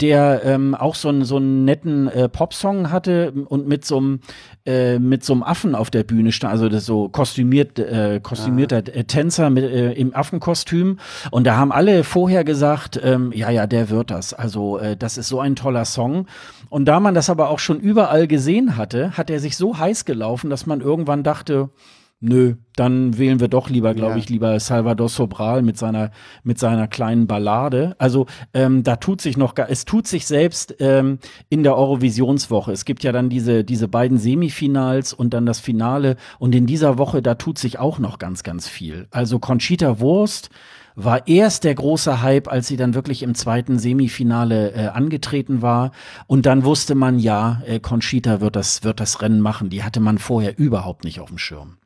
der ähm, auch so einen so einen netten äh, Popsong hatte und mit so einem äh, mit so einem Affen auf der Bühne stand, also das so kostümiert äh, kostümierter äh, Tänzer mit äh, im Affenkostüm. Und da haben alle vorher gesagt, ähm, ja ja, der wird das. Also äh, das ist so ein toller Song. Und da man das aber auch schon überall gesehen hatte, hat er sich so heiß gelaufen, dass man irgendwann dachte, Nö, dann wählen wir doch lieber, glaube Ja. ich, lieber Salvador Sobral mit seiner mit seiner kleinen Ballade. Also ähm, da tut sich noch, gar- es tut sich selbst ähm, in der Eurovisionswoche. Es gibt ja dann diese diese beiden Semifinals und dann das Finale und in dieser Woche da tut sich auch noch ganz ganz viel. Also Conchita Wurst war erst der große Hype, als sie dann wirklich im zweiten Semifinale äh, angetreten war. Und dann wusste man, ja, äh, Conchita wird das, wird das Rennen machen. Die hatte man vorher überhaupt nicht auf dem Schirm.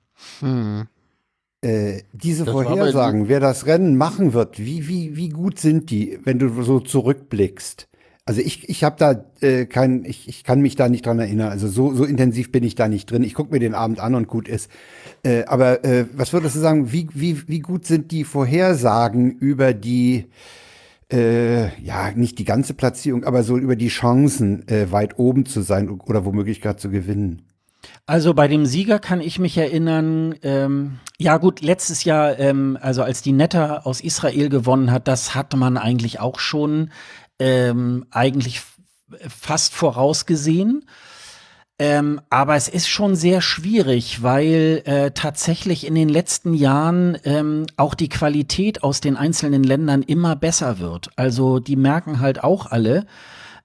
Äh, diese Das Vorhersagen, wer das Rennen machen wird, wie, wie, wie gut sind die, wenn du so zurückblickst? Also ich, ich habe da äh, kein, ich, ich kann mich da nicht dran erinnern. Also so, so intensiv bin ich da nicht drin. Ich gucke mir den Abend an und gut ist. Äh, aber äh, was würdest du sagen, wie, wie, wie gut sind die Vorhersagen über die äh, ja, nicht die ganze Platzierung, aber so über die Chancen, äh, weit oben zu sein oder womöglich gerade zu gewinnen? Also bei dem Sieger kann ich mich erinnern, ähm, ja gut, letztes Jahr, ähm, also als die Netta aus Israel gewonnen hat, das hatte man eigentlich auch schon ähm, eigentlich fast vorausgesehen. Ähm, aber es ist schon sehr schwierig, weil äh, tatsächlich in den letzten Jahren ähm, auch die Qualität aus den einzelnen Ländern immer besser wird. Also die merken halt auch alle,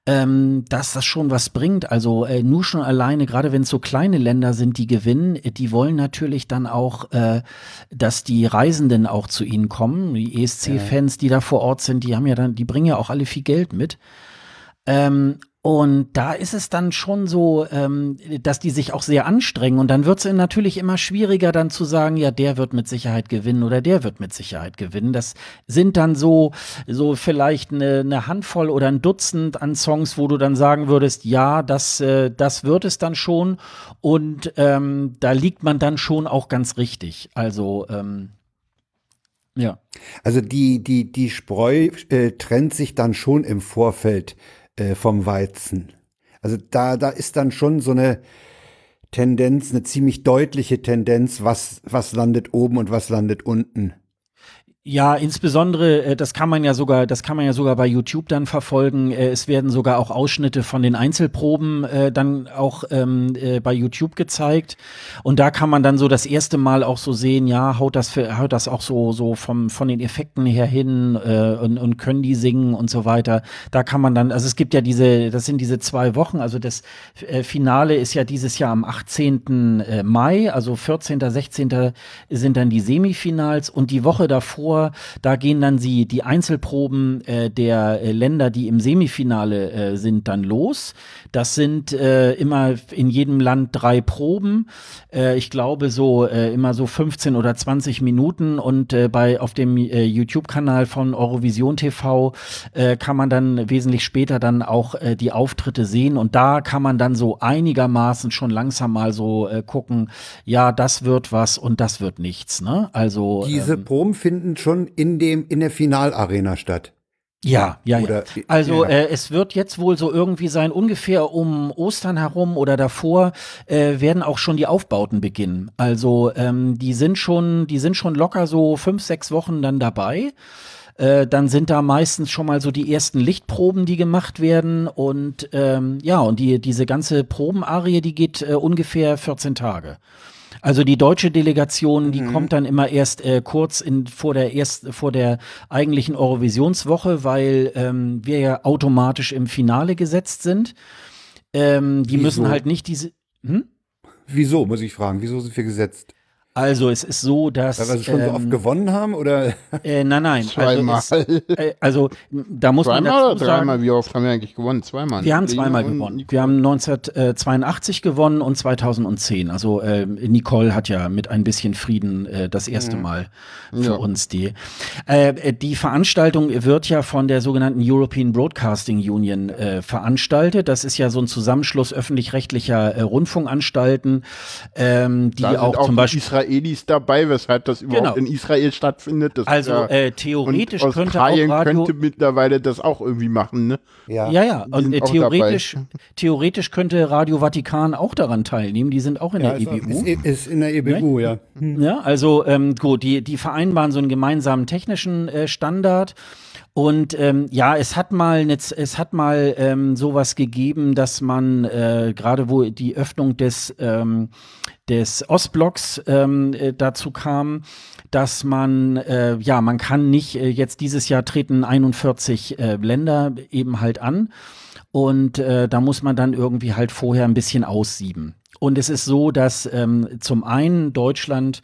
ähm, dass das schon was bringt. Also äh, nur schon alleine, gerade wenn es so kleine Länder sind, die gewinnen, äh, die wollen natürlich dann auch, äh, dass die Reisenden auch zu ihnen kommen. Die ESC-Fans, die da vor Ort sind, die haben ja dann, die bringen ja auch alle viel Geld mit. Ähm, und da ist es dann schon so, ähm, dass die sich auch sehr anstrengen. Und dann wird es natürlich immer schwieriger, dann zu sagen, ja, der wird mit Sicherheit gewinnen oder der wird mit Sicherheit gewinnen. Das sind dann so, so vielleicht eine, eine Handvoll oder ein Dutzend an Songs, wo du dann sagen würdest, ja, das, äh, das wird es dann schon. Und ähm, da liegt man dann schon auch ganz richtig. Also, ähm, ja. Also die, die, die Spreu äh, trennt sich dann schon im Vorfeld äh, vom Weizen. Also da, da ist dann schon so eine Tendenz, eine ziemlich deutliche Tendenz, was, was landet oben und was landet unten. Ja, insbesondere, äh, das kann man ja sogar, das kann man ja sogar bei YouTube dann verfolgen. Äh, es werden sogar auch Ausschnitte von den Einzelproben äh, dann auch ähm, äh, bei YouTube gezeigt. Und da kann man dann so das erste Mal auch so sehen, ja, haut das, für, haut das auch so, so vom, von den Effekten her hin äh, und, und können die singen und so weiter. Da kann man dann, also es gibt ja diese, das sind diese zwei Wochen, also das äh, Finale ist ja dieses Jahr am 18. Äh, Mai, also 14., 16. sind dann die Semifinals und die Woche davor vor. Da gehen dann sie die Einzelproben äh, der äh, Länder, die im Semifinale äh, sind, dann los. Das sind äh, immer in jedem Land drei Proben. Äh, ich glaube so äh, immer so 15 oder 20 Minuten und äh, bei auf dem äh, YouTube-Kanal von Eurovision TV äh, kann man dann wesentlich später dann auch äh, die Auftritte sehen und da kann man dann so einigermaßen schon langsam mal so äh, gucken, ja, das wird was und das wird nichts. Ne? Also diese ähm, Proben finden schon in dem in der Finalarena statt. Ja, ja, ja. Also ja. Äh, es wird jetzt wohl so irgendwie sein, ungefähr um Ostern herum oder davor äh, werden auch schon die Aufbauten beginnen. Also ähm, die sind schon, die sind schon locker so fünf, sechs Wochen dann dabei. Äh, dann sind da meistens schon mal so die ersten Lichtproben, die gemacht werden. Und ähm, ja, und die, diese ganze Probenarie, die geht äh, ungefähr 14 Tage. Also die deutsche Delegation, die mhm. kommt dann immer erst äh, kurz in, vor der erst vor der eigentlichen Eurovisionswoche, weil ähm, wir ja automatisch im Finale gesetzt sind. Ähm, die Wieso? müssen halt nicht diese. Hm? Wieso, muss ich fragen? Wieso sind wir gesetzt? Also es ist so, dass. Weil wir schon ähm, so oft ähm, gewonnen haben, oder? Äh, nein, nein. Zweimal. Also, es, äh, also da muss zweimal man dazu oder dreimal? Sagen, Wie oft haben wir eigentlich gewonnen? Zweimal. Wir haben zweimal gewonnen. Wir haben 1982 gewonnen und 2010. Also äh, Nicole hat ja mit ein bisschen Frieden äh, das erste mhm. Mal für ja. uns die. Äh, die Veranstaltung wird ja von der sogenannten European Broadcasting Union äh, veranstaltet. Das ist ja so ein Zusammenschluss öffentlich-rechtlicher äh, Rundfunkanstalten, ähm, die auch, auch zum Beispiel Israel Israelis dabei, weshalb das überhaupt genau. in Israel stattfindet. Das also ja, äh, theoretisch und könnte Australien auch Radio könnte mittlerweile das auch irgendwie machen, ne? Ja, ja, ja. und äh, theoretisch, theoretisch könnte Radio Vatikan auch daran teilnehmen. Die sind auch in ja, der EBU. Ist, ist, in der EBU, ja. Hm. Ja, also ähm, gut, die die vereinbaren so einen gemeinsamen technischen äh, Standard. Und ähm, ja, es hat mal es hat mal ähm, sowas gegeben, dass man äh, gerade wo die Öffnung des ähm, des Ostblocks ähm, äh, dazu kam, dass man äh, ja man kann nicht äh, jetzt dieses Jahr treten 41 äh, Länder eben halt an und äh, da muss man dann irgendwie halt vorher ein bisschen aussieben. Und es ist so, dass ähm, zum einen Deutschland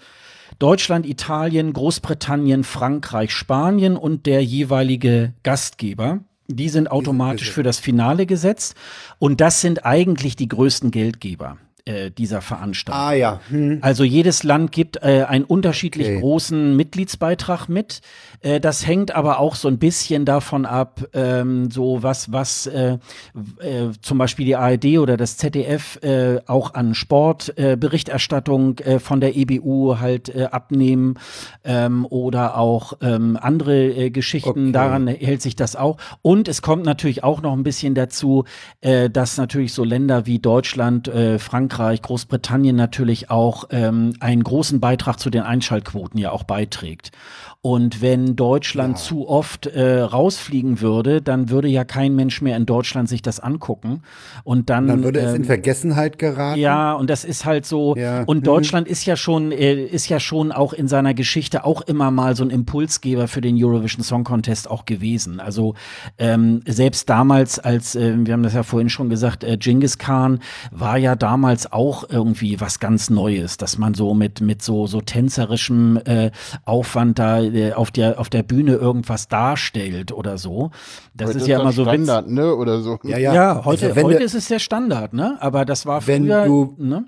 Deutschland, Italien, Großbritannien, Frankreich, Spanien und der jeweilige Gastgeber. Die sind automatisch für das Finale gesetzt. Und das sind eigentlich die größten Geldgeber. Äh, dieser Veranstaltung. Ah ja. Hm. Also jedes Land gibt äh, einen unterschiedlich Okay. großen Mitgliedsbeitrag mit. Äh, das hängt aber auch so ein bisschen davon ab, ähm, so was, was äh, äh, zum Beispiel die ARD oder das ZDF auch an Sportberichterstattung Berichterstattung, von der EBU halt abnehmen ähm, oder auch ähm, andere Geschichten. Okay. Daran hält sich das auch. Und es kommt natürlich auch noch ein bisschen dazu, dass natürlich so Länder wie Deutschland, äh, Frankreich, Großbritannien natürlich auch ähm, einen großen Beitrag zu den Einschaltquoten ja auch beiträgt. Und wenn Deutschland zu oft äh, rausfliegen würde, dann würde ja kein Mensch mehr in Deutschland sich das angucken. Und dann, Dann würde es in ähm, Vergessenheit geraten. ja, und das ist halt so. Ja. Und Mhm. Deutschland ist ja schon, äh, ist ja schon auch in seiner Geschichte auch immer mal so ein Impulsgeber für den Eurovision Song Contest auch gewesen. Also ähm, selbst damals, als äh, wir haben das ja vorhin schon gesagt, äh, Genghis Khan war ja damals auch irgendwie was ganz Neues, dass man so mit mit so so tänzerischem äh, Aufwand da äh, auf der auf der Bühne irgendwas darstellt oder so. Das Heute ist ja immer so Witz. Standard, ne? Oder so. Ja, Ja, ja. heute, Also wenn heute du- ist es der Standard, ne? Aber das war Wenn früher, du- ne?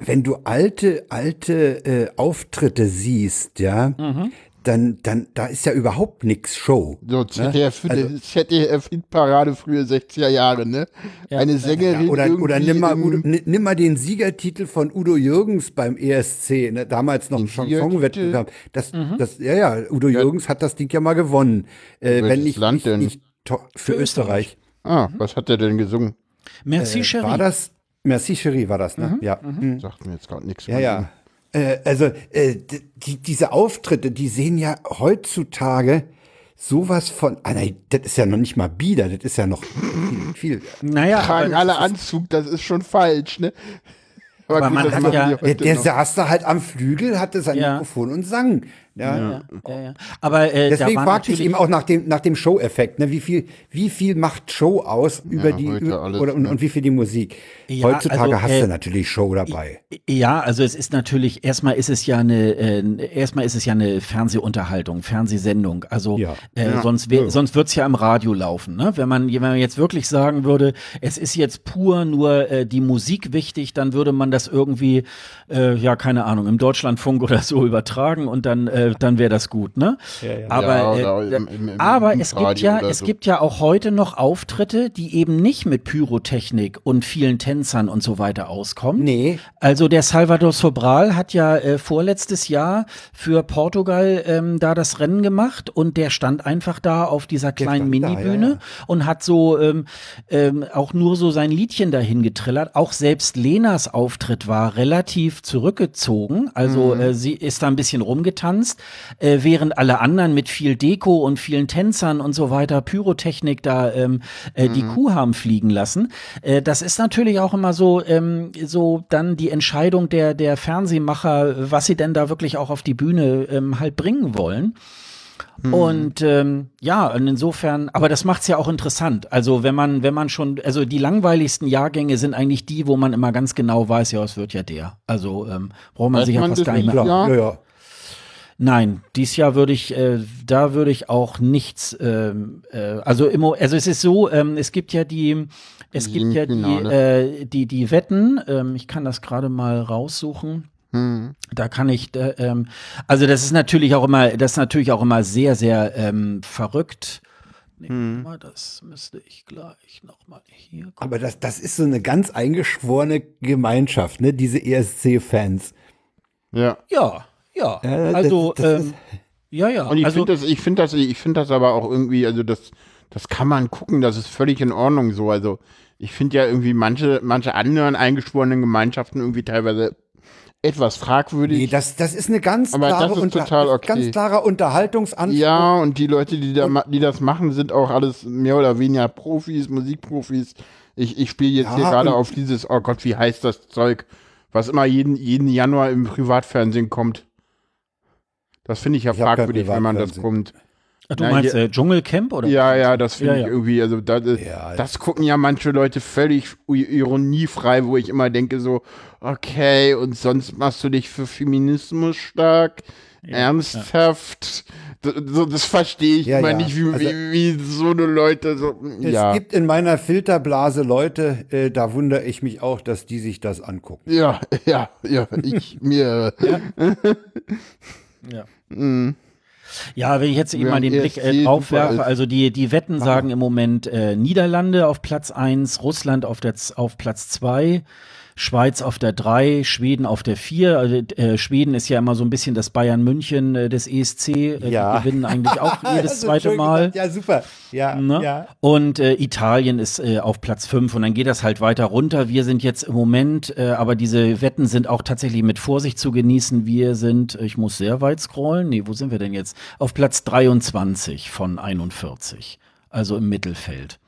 wenn du alte, alte äh, Auftritte siehst, ja, Mhm. Dann, dann, da ist ja überhaupt nix Show. So, ZDF, Also- ZDF-Hitparade früher 60er Jahre, ne? Eine Sängerin Ja, oder, oder nimm mal, Udo, ni- nimm mal den Siegertitel von Udo Jürgens beim ESC, ne, damals noch Siegertitel? Songwettbewerb. Das, Mhm. das, ja, ja, Udo Jürgens hat das Ding ja mal gewonnen. Äh, Welches wenn nicht, Land nicht, denn? nicht to- für, Österreich. Ah, was hat der denn gesungen? Merci, Äh, Cherie. war das? Merci Cherie war das, ne? Ja. Mhm. Sagt mir jetzt gerade nichts. Ja, ja. Äh, also äh, die, diese Auftritte, die sehen ja heutzutage sowas von. Ah, nein, das ist ja noch nicht mal bieder, das ist ja noch viel. viel. Naja, Tragen aber alle Anzug, das ist schon falsch, ne? Aber man das hat machen ja- Der, der saß da halt am Flügel, hatte sein Ja. Mikrofon und sang. Ja. ja, ja, ja. Aber äh, Deswegen fragte ich eben auch nach dem, nach dem Show-Effekt. Ne? Wie, viel, wie viel macht Show aus über die heute über, alles, oder, und, und wie viel die Musik? Ja, Heutzutage also, hast äh, du natürlich Show dabei. Ja, also es ist natürlich, erstmal ist es ja eine, äh, erstmal ist es ja eine Fernsehunterhaltung, Fernsehsendung. Also Ja. äh, Ja. sonst, wär, sonst wird's ja im Radio laufen. Ne? Wenn, man, wenn man jetzt wirklich sagen würde, es ist jetzt pur nur äh, die Musik wichtig, dann würde man das irgendwie, äh, ja, keine Ahnung, im Deutschlandfunk oder so übertragen und dann, äh, dann wäre das gut. Ne? Aber, Ja, äh, im- im- im aber es gibt ja, es so. gibt ja auch heute noch Auftritte, die eben nicht mit Pyrotechnik und vielen Tänzern und so weiter auskommen. Nee. Also der Salvador Sobral hat ja äh, vorletztes Jahr für Portugal ähm, da das Rennen gemacht und der stand einfach da auf dieser kleinen Minibühne ja, ja. und hat so ähm, ähm, auch nur so sein Liedchen dahin getrillert. Auch selbst Lenas Auftritt war relativ zurückgezogen. Also Mhm. äh, sie ist da ein bisschen rumgetanzt, äh, während alle anderen mit viel Deko und vielen Tänzern und so weiter, Pyrotechnik da ähm, äh, die Kuh haben fliegen lassen. Äh, das ist natürlich auch immer so, ähm, so dann die Entscheidung der, der Fernsehmacher, was sie denn da wirklich auch auf die Bühne ähm, halt bringen wollen. Und ähm, ja, und insofern, aber das macht's ja auch interessant. Also wenn man, wenn man schon, also die langweiligsten Jahrgänge sind eigentlich die, wo man immer ganz genau weiß, ja, es wird ja der. Also ähm, braucht man Weiß sich ja fast das gar nicht mehr. Ja. ja, ja. Nein, dies Jahr würde ich, äh, da würde ich auch nichts, ähm, äh, also immer, also es ist so, ähm, es gibt ja die, es Die gibt ja die, äh, die, die Wetten, ähm, ich kann das gerade mal raussuchen. Hm. Da kann ich, äh, ähm, also das ist natürlich auch immer, das ist natürlich auch immer sehr, sehr ähm, verrückt. Nee, Hm. mal, das müsste ich gleich nochmal hier gucken. Aber das, das ist so eine ganz eingeschworene Gemeinschaft, ne? Diese ESC-Fans. Ja. Ja, ja. Ja, das- also, das ähm, ja, ja. Und ich also, finde das, ich finde das, ich finde das aber auch irgendwie, also das, das kann man gucken, das ist völlig in Ordnung so. Also ich finde ja irgendwie manche, manche anderen eingeschworenen Gemeinschaften irgendwie teilweise etwas fragwürdig. Nee, das, das ist eine ganz Aber klare, das ist total okay. ganz klarer Unterhaltungsanspruch. ja, und die Leute, die, da, ma- die das machen, sind auch alles mehr oder weniger Profis, Musikprofis. Ich, ich spiele jetzt Ja, hier gerade auf dieses, oh Gott, wie heißt das Zeug, was immer jeden, jeden Januar im Privatfernsehen kommt. Das finde ich ja Ich fragwürdig, wenn man das kommt. Ach, du Na, meinst äh, Dschungelcamp oder? Ja, ja, das finde Ja, ich ja. irgendwie, also das, Ja, das gucken ja manche Leute völlig ironiefrei, wo ich immer denke so, okay, und sonst machst du dich für Feminismus stark, ernsthaft, D- so, das verstehe ich Ja, immer ja. nicht, wie, Also- wie, wie so eine Leute so, Es ja. gibt in meiner Filterblase Leute, äh, da wundere ich mich auch, dass die sich das angucken. Ja, ja, ja, ich mir. Ja. Mm. Ja, wenn ich jetzt eben mal den Blick äh, drauf werfe, also die, die Wetten sagen im Moment äh, Niederlande auf Platz 1, Russland auf, der, auf Platz 2, Schweiz auf der 3, Schweden auf der 4. Also, äh, Schweden ist ja immer so ein bisschen das Bayern München äh, des ESC. Äh, Ja. Die gewinnen eigentlich auch jedes Also, zweite Mal. gesagt. Ja, super. Ja, Ne? ja. Und äh, Italien ist äh, auf Platz 5 und dann geht das halt weiter runter. Wir sind jetzt im Moment, aber diese Wetten sind auch tatsächlich mit Vorsicht zu genießen. Wir sind, ich muss sehr weit scrollen. Nee, wo sind wir denn jetzt? Auf Platz 23 von 41. Also im Mittelfeld.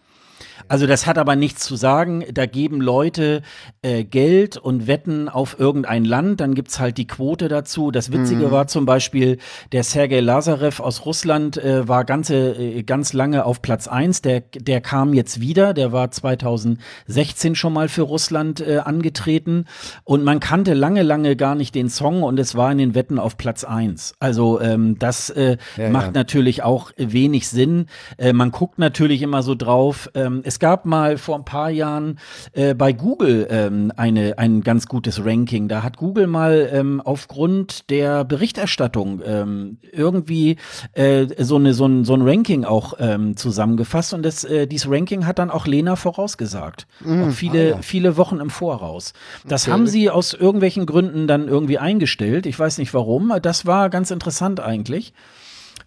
Also das hat aber nichts zu sagen. Da geben Leute äh, Geld und wetten auf irgendein Land. Dann gibt's halt die Quote dazu. Das Witzige war zum Beispiel, der Sergei Lazarev aus Russland äh, war ganze, äh, ganz lange auf Platz eins. Der, der kam jetzt wieder. Der war 2016 schon mal für Russland äh, angetreten. Und man kannte lange, lange gar nicht den Song und es war in den Wetten auf Platz eins. Also ähm, das äh, Ja, macht ja. natürlich auch wenig Sinn. Äh, man guckt natürlich immer so drauf. Ähm, es gab mal vor ein paar Jahren äh, bei Google ähm, eine, ein ganz gutes Ranking. Da hat Google mal ähm, aufgrund der Berichterstattung ähm, irgendwie äh, so, eine, so, ein, so ein Ranking auch ähm, zusammengefasst. Und das, äh, dieses Ranking hat dann auch Lena vorausgesagt. Auch viele, Ah, ja. viele Wochen im Voraus. Das haben sie aus irgendwelchen Gründen dann irgendwie eingestellt. Ich weiß nicht warum. Das war ganz interessant eigentlich.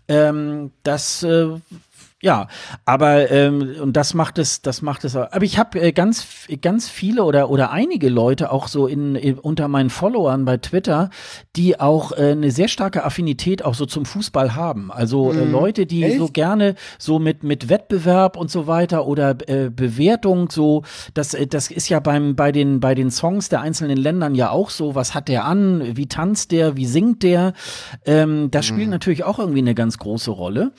Ähm, das äh, ja, aber ähm, und das macht es, das macht es. Aber ich habe äh, ganz, ganz viele oder oder einige Leute auch so in, in unter meinen Followern bei Twitter, die auch äh, eine sehr starke Affinität auch so zum Fußball haben. Also äh, Leute, die Echt? so gerne so mit mit Wettbewerb und so weiter oder äh, Bewertung so. Das äh, das ist ja beim bei den bei den Songs der einzelnen Ländern ja auch so. Was hat der an? Wie tanzt der? Wie singt der? Ähm, das spielt natürlich auch irgendwie eine ganz große Rolle.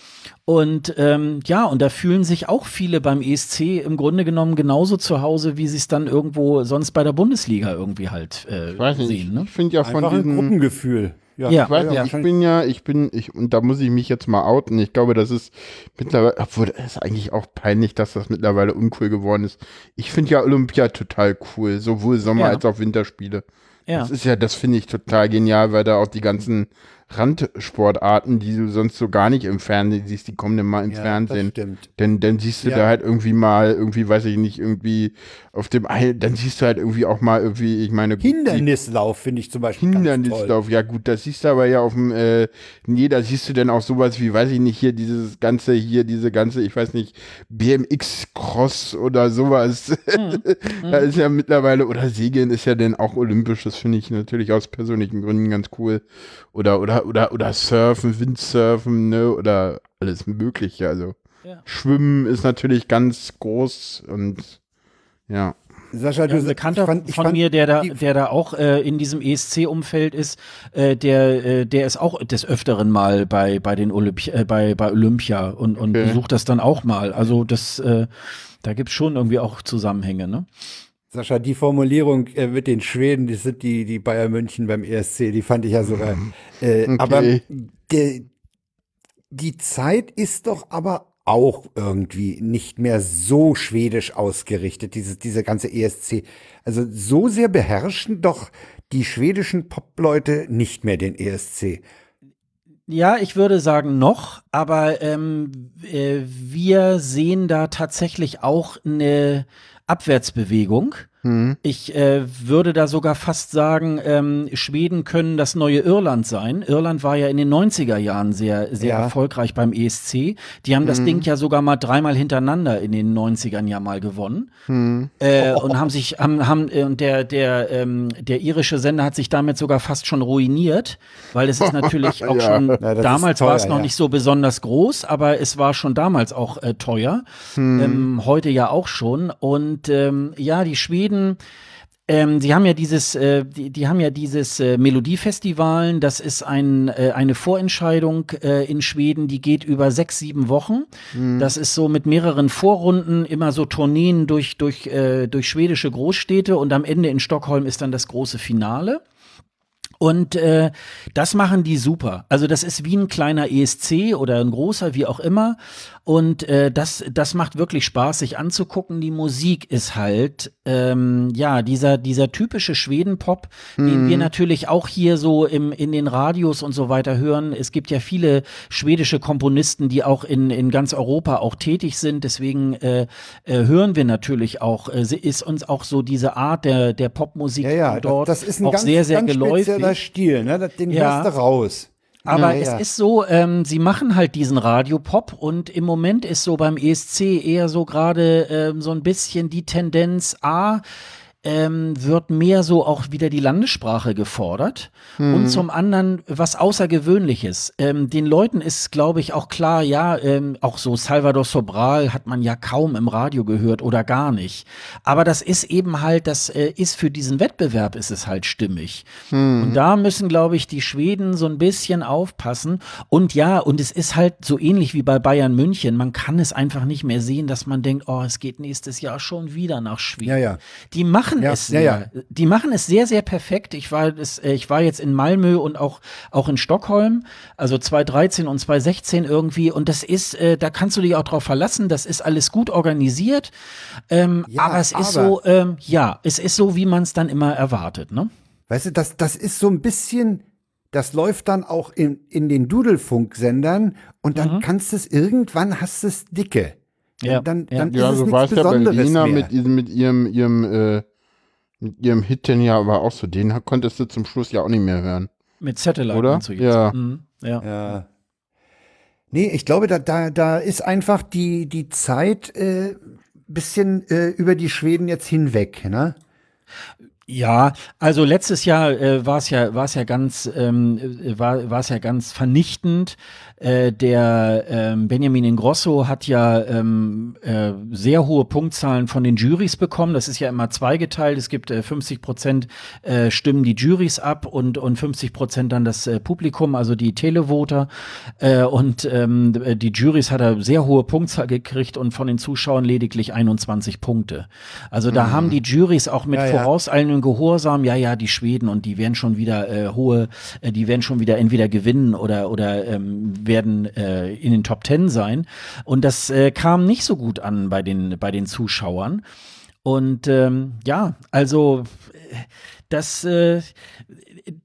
Und ähm, ja, und da fühlen sich auch viele beim ESC im Grunde genommen genauso zu Hause, wie sie es dann irgendwo sonst bei der Bundesliga irgendwie halt äh, Ich weiß nicht, sehen. Ne? ich finde ja von Einfach ein diesen, Gruppengefühl. Ja. ich weiß nicht, ja. ich bin ja, ich bin, ich, und da muss ich mich jetzt mal outen. Ich glaube, das ist mittlerweile, obwohl, das ist eigentlich auch peinlich, dass das mittlerweile uncool geworden ist. Ich finde ja Olympia total cool, sowohl Sommer Ja. als auch Winterspiele. Ja. Das ist ja, das finde ich total genial, weil da auch die ganzen Randsportarten, die du sonst so gar nicht im Fernsehen siehst, die kommen dann mal im Ja, Fernsehen. Das stimmt. Denn dann siehst du Ja. da halt irgendwie mal, irgendwie, weiß ich nicht, irgendwie auf dem Eil, dann siehst du halt irgendwie auch mal irgendwie, ich meine, Hindernislauf finde ich zum Beispiel ganz toll. Hindernislauf, ja gut, das siehst du aber ja auf dem, äh, nee, da siehst du dann auch sowas wie, weiß ich nicht, hier dieses ganze, hier diese ganze, ich weiß nicht, BMX-Cross oder sowas. da ist ja mittlerweile, oder Segeln ist ja dann auch olympisch, das finde ich natürlich aus persönlichen Gründen ganz cool. Oder, oder, oder, oder Surfen, Windsurfen, ne, oder alles Mögliche, also. Ja. Schwimmen ist natürlich ganz groß und, ja. Sascha, Ja, du ein Bekannter ich fand, ich von fand, mir, der da, der da auch äh, in diesem ESC-Umfeld ist, äh, der, äh, der ist auch des Öfteren mal bei, bei den Olympi äh, bei, bei Olympia und, und Okay. besucht das dann auch mal. Also das, äh, da gibt's schon irgendwie auch Zusammenhänge, ne? Sascha, die Formulierung äh, mit den Schweden, die sind die, die Bayern München beim ESC, die fand ich ja sogar. Äh, Okay. Aber der, die Zeit ist doch aber auch irgendwie nicht mehr so schwedisch ausgerichtet, diese, diese ganze ESC. Also so sehr beherrschen doch die schwedischen Popleute nicht mehr den ESC. Ja, ich würde sagen noch, aber ähm, äh, wir sehen da tatsächlich auch eine Abwärtsbewegung. Hm. Ich äh, würde da sogar fast sagen, ähm, Schweden können das neue Irland sein. Irland war ja in den 90er Jahren sehr, sehr Ja. erfolgreich beim ESC. Die haben das Ding ja sogar mal dreimal hintereinander in den 90ern ja mal gewonnen. Äh, und haben sich, haben, haben, äh, und der, der, ähm, der irische Sender hat sich damit sogar fast schon ruiniert, weil es ist natürlich auch Ja. schon, Ja, damals teuer, war es noch nicht so besonders groß, aber es war schon damals auch äh, teuer. Ähm, heute ja auch schon. Und ähm, ja, die Schweden, Ähm, sie haben ja dieses, äh, die, die haben ja dieses äh, Melodiefestivalen. Das ist ein, äh, eine Vorentscheidung äh, in Schweden, die geht über sechs, sieben Wochen. Das ist so mit mehreren Vorrunden, immer so Tourneen durch, durch, äh, durch schwedische Großstädte und am Ende in Stockholm ist dann das große Finale. Und äh, das machen die super. Also das ist wie ein kleiner ESC oder ein großer, wie auch immer. Und äh, das, das macht wirklich Spaß, sich anzugucken. Die Musik ist halt, ähm, ja, dieser, dieser typische Schweden-Pop, den wir natürlich auch hier so im, in den Radios und so weiter hören. Es gibt ja viele schwedische Komponisten, die auch in, in ganz Europa auch tätig sind. Deswegen äh, äh, hören wir natürlich auch, äh, sie- ist uns auch so diese Art der, der Popmusik Ja, ja, dort das, das ist ein auch ganz, sehr, sehr ganz geläufig. spezieller Stil, ne? Den Ja. hörst du raus. Aber Ja, es ja. ist so, ähm, sie machen halt diesen Radiopop und im Moment ist so beim ESC eher so gerade ähm, so ein bisschen die Tendenz, A, ähm, wird mehr so auch wieder die Landessprache gefordert und zum anderen was Außergewöhnliches. Ähm, den Leuten ist, glaube ich, auch klar, ja, ähm, auch so Salvador Sobral hat man ja kaum im Radio gehört oder gar nicht. Aber das ist eben halt, das äh, ist für diesen Wettbewerb ist es halt stimmig. Und da müssen, glaube ich, die Schweden so ein bisschen aufpassen. Und ja, und es ist halt so ähnlich wie bei Bayern München. Man kann es einfach nicht mehr sehen, dass man denkt, oh, es geht nächstes Jahr schon wieder nach Schweden. Ja, ja. Die machen Ja, es ja, sehr, ja. die machen es sehr, sehr perfekt. Ich war, das, äh, ich war jetzt in Malmö und auch, auch in Stockholm, also 2013 und 2016 irgendwie. Und das ist, äh, da kannst du dich auch drauf verlassen. Das ist alles gut organisiert. Ähm, Ja, aber es ist aber- so, ähm, ja, es ist so, wie man es dann immer erwartet, ne? Weißt du, das, das ist so ein bisschen, das läuft dann auch in, in den Dudelfunksendern und dann kannst du es irgendwann, hast du es dicke. Ja, dann, ja. dann Ja, ist es so nichts ja Besonderes Berliner mehr. mit, mit ihrem, ihrem, äh, mit ihrem Hit denn ja aber auch so. Den konntest du zum Schluss ja auch nicht mehr hören. Mit Satellite Oder? meinst du jetzt? Ja. Mhm, ja. Ja. Nee, ich glaube, da, da, da ist einfach die, die Zeit äh, bisschen äh, über die Schweden jetzt hinweg, ne? Ja, also letztes Jahr äh, war es ja war es ja ganz ähm, äh, war war es ja ganz vernichtend. Äh, der ähm, Benjamin Ingrosso hat ja ähm, äh, sehr hohe Punktzahlen von den Juries bekommen. Das ist ja immer zweigeteilt. Es gibt äh, 50 Prozent äh, stimmen die Juries ab und und 50 Prozent dann das äh, Publikum, also die Televoter. Äh, und ähm, die Juries hat er sehr hohe Punktzahl gekriegt und von den Zuschauern lediglich 21 Punkte. Also da haben die Juries auch mit Ja, ja. vorauseilendem Gehorsam, ja, ja, die Schweden und die werden schon wieder äh, hohe, äh, die werden schon wieder entweder gewinnen oder oder ähm, werden äh, in den Top Ten sein. Und das äh, kam nicht so gut an bei den bei den Zuschauern. Und ähm, ja, also äh, das, äh,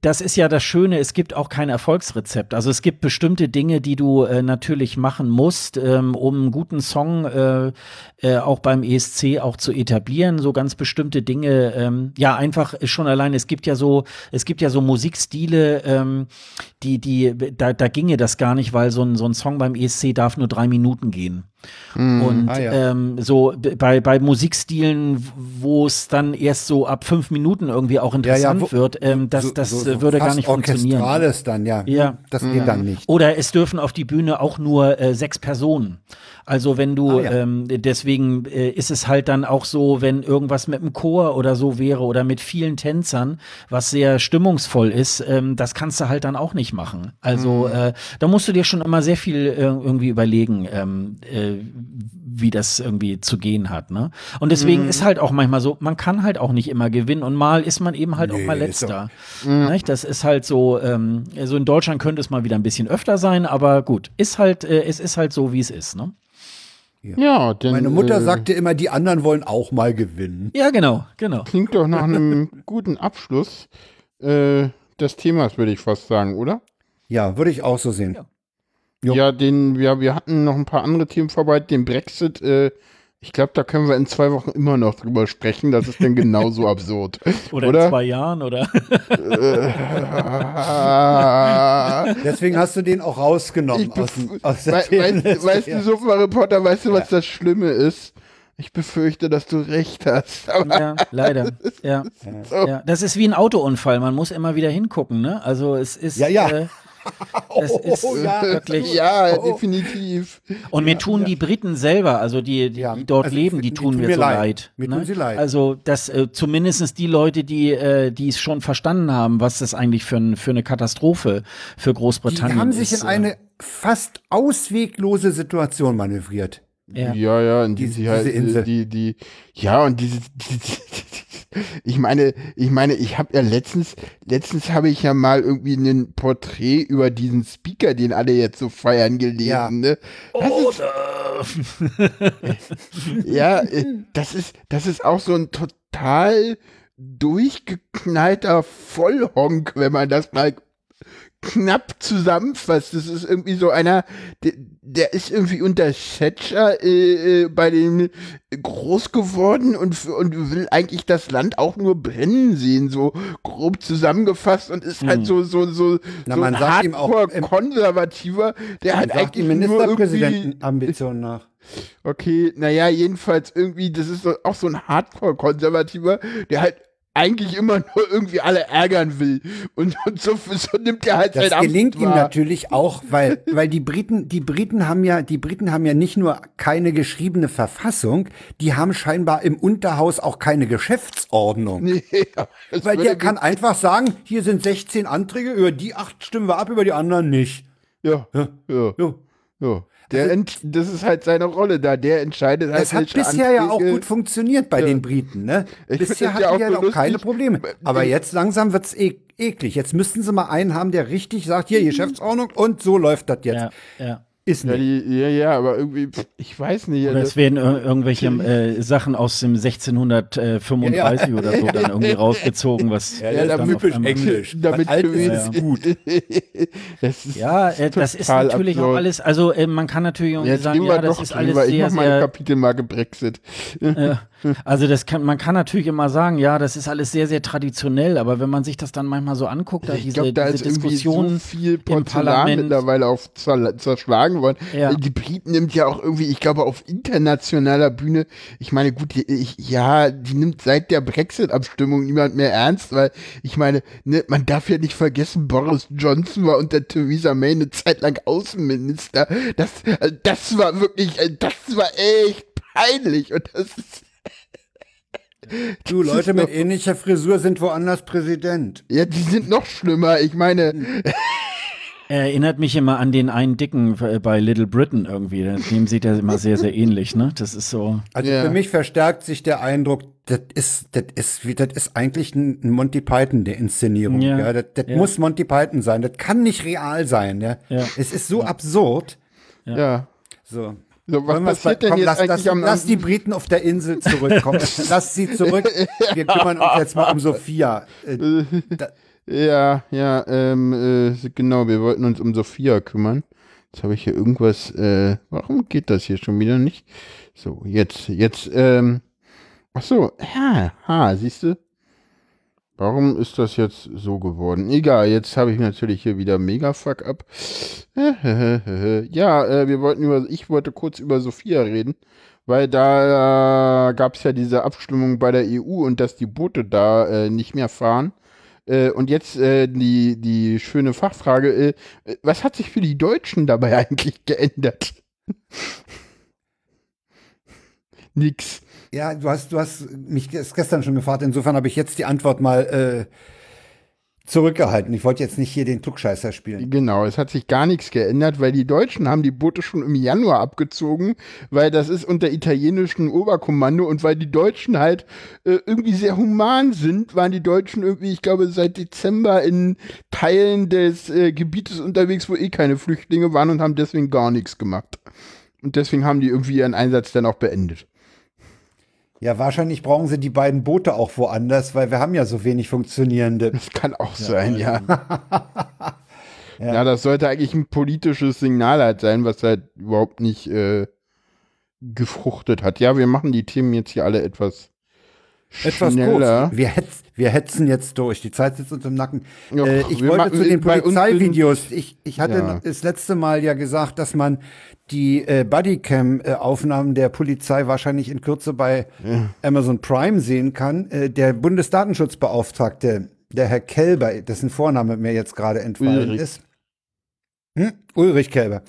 das ist ja das Schöne, es gibt auch kein Erfolgsrezept. Also es gibt bestimmte Dinge, die du äh, natürlich machen musst, ähm, um einen guten Song äh, äh, auch beim ESC auch zu etablieren. So ganz bestimmte Dinge, ähm, ja, einfach schon allein, es gibt ja so, es gibt ja so Musikstile, ähm, die, die, da, da ginge das gar nicht, weil so ein, so ein Song beim ESC darf nur drei Minuten gehen. Und Ah, ja. ähm, so bei, bei Musikstilen, wo es dann erst so ab fünf Minuten irgendwie auch interessant wo- wird, ähm, das, So- das so- äh, würde gar nicht funktionieren. Orchestrales dann, ja. Ja. Das geht dann nicht. Oder es dürfen auf die Bühne auch nur äh, sechs Personen. Also wenn du, Ah, ja. ähm, deswegen äh, ist es halt dann auch so, wenn irgendwas mit einem Chor oder so wäre oder mit vielen Tänzern, was sehr stimmungsvoll ist, ähm, das kannst du halt dann auch nicht machen. Also Mhm. äh, da musst du dir schon immer sehr viel äh, irgendwie überlegen, ähm, äh, wie das irgendwie zu gehen hat. Ne? Und deswegen Mhm. ist halt auch manchmal so, man kann halt auch nicht immer gewinnen und mal ist man eben halt auch Nee, mal ist doch- letzter. Nicht? Das ist halt so, ähm, so in Deutschland könnte es mal wieder ein bisschen öfter sein, aber gut, ist halt, äh, es ist halt so, wie es ist, ne? Ja, denn. Meine Mutter äh, sagte immer, die anderen wollen auch mal gewinnen. Ja, genau, genau. Klingt doch nach einem guten Abschluss äh, des Themas, würde ich fast sagen, oder? Ja, würde ich auch so sehen. Ja. Jo. Ja, den, wir, wir hatten noch ein paar andere Themen vorbei. Den Brexit, äh, ich glaube, da können wir in zwei Wochen immer noch drüber sprechen. Das ist denn genauso absurd. Oder, Oder? in zwei Jahren, oder? Ah, Deswegen hast du den auch rausgenommen aus, aus der wei weißt, weißt du, Suppenreporter, weißt du, was das Schlimme ist? Ich befürchte, dass du recht hast. Aber ja, leider. Ja. ja. Das ist wie ein Autounfall. Man muss immer wieder hingucken, ne? Also es ist. Ja, ja. Äh, Das ist Oh, ja. wirklich. Ja, Oh. definitiv. Und mir tun die Briten selber, also die, die, Ja, die dort also leben, die die tun tun mir so leid. leid. Mir ne? tun sie leid. Also, dass äh, zumindest die Leute, die äh, die es schon verstanden haben, was das eigentlich für, ein, für eine Katastrophe für Die Großbritannien haben sich ist. in eine fast ausweglose Situation manövriert. äh, ja. Ja, ja, und die, Diese- sie halt, Insel. die, die, ja, und diese, die, die, ich meine, ich meine, ich habe ja letztens, letztens habe ich ja mal irgendwie ein Porträt über diesen Speaker, den alle jetzt so feiern gelesen, Ja. ne? Das ist, ja, äh, das ist, das ist auch so ein total durchgeknallter Vollhonk, wenn man das mal knapp zusammenfasst. Das ist irgendwie so einer, der, der ist irgendwie unter Thatcher äh, äh, bei den groß geworden und, und will eigentlich das Land auch nur brennen sehen, so grob zusammengefasst und ist halt so so so, Na, so man ein sagt ihm auch Hardcore-Konservativer, der die eigentlich nur irgendwie Ministerpräsidentenambition nach. Okay, naja, jedenfalls irgendwie, das ist so, auch so ein Hardcore-Konservativer, der halt eigentlich immer nur irgendwie alle ärgern will. Und, und so, so nimmt er halt Das sein Amt gelingt ihm wahr. natürlich auch, weil, weil die Briten, die Briten haben ja, die Briten haben ja nicht nur keine geschriebene Verfassung, die haben scheinbar im Unterhaus auch keine Geschäftsordnung. Nee, das weil der kann einfach sagen, hier sind 16 Anträge, über die acht stimmen wir ab, über die anderen nicht. Ja, ja, Ja. ja. ja. Der ent, das ist halt seine Rolle da. Der entscheidet halt, Das hat bisher ja auch Anträge- gut funktioniert bei Ja. den Briten, ne? Ich bisher hatten ja auch die ja auch keine. Probleme. Aber jetzt langsam wird's e eklig. Jetzt müssten sie mal einen haben, der richtig sagt, hier Geschäftsordnung und so läuft das jetzt. Ja, ja. Ist Ja, nicht. die, ja, ja, aber irgendwie, pff, ich weiß nicht. Oder es werden ir irgendwelche äh, Sachen aus dem 1635 oder so dann irgendwie rausgezogen, was Ja, auf typisch Englisch. damit ist, ist gut. das ist Ja, äh, das ist natürlich auch absurd. alles, also äh, man kann natürlich irgendwie Jetzt sagen, ja, das doch ist drüber. alles ich sehr, mach mal ein Kapitelmarke Brexit. äh, also das kann, man kann natürlich immer sagen, ja, das ist alles sehr, sehr traditionell, aber wenn man sich das dann manchmal so anguckt, da Ich diese, glaube, da diese ist irgendwie so Diskussion viel im Porzellan Parlament, mittlerweile auf zer zerschlagen worden. Ja. Die Briten nimmt ja auch irgendwie, ich glaube, auf internationaler Bühne, ich meine, gut, die, ich, ja, die nimmt seit der Brexit-Abstimmung niemand mehr ernst, weil ich meine, ne, man darf ja nicht vergessen, Boris Johnson war unter Theresa May eine Zeit lang Außenminister. Das, äh, das war wirklich, äh, das war echt peinlich und das ist, Du, Leute mit ähnlicher Frisur sind woanders Präsident. ja, die sind noch schlimmer. Ich meine, erinnert mich immer an den einen Dicken äh, bei Little Britain irgendwie, dem sieht er immer sehr, sehr ähnlich, ne? Das ist so, Also Ja. für mich verstärkt sich der Eindruck, das ist, das ist, wie, das ist eigentlich ein Monty Python der Inszenierung. Ja. Ja, das, das Ja. muss Monty Python sein. Das kann nicht real sein. Ja. Ja. Es ist so absurd. ja. So. So, was passiert bei- denn komm, jetzt lass, eigentlich lass, am lass die Briten auf der Insel zurückkommen. lass sie zurück. Wir kümmern uns jetzt mal um Sophia. Äh, da, Ja, ja, ähm, äh, genau, wir wollten uns um Sophia kümmern. Jetzt habe ich hier irgendwas, äh, warum geht das hier schon wieder nicht? So, jetzt, jetzt, ähm, ach so, ja, ha, siehst du? Warum ist das jetzt so geworden? Egal, jetzt habe ich natürlich hier wieder mega Fuck up. ja, äh, wir wollten über, ich wollte kurz über Sophia reden, weil da äh, gab es ja diese Abstimmung bei der EU und dass die Boote da äh, nicht mehr fahren. Äh, und jetzt äh, die, die schöne Fachfrage, äh, was hat sich für die Deutschen dabei eigentlich geändert? Nix. ja, du hast, du hast mich ges- gestern schon gefragt. Insofern habe ich jetzt die Antwort mal äh, zurückgehalten. Ich wollte jetzt nicht hier den Klugscheißer spielen. Genau, es hat sich gar nichts geändert, weil die Deutschen haben die Boote schon im Januar abgezogen, weil das ist unter italienischem Oberkommando und weil die Deutschen halt äh, irgendwie sehr human sind, waren die Deutschen irgendwie, ich glaube, seit Dezember in Teilen des äh, Gebietes unterwegs, wo eh keine Flüchtlinge waren und haben deswegen gar nichts gemacht. Und deswegen haben die irgendwie ihren Einsatz dann auch beendet. Ja, wahrscheinlich brauchen sie die beiden Boote auch woanders, weil wir haben ja so wenig funktionierende. Das kann auch sein, ja. ja. das sollte eigentlich ein politisches Signal halt sein, was halt überhaupt nicht äh, gefruchtet hat. Ja, wir machen die Themen jetzt hier alle etwas Etwas schneller. kurz. Wir, hetz, wir hetzen jetzt durch. Die Zeit sitzt uns im Nacken. Ja, äh, ich wollte machen- zu den Polizeivideos. Ich, ich hatte Ja. das letzte Mal ja gesagt, dass man die äh, Bodycam-Aufnahmen der Polizei wahrscheinlich in Kürze bei Amazon Prime sehen kann. Äh, der Bundesdatenschutzbeauftragte, der Herr Kelber, dessen Vorname mir jetzt gerade entfallen Ulrich. ist. Hm? Ulrich Kelber.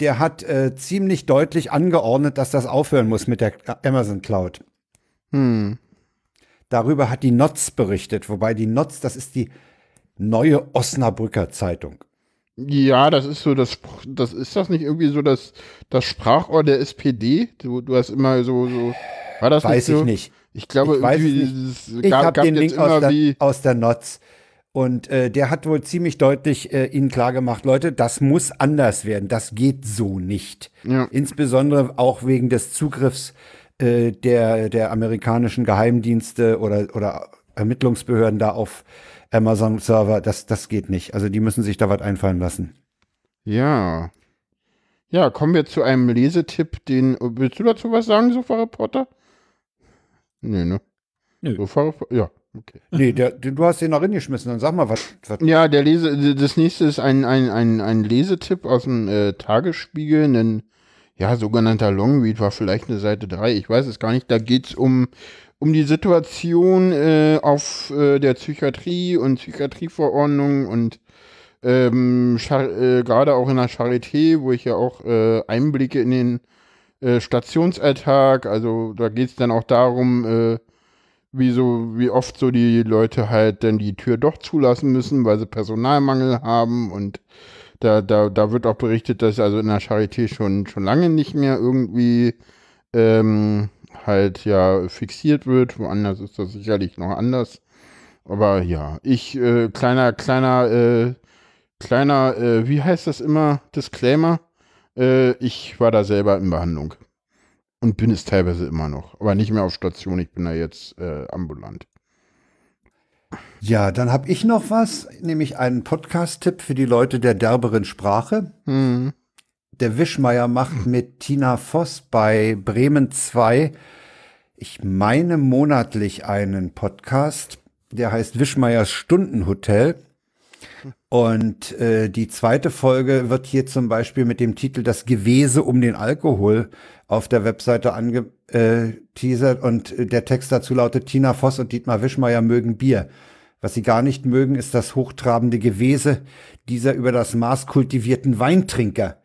Der hat äh, ziemlich deutlich angeordnet, dass das aufhören muss mit der Amazon Cloud. Hm. Darüber hat die Notz berichtet, wobei die Notz, das ist die neue Osnabrücker Zeitung. Ja, das ist so das, das ist das nicht irgendwie so das, das Sprachrohr der SPD? Du, du hast immer so, so war das Weiß nicht so? ich nicht. Ich glaube, Ich weiß es es Ich habe den Link aus der, aus der Notz. Und äh, der hat wohl ziemlich deutlich äh, Ihnen klargemacht, Leute, das muss anders werden. Das geht so nicht. Ja. Insbesondere auch wegen des Zugriffs äh, der, der amerikanischen Geheimdienste oder, oder Ermittlungsbehörden da auf Amazon-Server. Das, das geht nicht. Also die müssen sich da was einfallen lassen. ja. Ja, kommen wir zu einem Lesetipp, den, willst du dazu was sagen, Sofa-Reporter? Nee, ne? Nö. Sofa-Reporter, ja, okay. Nee, der, du hast den noch reingeschmissen. Dann sag mal, was. was Ja, der Lese, das nächste ist ein, ein, ein, ein Lesetipp aus dem äh, Tagesspiegel, ein ja, sogenannter Longread, war vielleicht eine Seite 3, ich weiß es gar nicht. Da geht's um, um die Situation äh, auf äh, der Psychiatrie und Psychiatrieverordnung und ähm, äh, gerade auch in der Charité, wo ich ja auch äh, Einblicke in den äh, Stationsalltag, also da geht's dann auch darum, äh, wie so, wie oft so die Leute halt dann die Tür doch zulassen müssen, weil sie Personalmangel haben und da, da, da wird auch berichtet, dass also in der Charité schon, schon lange nicht mehr irgendwie ähm, halt ja fixiert wird. Woanders ist das sicherlich noch anders. Aber ja, ich, äh, kleiner, kleiner, äh, kleiner, äh, wie heißt das immer, Disclaimer, äh, ich war da selber in Behandlung. Und bin es teilweise immer noch. Aber nicht mehr auf Station, ich bin da jetzt äh, ambulant. Ja, dann habe ich noch was, nämlich einen Podcast-Tipp für die Leute der derberen Sprache. Hm. Der Wischmeier macht mit Tina Voss bei Bremen 2, ich meine monatlich einen Podcast, der heißt Wischmeiers Stundenhotel. Und äh, die zweite Folge wird hier zum Beispiel mit dem Titel Das Gewese um den Alkohol auf der Webseite angeteasert. Und äh, der Text dazu lautet, Tina Voss und Dietmar Wischmeier mögen Bier. Was sie gar nicht mögen, ist das hochtrabende Gewese dieser über das Maß kultivierten Weintrinker.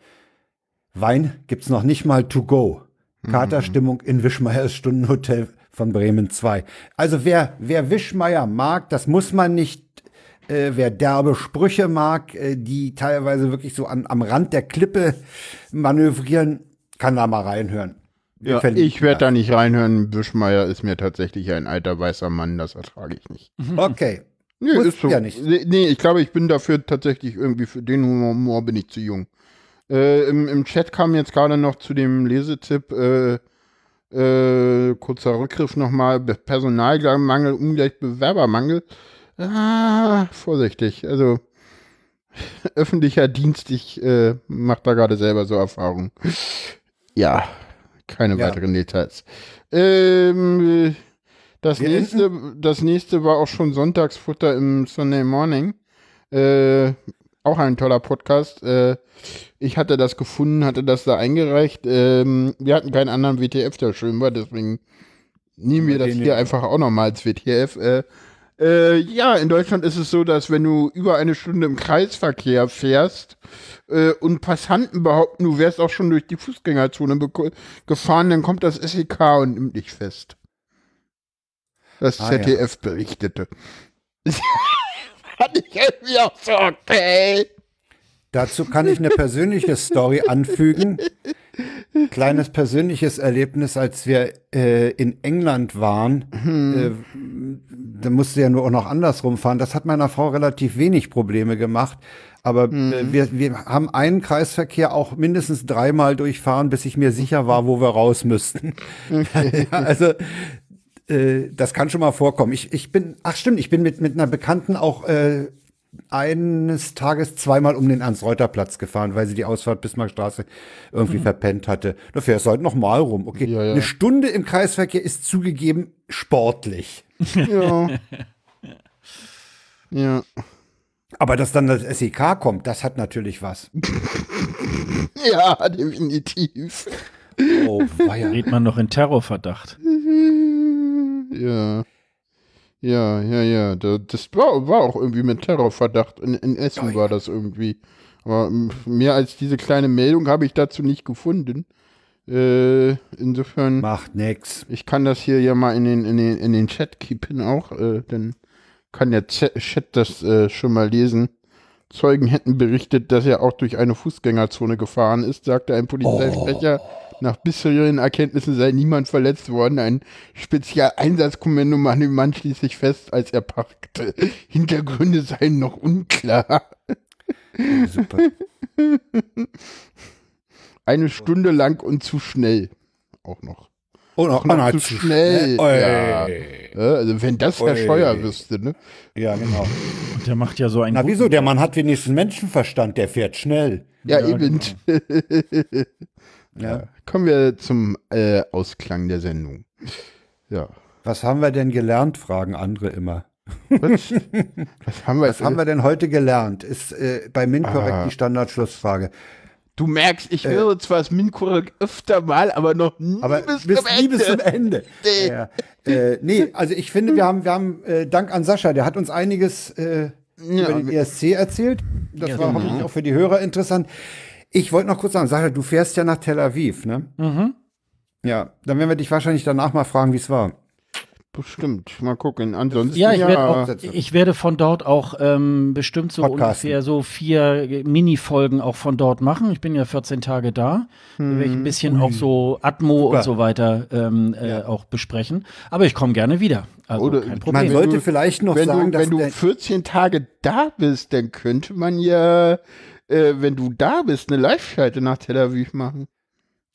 Wein gibt's noch nicht mal to go. Katerstimmung in Wischmeiers Stundenhotel von Bremen 2. Also wer, wer Wischmeier mag, das muss man nicht, äh, wer derbe Sprüche mag, äh, die teilweise wirklich so an, am Rand der Klippe manövrieren, kann da mal reinhören. Ja, ich werde da nicht reinhören. Wischmeier ist mir tatsächlich ein alter weißer Mann, das ertrage ich nicht. Okay. Nee, Muss ist so. ja nicht. Nee, Nee, ich glaube, ich bin dafür tatsächlich irgendwie für den Humor bin ich zu jung. Äh, im, Im Chat kam jetzt gerade noch zu dem Lesetipp, äh, äh, kurzer Rückgriff nochmal, Personalmangel, ungleich Bewerbermangel. Ah, vorsichtig. Also öffentlicher Dienst, ich äh, mache da gerade selber so Erfahrung. Ja, keine Ja. weiteren Details. Ähm, das Wir nächste, das nächste war auch schon Sonntagsfutter im Sunday Morning. Äh, auch ein toller Podcast. Äh, ich hatte das gefunden, hatte das da eingereicht. Ähm, wir hatten keinen anderen WTF, der schön war, deswegen nehmen wir das hier einfach auch nochmal als WTF. Äh, äh, ja, in Deutschland ist es so, dass wenn du über eine Stunde im Kreisverkehr fährst äh, und Passanten behaupten, du wärst auch schon durch die Fußgängerzone gefahren, dann kommt das SEK und nimmt dich fest. Das Ah, ja. ZDF berichtete. Fand ich irgendwie auch so okay. Dazu kann ich eine persönliche Story anfügen. Kleines persönliches Erlebnis, als wir äh, in England waren. Äh, da musste ja nur auch noch andersrum fahren. Das hat meiner Frau relativ wenig Probleme gemacht. Aber äh, wir, wir haben einen Kreisverkehr auch mindestens dreimal durchfahren, bis ich mir sicher war, wo wir raus müssten. ja, also äh, das kann schon mal vorkommen. Ich, ich bin, ach stimmt, ich bin mit, mit einer Bekannten auch äh, eines Tages zweimal um den Ernst-Reuter-Platz gefahren, weil sie die Ausfahrt Bismarckstraße irgendwie verpennt hatte. Da fährst du halt noch mal rum. Okay, Ja, ja. eine Stunde im Kreisverkehr ist zugegeben sportlich. Ja. ja. Aber dass dann das SEK kommt, das hat natürlich was. Ja, definitiv. Oh, weia. Redet man noch in Terrorverdacht. Ja. Ja, ja, ja. Da- Das war, war auch irgendwie mit Terrorverdacht. In, in Essen war das irgendwie. Aber mehr als diese kleine Meldung habe ich dazu nicht gefunden. Äh, insofern, Macht nix. ich kann das hier ja mal in den, in den, in den Chat kippen auch, äh, dann kann der Chat das äh, schon mal lesen. Zeugen hätten berichtet, dass er auch durch eine Fußgängerzone gefahren ist, sagte ein Polizeisprecher. Nach bisherigen Erkenntnissen sei niemand verletzt worden. Ein Spezialeinsatzkommando machte den Mann schließlich fest, als er parkte. Hintergründe seien noch unklar. Super. Eine Stunde lang und zu schnell. Auch noch. Und auch Noch man zu schnell. Ja. Ja, also wenn das Herr. Scheuer wüsste, ne? Ja, genau. Und der macht ja so einen. Na wieso? Der Mann hat wenigstens Menschenverstand, der fährt schnell. Ja, Ja, eben. Ja. Kommen wir zum äh, Ausklang der Sendung. Ja. Was haben wir denn gelernt, fragen andere immer. Was, was haben wir, Was haben wir denn heute gelernt? Ist äh, bei MinCorrect Ah. die Standardschlussfrage. Du merkst, ich höre zwar das Minkorrekt öfter mal, aber noch nie Aber bis, bis, zum nie Ende. bis zum Ende. Nee. Ja. Äh, nee, also ich finde, wir haben, wir haben äh, Dank an Sascha, der hat uns einiges äh, über den ESC erzählt. Das war hoffentlich auch für die Hörer interessant. Ich wollte noch kurz sagen, Sascha, du fährst ja nach Tel Aviv, ne? Mhm. Ja, dann werden wir dich wahrscheinlich danach mal fragen, wie es war. Bestimmt. Mal gucken. Ansonsten Ja, ich, ja, werde auch, ich werde von dort auch ähm, bestimmt so Podcasten. ungefähr so vier Mini-Folgen auch von dort machen. Ich bin ja 14 Tage da. Da werde ich ein bisschen auch so Atmo Super. und so weiter ähm, äh, auch besprechen. Aber ich komme gerne wieder. Also Oder- kein Problem. Man sollte vielleicht noch wenn sagen, du, dass wenn du der, 14 Tage da bist, dann könnte man ja, äh, wenn du da bist, eine Live-Schalte nach Tel Aviv machen.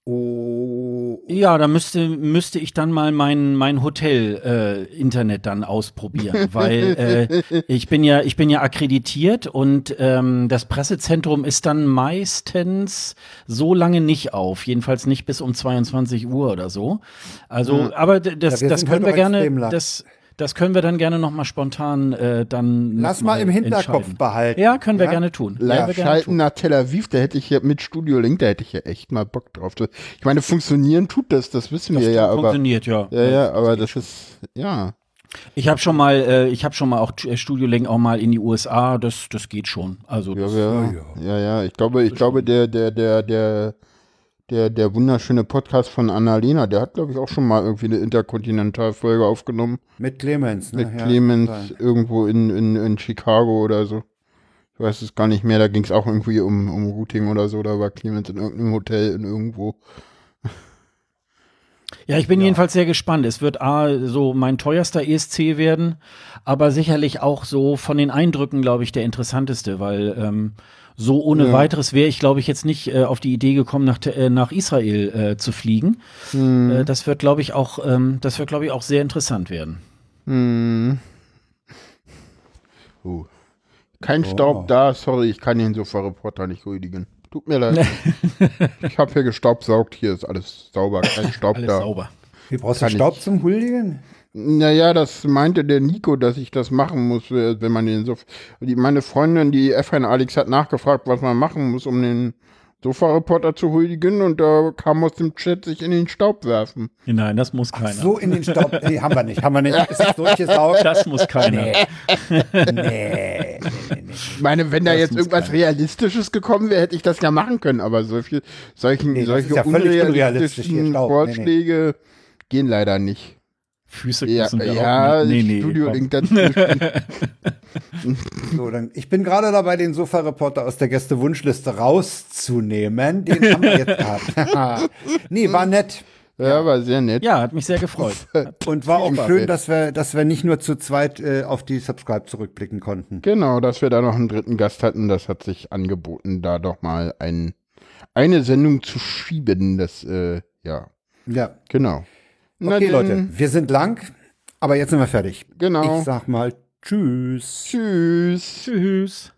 oh, Ja, da müsste, müsste ich dann mal mein, mein Hotel-Internet dann ausprobieren, weil äh, ich bin ja, ich bin ja akkreditiert und ähm, das Pressezentrum ist dann meistens so lange nicht auf, jedenfalls nicht bis um 22 Uhr oder so. Also, aber d- das, Ja, das können heute wir gerne, das, das können wir dann gerne noch mal spontan äh, dann. lass mal im Hinterkopf behalten. Ja, können wir gerne tun. Wir gerne Live-Schalten tun. nach Tel Aviv, da hätte ich ja mit Studio Link, da hätte ich ja echt mal Bock drauf. Das- Ich meine, funktionieren tut das, das wissen wir ja, aber. Funktioniert, ja. Ja, ja, aber das ist, ja. Ich habe schon mal, äh, ich habe schon mal auch äh, Studio Link auch mal in die USA. Das, das geht schon. Also Ja, das, ja, ja, ja. Ich glaube, ich glaube, der, der, der, der, der, der wunderschöne Podcast von Annalena, der hat, glaube ich, auch schon mal irgendwie eine Interkontinentalfolge aufgenommen. Mit Clemens, ne? Mit Ja, Clemens sein. irgendwo in, in, in Chicago oder so. Ich weiß es gar nicht mehr, da ging es auch irgendwie um, um Routing oder so, da war Clemens in irgendeinem Hotel in irgendwo. ja, ich bin jedenfalls sehr gespannt. Es wird A, so mein teuerster ESC werden, aber sicherlich auch so von den Eindrücken, glaube ich, der interessanteste, weil ähm, so ohne Ja. weiteres wäre ich, glaube ich, jetzt nicht äh, auf die Idee gekommen, nach, äh, nach Israel äh, zu fliegen. Hm. Äh, das wird, glaube ich, auch, ähm, das wird, glaube ich, auch sehr interessant werden. Hm. Oh. Kein Staub da, sorry, ich kann den Sofa-Reporter nicht rüdigen. Tut mir leid. ich habe hier gestaubsaugt, hier ist alles sauber, kein Staub Alles da. sauber. Wie brauchst du Staub ich. zum Huldigen? Naja, das meinte der Nico, dass ich das machen muss, äh, wenn man den Sofa. Meine Freundin, die F1 Alex, hat nachgefragt, was man machen muss, um den Sofa-Reporter zu huldigen und da kam aus dem Chat sich in den Staub werfen. Nein, das muss keiner. So in den Staub. Nee, haben wir nicht. Haben wir nicht. Ist das durchgesaugt? Das muss keiner. Nee. Nee, nee, nee, nee. Ich meine, wenn da Das jetzt muss irgendwas keiner. Realistisches gekommen wäre, hätte ich das ja machen können, aber solche, solchen, solche ja unrealistischen Staub. Nee, nee. Vorschläge gehen leider nicht. Füße Ja, küssen wir ja auch nicht. Nee, nee, Studio dazwischen. So, dann, ich bin gerade dabei, den Sofa-Reporter aus der Gäste-Wunschliste rauszunehmen. Den haben wir jetzt gehabt. nee, war nett. ja, war sehr nett. Ja, hat mich sehr gefreut. Und war auch schön, dass wir, dass wir nicht nur zu zweit äh, auf die Subscribe zurückblicken konnten. Genau, dass wir da noch einen dritten Gast hatten, das hat sich angeboten, da doch mal ein, eine Sendung zu schieben. Das, äh, ja, Ja. genau. Na Okay, denn, Leute, wir sind lang, aber jetzt sind wir fertig. Genau. Ich sag mal Tschüss. Tschüss. Tschüss.